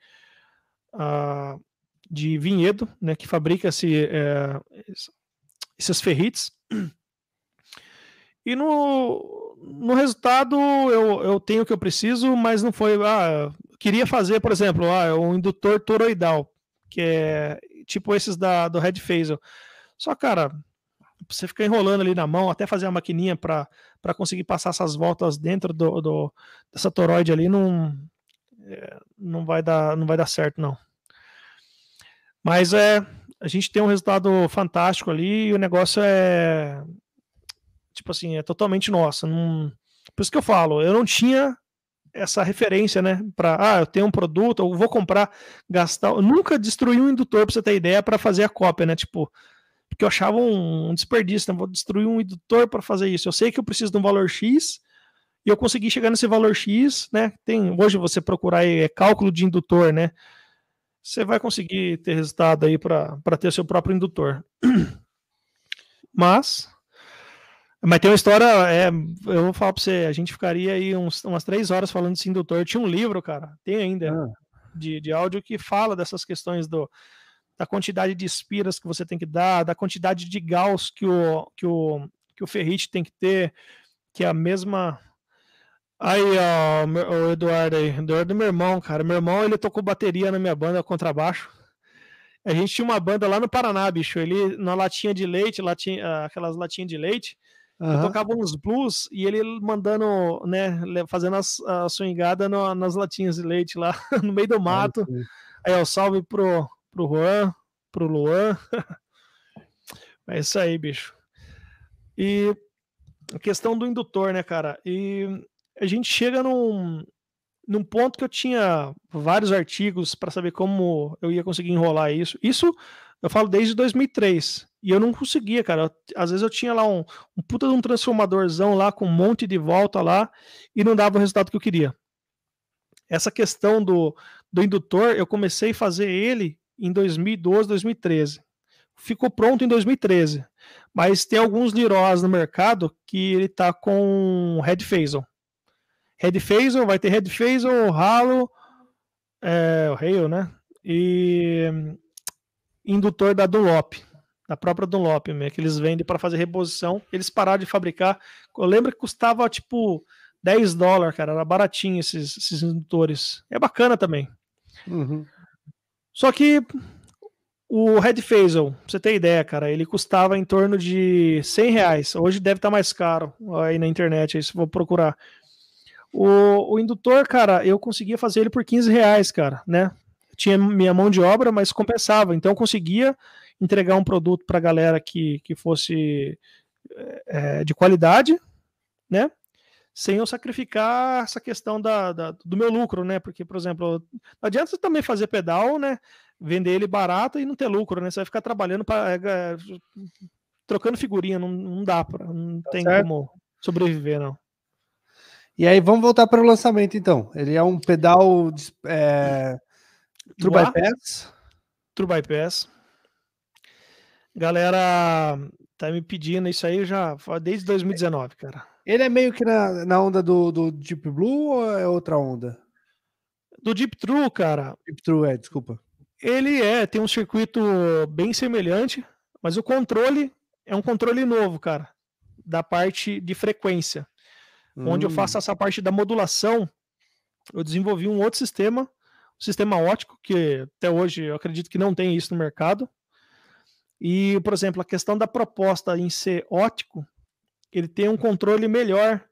uh, de Vinhedo, né, que fabrica esse, é, esses ferrites. E no, no resultado eu, eu tenho o que eu preciso, mas não foi. Ah, queria fazer, por exemplo, ah, um indutor toroidal, que é tipo esses da, do Red Phasel. Só, cara, você fica enrolando ali na mão até fazer a maquininha para conseguir passar essas voltas dentro do, do dessa toroide ali não é, não vai dar não vai dar certo não mas é a gente tem um resultado fantástico ali e o negócio é tipo assim é totalmente nosso não, por isso que eu falo eu não tinha essa referência né para ah eu tenho um produto eu vou comprar gastar eu nunca destruí um indutor para você ter ideia para fazer a cópia né tipo porque eu achava um, desperdício, né? vou destruir um indutor para fazer isso. Eu sei que eu preciso de um valor X e eu consegui chegar nesse valor X, né? Tem hoje você procurar aí, é cálculo de indutor, né? Você vai conseguir ter resultado aí para ter seu próprio indutor. Mas mas tem uma história, é, eu vou falar para você, a gente ficaria aí uns, umas três horas falando desse indutor. Tinha um livro, cara, tem ainda, ah. de, de áudio que fala dessas questões do, da quantidade de espiras que você tem que dar, da quantidade de Gauss que o, que o, que o ferrite tem que ter, que é a mesma. Aí, ó, o Eduardo aí, Eduardo é meu irmão, cara. Meu irmão, ele tocou bateria na minha banda, contrabaixo. A gente tinha uma banda lá no Paraná, bicho. Ele, na latinha de leite, latinha, aquelas latinhas de leite, uhum. tocava uns blues e ele mandando, né, fazendo as, a swingada no, nas latinhas de leite lá, no meio do mato. Aí, ó, salve pro, pro Juan, pro Luan. é isso aí, bicho. E a questão do indutor, né, cara? E a gente chega num, num ponto que eu tinha vários artigos para saber como eu ia conseguir enrolar isso. Isso eu falo desde 2003. E eu não conseguia, cara. Às vezes eu tinha lá um, um puta de um transformadorzão lá com um monte de volta lá e não dava o resultado que eu queria. Essa questão do, do indutor, eu comecei a fazer ele em 2012, 2013. Ficou pronto em 2013. Mas tem alguns Liros no mercado que ele tá com Red Phasel. Red Phasel, vai ter Red Phasel, Halo, é, o Rail, né? E indutor da Dunlop, da própria Dunlop, né? que eles vendem para fazer reposição. Eles pararam de fabricar. Eu lembro que custava tipo 10 dólares, cara. Era baratinho esses, esses indutores. É bacana também. Uhum. Só que o Red Phasel, pra você ter ideia, cara, ele custava em torno de 100 reais. Hoje deve estar tá mais caro aí na internet, aí se vou procurar. O, o indutor, cara, eu conseguia fazer ele por 15 reais, cara, né? Tinha minha mão de obra, mas compensava. Então eu conseguia entregar um produto para a galera que, que fosse é, de qualidade, né? sem eu sacrificar essa questão da, da, do meu lucro, né? Porque, por exemplo, não adianta você também fazer pedal, né? Vender ele barato e não ter lucro, né? Você vai ficar trabalhando para é, é, trocando figurinha, não, não dá para, não tá tem certo. como sobreviver, não. E aí, vamos voltar para o lançamento, então. Ele é um pedal é, True Bypass. True Bypass. Galera tá me pedindo isso aí já desde 2019, cara. Ele é meio que na, na onda do, do Deep Blue ou é outra onda? Do Deep True, cara. Deep True, é, desculpa. Ele é, tem um circuito bem semelhante, mas o controle é um controle novo, cara, da parte de frequência. Hum. Onde eu hum. faço essa parte da modulação, eu desenvolvi um outro sistema, um sistema ótico, que até hoje eu acredito que não tem isso no mercado. E, por exemplo, a questão da proposta em ser ótico, ele tem um controle melhor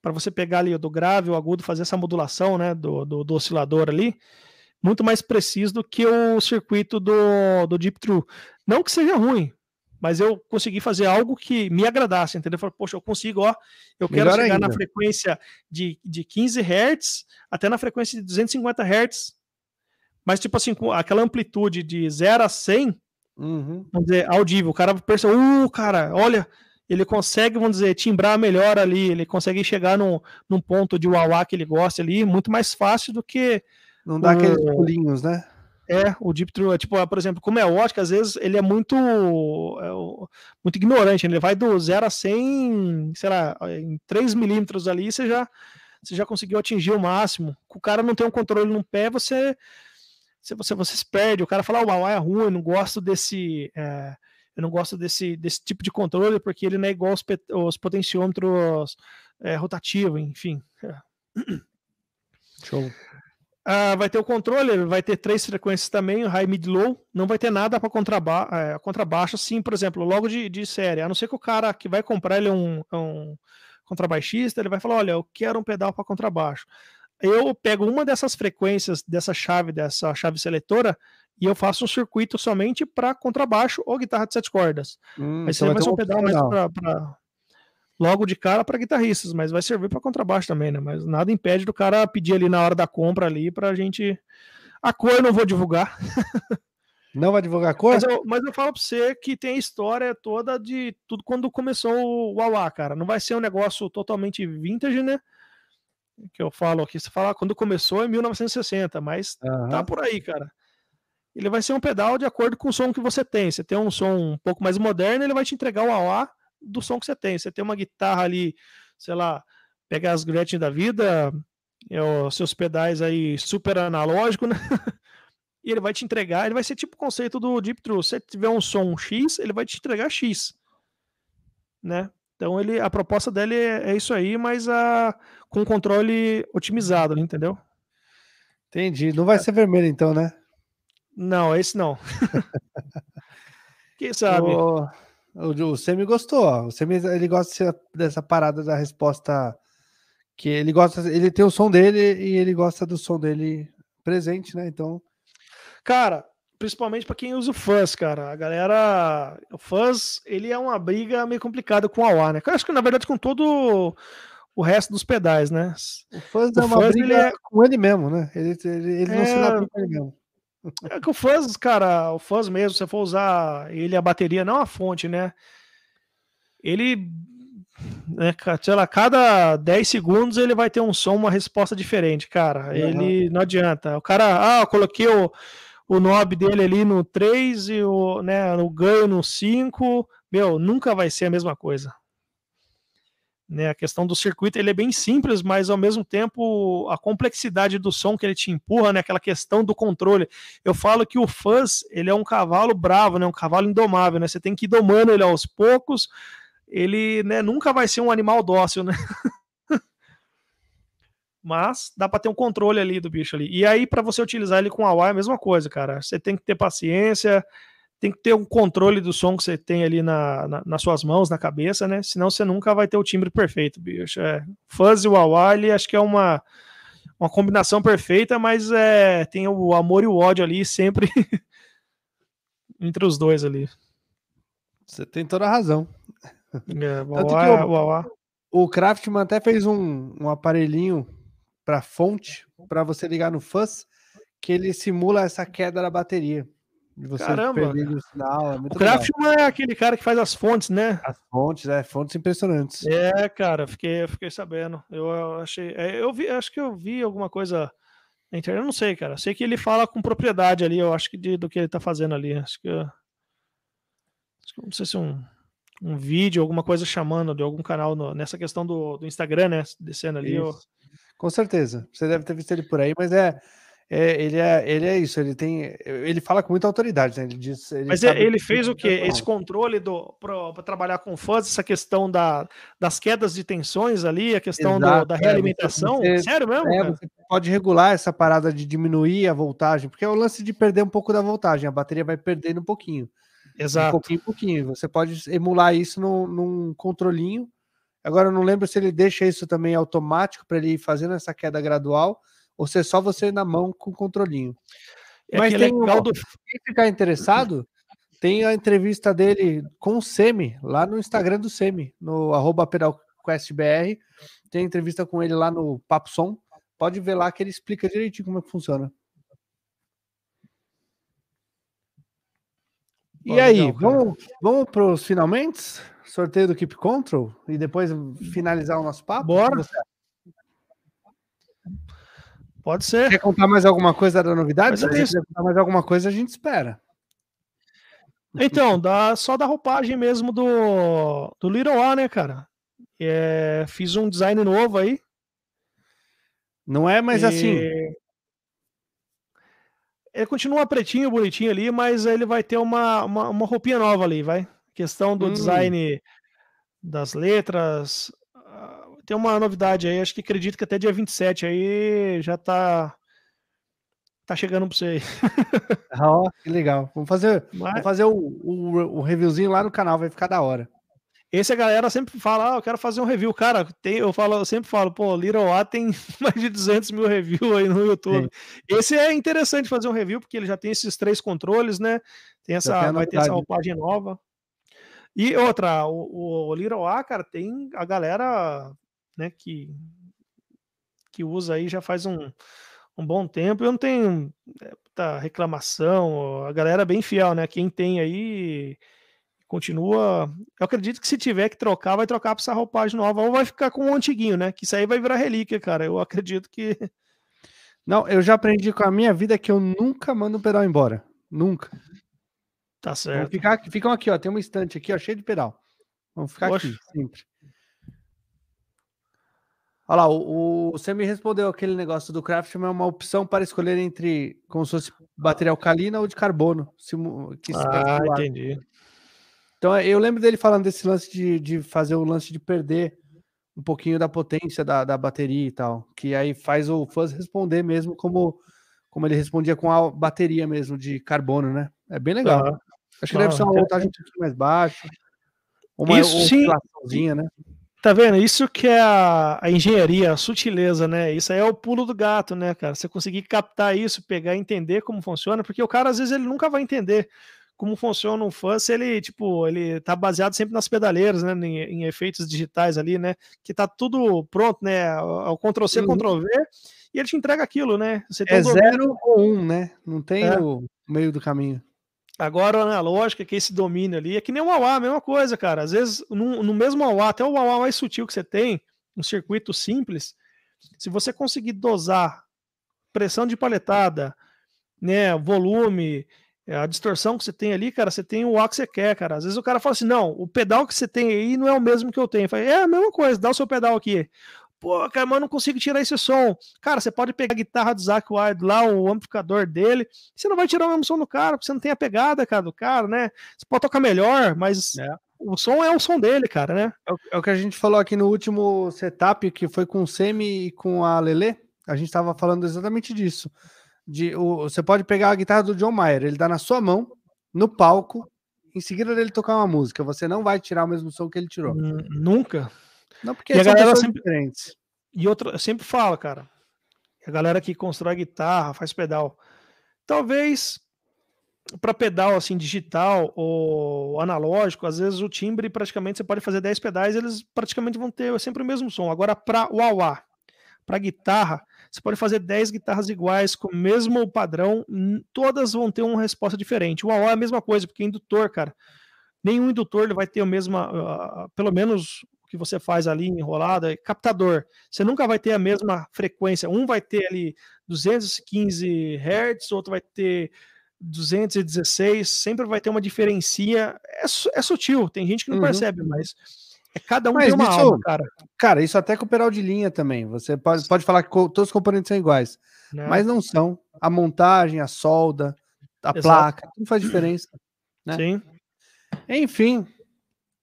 para você pegar ali do grave, o agudo, fazer essa modulação né, do, do, do, oscilador ali, muito mais preciso do que o circuito do, do Deep True. Não que seja ruim, mas eu consegui fazer algo que me agradasse, entendeu? Falei, poxa, eu consigo, ó, eu quero Melhor chegar ainda. na frequência de, de 15 Hz até na frequência de 250 Hz, mas tipo assim, com aquela amplitude de 0 a 100, Uhum. Vamos dizer, audível. O cara pensa, uh, cara, olha, ele consegue, vamos dizer, timbrar melhor ali, ele consegue chegar num, num ponto de uauá que ele gosta ali, muito mais fácil do que. Não dá o... aqueles pulinhos, né? É, o Deep True, é, tipo, por exemplo, como é ótica, às vezes ele é muito é, muito ignorante, ele vai do 0 a 100, sei lá, em 3 milímetros ali, você já, você já conseguiu atingir o máximo. O cara não tem um controle no pé, você você, você, você se perde, o cara fala, o oh, é ruim, eu não gosto desse... É, eu não gosto desse, desse tipo de controle porque ele não é igual aos, aos potenciômetros é, rotativos, enfim. É. Show. Ah, vai ter o controle, vai ter três frequências também, high, mid, low. Não vai ter nada para contraba é, contrabaixo, assim, por exemplo, logo de, de série. A não ser que o cara que vai comprar ele é um, é um contrabaixista, ele vai falar: olha, eu quero um pedal para contrabaixo. Eu pego uma dessas frequências dessa chave, dessa chave seletora, e eu faço um circuito somente para contrabaixo ou guitarra de sete cordas. Hum, Aí então vai ser um pedal mais para logo de cara para guitarristas, mas vai servir para contrabaixo também, né? Mas nada impede do cara pedir ali na hora da compra ali para a gente. A cor eu não vou divulgar. Não vai divulgar a cor? Mas eu, mas eu falo para você que tem a história toda de tudo quando começou o Wawa, cara. Não vai ser um negócio totalmente vintage, né? Que eu falo aqui, você fala quando começou em 1960, mas uhum. tá por aí, cara. Ele vai ser um pedal de acordo com o som que você tem. Você tem um som um pouco mais moderno, ele vai te entregar o Wawa do som que você tem. Você tem uma guitarra ali, sei lá, pega as Gretchen da vida, é, os seus pedais aí super analógico, né? e ele vai te entregar, ele vai ser tipo o conceito do Deep True. Se tiver um som X, ele vai te entregar X, né? Então ele, a proposta dele é, é isso aí, mas a, com controle otimizado, entendeu? Entendi. Não vai ser vermelho então, né? Não, esse não. Quem sabe? O... O, o Semi gostou, ó. O Semi ele gosta dessa parada da resposta que ele gosta, ele tem o som dele e ele gosta do som dele presente, né? Então, cara, principalmente para quem usa o Fuzz, cara. A galera, o Fuzz, ele é uma briga meio complicada com o AWA, né? Eu acho que na verdade com todo o resto dos pedais, né? O Fuzz o é uma Fuzz, briga ele é... com ele mesmo, né? Ele, ele, ele é... não se dá com ele mesmo. É que o fuzz, cara, o fuzz mesmo, se você for usar ele a bateria, não a fonte, né? Ele, né, sei lá, cada 10 segundos ele vai ter um som, uma resposta diferente, cara. Uhum. Ele não adianta. O cara, ah, eu coloquei o, o knob dele ali no 3 e o, né, no ganho no 5. Meu, nunca vai ser a mesma coisa. Né, a questão do circuito ele é bem simples, mas ao mesmo tempo a complexidade do som que ele te empurra, né, aquela questão do controle. Eu falo que o fuzz ele é um cavalo bravo, né, um cavalo indomável, né, você tem que ir domando ele aos poucos. Ele né, nunca vai ser um animal dócil, né? mas dá para ter um controle ali do bicho ali. E aí para você utilizar ele com a wire é a mesma coisa, cara. Você tem que ter paciência, tem que ter um controle do som que você tem ali na, na, nas suas mãos, na cabeça, né? Senão você nunca vai ter o timbre perfeito, bicho. É, fuzz e wah ele acho que é uma, uma combinação perfeita, mas é, tem o amor e o ódio ali sempre entre os dois ali. Você tem toda a razão. É, o, o Craftman até fez um, um aparelhinho para fonte para você ligar no fuzz que ele simula essa queda da bateria. De você Caramba! O, sinal, é o Craftman é aquele cara que faz as fontes, né? As fontes, é, fontes impressionantes. É, cara, fiquei, fiquei sabendo. Eu, eu achei. É, eu vi, acho que eu vi alguma coisa na internet, eu não sei, cara. Sei que ele fala com propriedade ali, eu acho que de, do que ele tá fazendo ali. Acho que. Acho que não sei se um, um vídeo, alguma coisa chamando de algum canal no, nessa questão do, do Instagram, né? Descendo ali. Eu... Com certeza. Você deve ter visto ele por aí, mas é é, ele, é, ele é isso, ele tem. Ele fala com muita autoridade, né? Ele diz. Ele Mas é, ele fez o quê? Esse controle para trabalhar com fãs, essa questão da, das quedas de tensões ali, a questão Exato, do, da é, realimentação. Você, Sério mesmo? É, você pode regular essa parada de diminuir a voltagem, porque é o lance de perder um pouco da voltagem, a bateria vai perdendo um pouquinho. Exato. Um pouquinho pouquinho. Você pode emular isso no, num controlinho. Agora eu não lembro se ele deixa isso também automático para ele ir fazendo essa queda gradual ou se é só você na mão com o controlinho. É Mas tem legal do... quem ficar interessado, tem a entrevista dele com o Semi, lá no Instagram do Semi, no arroba pedalquestbr. Tem entrevista com ele lá no Papo Som. Pode ver lá que ele explica direitinho como é que funciona. E aí, vamos, vamos para os finalmente? Sorteio do Keep Control e depois finalizar o nosso papo? Bora. Pode ser. Quer contar mais alguma coisa da novidade? Se contar mais alguma coisa, a gente espera. Então, dá, só da roupagem mesmo do, do Little A, né, cara? É, fiz um design novo aí. Não é mais e... assim. Ele continua pretinho, bonitinho ali, mas ele vai ter uma, uma, uma roupinha nova ali, vai. Questão do hum. design das letras. Ah, tem uma novidade aí, acho que acredito que até dia 27 aí já tá tá chegando para você aí. oh, que legal. Vamos fazer, Mas... vamos fazer o, o, o, reviewzinho lá no canal, vai ficar da hora. Esse a galera sempre fala, ah, eu quero fazer um review. Cara, tem, eu, falo, eu sempre falo, pô, Little A tem mais de 200 mil reviews aí no YouTube. Sim. Esse é interessante fazer um review, porque ele já tem esses três controles, né? Tem essa, vai ter essa roupagem nova. E outra, o, o A, cara, tem a galera né, que, que usa aí já faz um, um bom tempo. Eu não tenho é, muita reclamação. A galera é bem fiel, né? Quem tem aí continua. Eu acredito que se tiver que trocar, vai trocar para essa roupagem nova ou vai ficar com o antiguinho, né? Que isso aí vai virar relíquia, cara. Eu acredito que. Não, eu já aprendi com a minha vida que eu nunca mando o pedal embora. Nunca. Tá certo. Ficar, ficam aqui, ó. Tem uma estante aqui, ó, cheio de pedal. Vamos ficar Poxa. aqui, sempre. Olha lá, o, o, você me respondeu aquele negócio do Craftman é uma opção para escolher entre como se fosse bateria alcalina ou de carbono. Se, que se ah, entendi. Então eu lembro dele falando desse lance de, de fazer o lance de perder um pouquinho da potência da, da bateria e tal. Que aí faz o fuzz responder mesmo como, como ele respondia com a bateria mesmo de carbono, né? É bem legal. Uhum. Acho que deve ser uma voltagem um pouquinho mais baixa. Uma Isso sim. né? Tá vendo? Isso que é a, a, engenharia, a sutileza, né? Isso aí é o pulo do gato, né, cara? Você conseguir captar isso, pegar, entender como funciona, porque o cara às vezes ele nunca vai entender como funciona um fã se ele, tipo, ele tá baseado sempre nas pedaleiras, né, em, em efeitos digitais ali, né, que tá tudo pronto, né, o Ctrl C, uhum. Ctrl V, e ele te entrega aquilo, né? Você é zero ou um, né? Não tem é. o meio do caminho. Agora, a analógica, que esse domínio ali, é que nem o Huawei, a mesma coisa, cara. Às vezes, no, no mesmo Huawei, até o Huawei mais sutil que você tem, um circuito simples, se você conseguir dosar pressão de paletada, né, volume, a distorção que você tem ali, cara, você tem o A que você quer, cara. Às vezes o cara fala assim: não, o pedal que você tem aí não é o mesmo que eu tenho. Eu falo, é a mesma coisa, dá o seu pedal aqui. Pô, cara, mas eu não consigo tirar esse som. Cara, você pode pegar a guitarra do Zac Wild lá, o amplificador dele, você não vai tirar o mesmo som do cara, porque você não tem a pegada, cara, do cara, né? Você pode tocar melhor, mas é. o som é o som dele, cara, né? É o, é o, que a gente falou aqui no último setup, que foi com o Semi e com a Lele. A gente estava falando exatamente disso. De, o, você pode pegar a guitarra do John Mayer, ele dá na sua mão, no palco, em seguida dele tocar uma música. Você não vai tirar o mesmo som que ele tirou. Nunca. Não, porque e a galera sempre diferentes. E outra, eu sempre falo, cara. A galera que constrói guitarra, faz pedal. Talvez para pedal assim digital ou analógico, às vezes o timbre praticamente você pode fazer 10 pedais, eles praticamente vão ter sempre o mesmo som. Agora para o wah para guitarra, você pode fazer 10 guitarras iguais com o mesmo padrão, todas vão ter uma resposta diferente. O wah é a mesma coisa, porque indutor, cara, nenhum indutor ele vai ter o mesmo, uh, pelo menos que você faz ali enrolada, é captador. Você nunca vai ter a mesma frequência. Um vai ter ali 215 Hz, outro vai ter 216, sempre vai ter uma diferença. É, é sutil, tem gente que não uhum. percebe, mas é cada um mas tem uma isso, alma, cara. Cara, isso até com o pedal de linha também. Você pode, pode falar que todos os componentes são iguais, não. mas não são. A montagem, a solda, a Exato. placa, tudo faz diferença. Né? Sim. Enfim,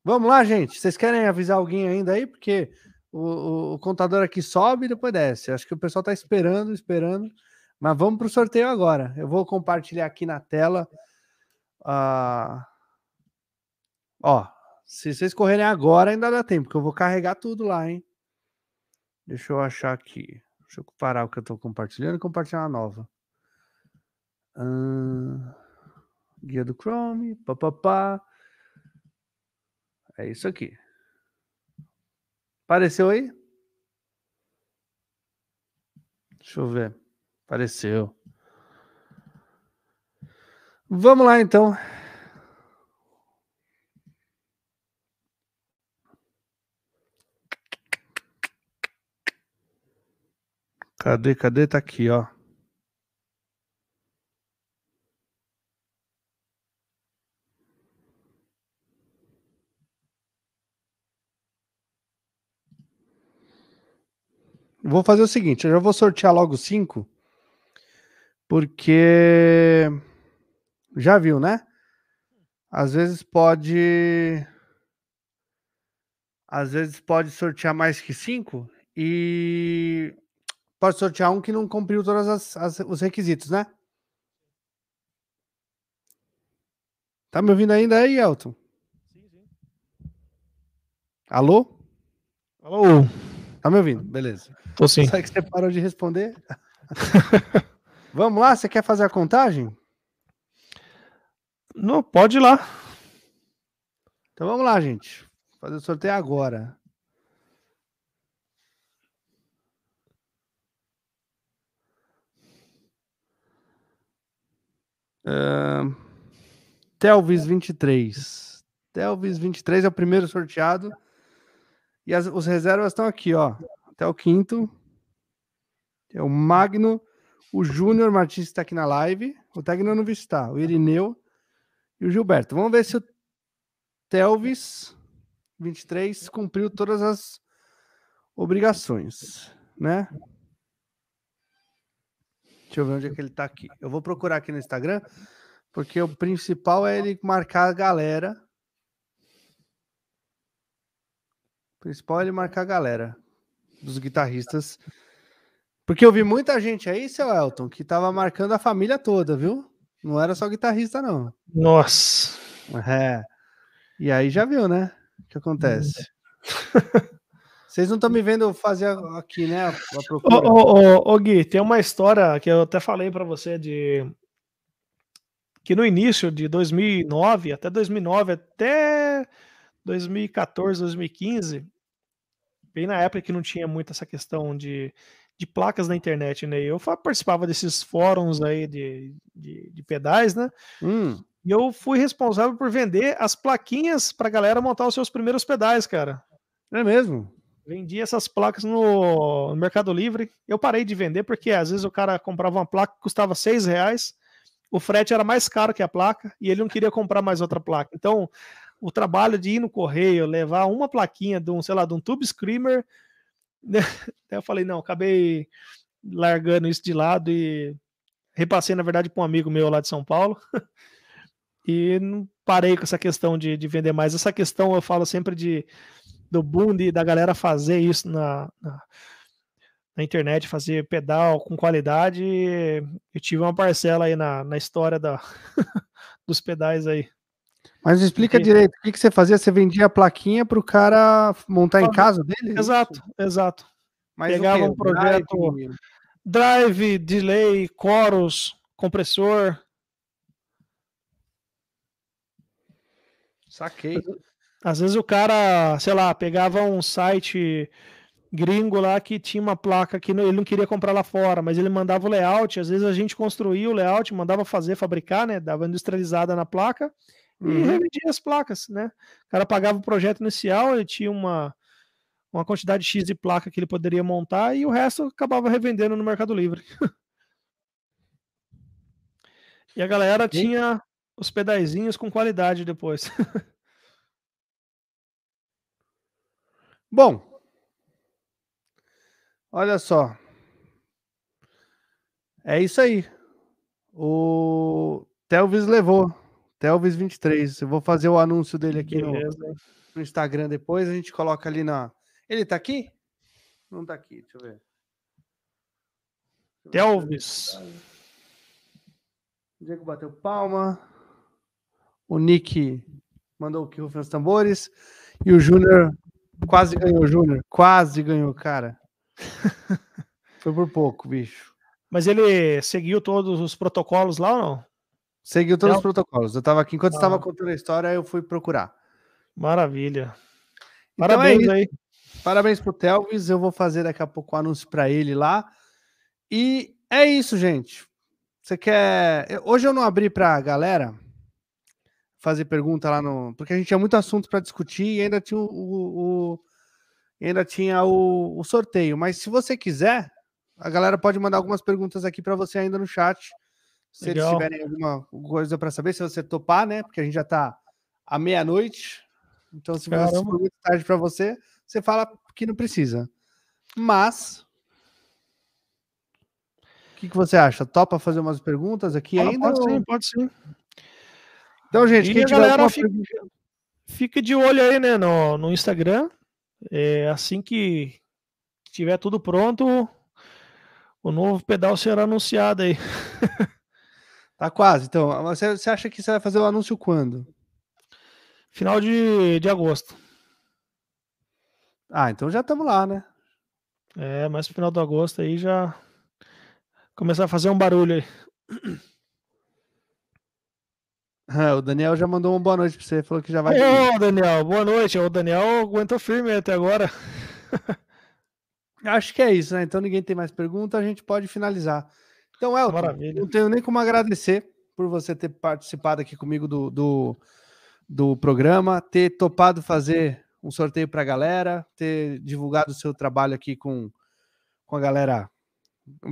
Vamos lá, gente. Vocês querem avisar alguém ainda aí? Porque o, o, o contador aqui sobe e depois desce. Acho que o pessoal está esperando, esperando. Mas vamos para o sorteio agora. Eu vou compartilhar aqui na tela. Uh... Ó, se vocês correrem agora, ainda dá tempo, porque eu vou carregar tudo lá, hein? Deixa eu achar aqui. Deixa eu parar o que eu estou compartilhando e compartilhar uma nova. Uh... Guia do Chrome, papapá. É isso aqui. Apareceu aí? Deixa eu ver. Apareceu. Vamos lá então. Cadê, cadê? Tá aqui, ó. Vou fazer o seguinte, eu já vou sortear logo cinco, porque já viu, né? Às vezes pode, às vezes pode sortear mais que cinco e pode sortear um que não cumpriu todos as, as, os requisitos, né? Tá me ouvindo ainda aí, Elton? Sim, sim. Alô? Alô? Tá me ouvindo? Beleza. Tô sim. Sabe que você parou de responder? Vamos lá? Você quer fazer a contagem? Não, pode ir lá. Então vamos lá, gente. Fazer o sorteio agora. Uh, Telvis 23. Telvis 23 é o primeiro sorteado. E as, os reservas estão aqui, ó. Até o quinto. É o Magno, o Júnior Martins está aqui na live. O Tegno não estar. O Irineu e o Gilberto. Vamos ver se o Telvis 23 cumpriu todas as obrigações, né? Deixa eu ver onde é que ele está aqui. Eu vou procurar aqui no Instagram, porque o principal é ele marcar a galera principal é ele marcar a galera dos guitarristas. Porque eu vi muita gente aí, seu Elton, que tava marcando a família toda, viu? Não era só guitarrista, não. Nossa. É. E aí já viu, né? O que acontece. Vocês não estão me vendo fazer aqui, né? A procura. Ô, ô, ô, ô, Gui, tem uma história que eu até falei para você de que no início de 2009 até 2009 até 2014, 2015, bem na época que não tinha muito essa questão de, de placas na internet, né? Eu participava desses fóruns aí de, de, de pedais, né? Hum. E eu fui responsável por vender as plaquinhas para galera montar os seus primeiros pedais, cara. É mesmo? Vendi essas placas no, no, Mercado Livre. Eu parei de vender porque às vezes o cara comprava uma placa que custava seis reais, o frete era mais caro que a placa e ele não queria comprar mais outra placa. Então o trabalho de ir no correio, levar uma plaquinha de um, sei lá, de um Tube Screamer. Né? eu falei, não, acabei largando isso de lado e repassei, na verdade, para um amigo meu lá de São Paulo. e não parei com essa questão de, de vender mais. Essa questão eu falo sempre de do boom da galera fazer isso na, na, na, internet, fazer pedal com qualidade. Eu tive uma parcela aí na, na história da, dos pedais aí. Mas explica direito, o que, que você fazia? Você vendia a plaquinha para o cara montar em casa dele? Exato, exato. Mas Pegava um projeto drive, drive, delay, chorus, compressor. Saquei. Às vezes o cara, sei lá, pegava um site gringo lá que tinha uma placa que ele não queria comprar lá fora, mas ele mandava o layout, às vezes a gente construía o layout, mandava fazer, fabricar, né, dava industrializada na placa, e uhum. revendia as placas, né? O cara pagava o projeto inicial, ele tinha uma, uma quantidade X de placa que ele poderia montar e o resto acabava revendendo no Mercado Livre. e a galera tinha os pedaizinhos com qualidade depois. Bom, olha só. É isso aí. O Telvis levou. Telvis 23. Eu vou fazer o anúncio dele aqui no, no, Instagram depois. A gente coloca ali na. Ele tá aqui? Não tá aqui, deixa eu ver. Telvis. O Diego bateu palma. O Nick mandou o que rufem os tambores. E o Júnior quase ganhou, Júnior. Quase ganhou, cara. Foi por pouco, bicho. Mas ele seguiu todos os protocolos lá ou não? Seguiu todos os protocolos. Eu estava aqui, enquanto estava ah. contando a história, eu fui procurar. Maravilha. Então Parabéns é aí. Parabéns pro Telvis. Eu vou fazer daqui a pouco o um anúncio para ele lá. E é isso, gente. Você quer. Hoje eu não abri para a galera fazer pergunta lá no. Porque a gente tinha muito assunto para discutir e ainda tinha o, o, o ainda tinha o, o sorteio. Mas se você quiser, a galera pode mandar algumas perguntas aqui para você ainda no chat. Se Legal. eles tiverem alguma coisa para saber, se você topar, né? Porque a gente já está à meia-noite. Então, se for muito tarde para você, você fala que não precisa. Mas. O que, que você acha? Topa fazer umas perguntas aqui ah, ainda? Pode ou... sim, pode sim. Então, gente, quem galera fica, fica, de olho aí, né, no, no Instagram. É, assim que tiver tudo pronto, o novo pedal será anunciado aí. tá quase. Então, você, você acha que você vai fazer o anúncio quando? Final de, de agosto. Ah, então já estamos lá, né? É, mas no final de agosto aí já começar a fazer um barulho aí. É, o Daniel já mandou uma boa noite para você, falou que já vai. Ô, Daniel, boa noite. O Daniel aguentou firme até agora. Acho que é isso, né? Então ninguém tem mais pergunta, a gente pode finalizar. Então, Elton, Maravilha. não tenho nem como agradecer por você ter participado aqui comigo do, do, do programa, ter topado fazer um sorteio para a galera, ter divulgado o seu trabalho aqui com, com a galera.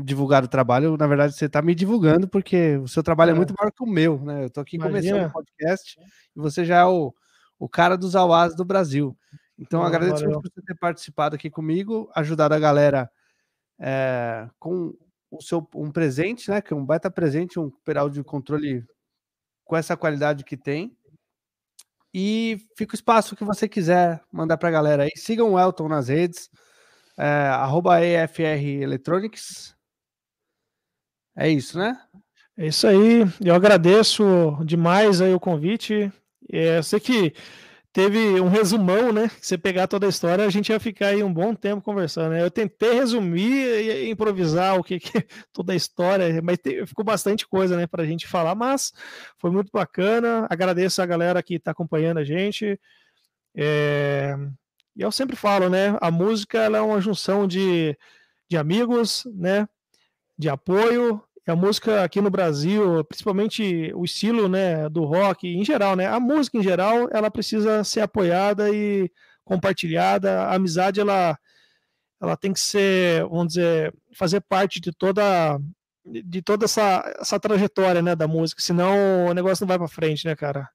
Divulgar o trabalho, na verdade, você está me divulgando, porque o seu trabalho é, é muito maior que o meu, né? Eu estou aqui Imagina. começando o podcast e você já é o, o cara dos auás do Brasil. Então, agradeço muito por você ter participado aqui comigo, ajudado a galera é, com o seu um presente, né? Que é um baita presente, um pedal de controle com essa qualidade que tem. E fica o espaço que você quiser mandar para a galera aí. Sigam o Elton nas redes, é, EFR Electronics. É isso, né? É isso aí. Eu agradeço demais aí o convite. É, eu sei que teve um resumão, né? Se você pegar toda a história, a gente ia ficar aí um bom tempo conversando. Né? Eu tentei resumir e improvisar o que, que toda a história, mas te, ficou bastante coisa, né, para a gente falar. Mas foi muito bacana. Agradeço a galera que está acompanhando a gente. É... E eu sempre falo, né? A música é uma junção de, de amigos, né? De apoio a música aqui no Brasil, principalmente o estilo, né, do rock em geral, né, a música em geral, ela precisa ser apoiada e compartilhada. A amizade, ela, ela tem que ser, vamos dizer, fazer parte de toda de toda essa, essa trajetória, né, da música, senão o negócio não vai para frente, né, cara.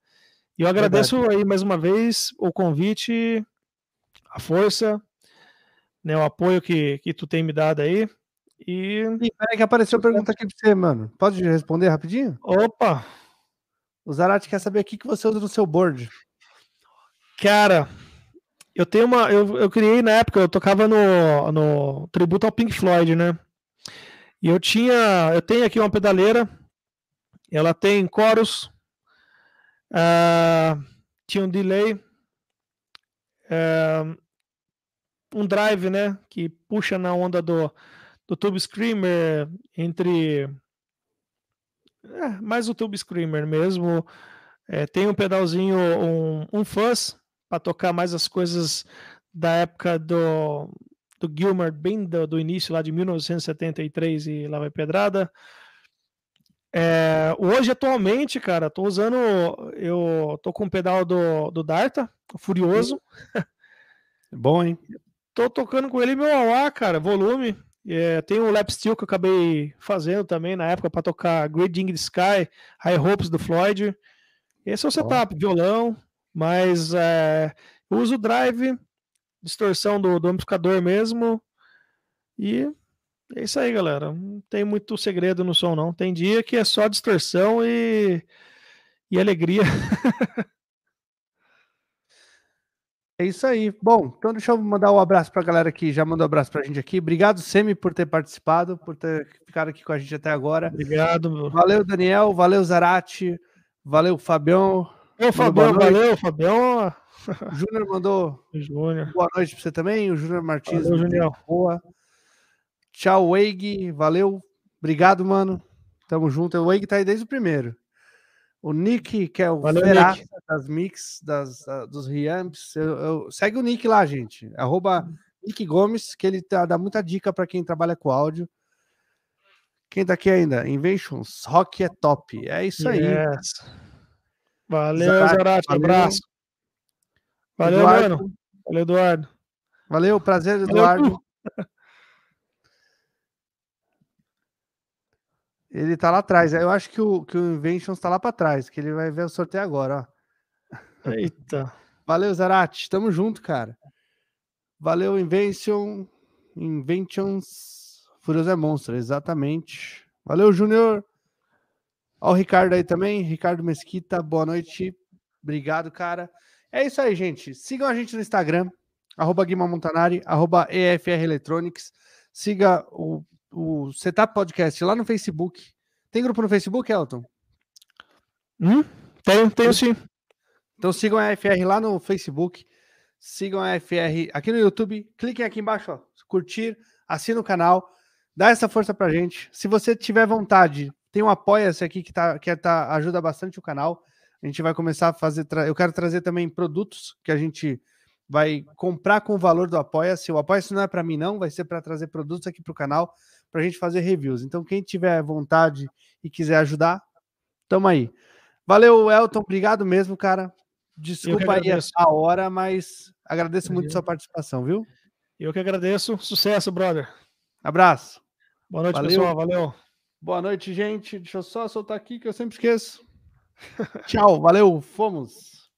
E eu agradeço Verdade. aí mais uma vez o convite, a força, né, o apoio que, que tu tem me dado aí. E. peraí que apareceu pergunta aqui pra você, mano. Pode responder rapidinho? Opa! O Zarate quer saber o que, você usa no seu board. Cara, eu tenho uma. Eu, eu criei na época, eu tocava no, no tributo ao Pink Floyd, né? E eu tinha. Eu tenho aqui uma pedaleira. Ela tem chorus. Uh, tinha um delay. Uh, um drive, né? Que puxa na onda do, do Tube Screamer entre. É, mais o Tube Screamer mesmo. É, tem um pedalzinho, um, um fuzz, para tocar mais as coisas da época do, do Gilmer, bem do, do, início lá de 1973 e lá vai pedrada. É, hoje, atualmente, cara, tô usando. Eu tô com o pedal do, do Darta, Furioso. Bom, hein? Tô tocando com ele meu AUA, cara, volume. É, tem um lap steel que eu acabei fazendo também na época para tocar Grading the Sky, High Hopes do Floyd. Esse é o setup, oh. violão, mas é, eu uso drive, distorção do, do amplificador mesmo. E é isso aí, galera. Não tem muito segredo no som, não. Tem dia que é só distorção e, e alegria. É isso aí. Bom, então deixa eu mandar um abraço para a galera que já mandou um abraço para a gente aqui. Obrigado, Semi, por ter participado, por ter ficado aqui com a gente até agora. Obrigado. Meu. Valeu, Daniel. Valeu, Zarate. Valeu, Fabião. Ô, Fabião, valeu, Fabião. O Júnior mandou Júnior. boa noite para você também. O Júnior Martins. Valeu, Júnior. Boa. Tchau, Weig. Valeu. Obrigado, mano. Tamo junto. O Weig tá aí desde o primeiro. O Nick, que é o Valeu, Nick. das mix, das, uh, dos reamps. Eu, eu, segue o Nick lá, gente. Arroba Nick Gomes, que ele tá, dá muita dica para quem trabalha com áudio. Quem tá aqui ainda? Inventions, rock é top. É isso aí. Yes. Valeu, Zarate. Abraço. Valeu, Eduardo. mano. Valeu, Eduardo. Valeu, prazer, Eduardo. Valeu, Ele tá lá atrás. Eu acho que o, que o Inventions tá lá para trás, que ele vai ver o sorteio agora, ó. Eita. Valeu, Zarate. Tamo junto, cara. Valeu, Invention. Inventions. Furioso é monstro, exatamente. Valeu, Júnior. Ó, o Ricardo aí também. Ricardo Mesquita, boa noite. Obrigado, cara. É isso aí, gente. Sigam a gente no Instagram, arroba Guima Montanari, arroba EFR Electronics. Siga o o Setup Podcast lá no Facebook. Tem grupo no Facebook, Elton? Hum? Tenho, tenho sim. Então sigam a FR lá no Facebook. Sigam a FR aqui no YouTube. Cliquem aqui embaixo, ó, curtir, assina o canal, dá essa força pra gente. Se você tiver vontade, tem um apoia-se aqui que, tá, que tá, ajuda bastante o canal. A gente vai começar a fazer. Eu quero trazer também produtos que a gente vai comprar com o valor do Apoia-se. O Apoia-se não é para mim, não, vai ser para trazer produtos aqui para o canal para a gente fazer reviews. Então, quem tiver vontade e quiser ajudar, tamo aí. Valeu, Elton. Obrigado mesmo, cara. Desculpa aí a hora, mas agradeço muito a sua participação, viu? Eu que agradeço. Sucesso, brother. Abraço. Boa noite, Valeu. pessoal. Valeu. Boa noite, gente. Deixa eu só soltar aqui que eu sempre esqueço. Tchau. Valeu. Fomos.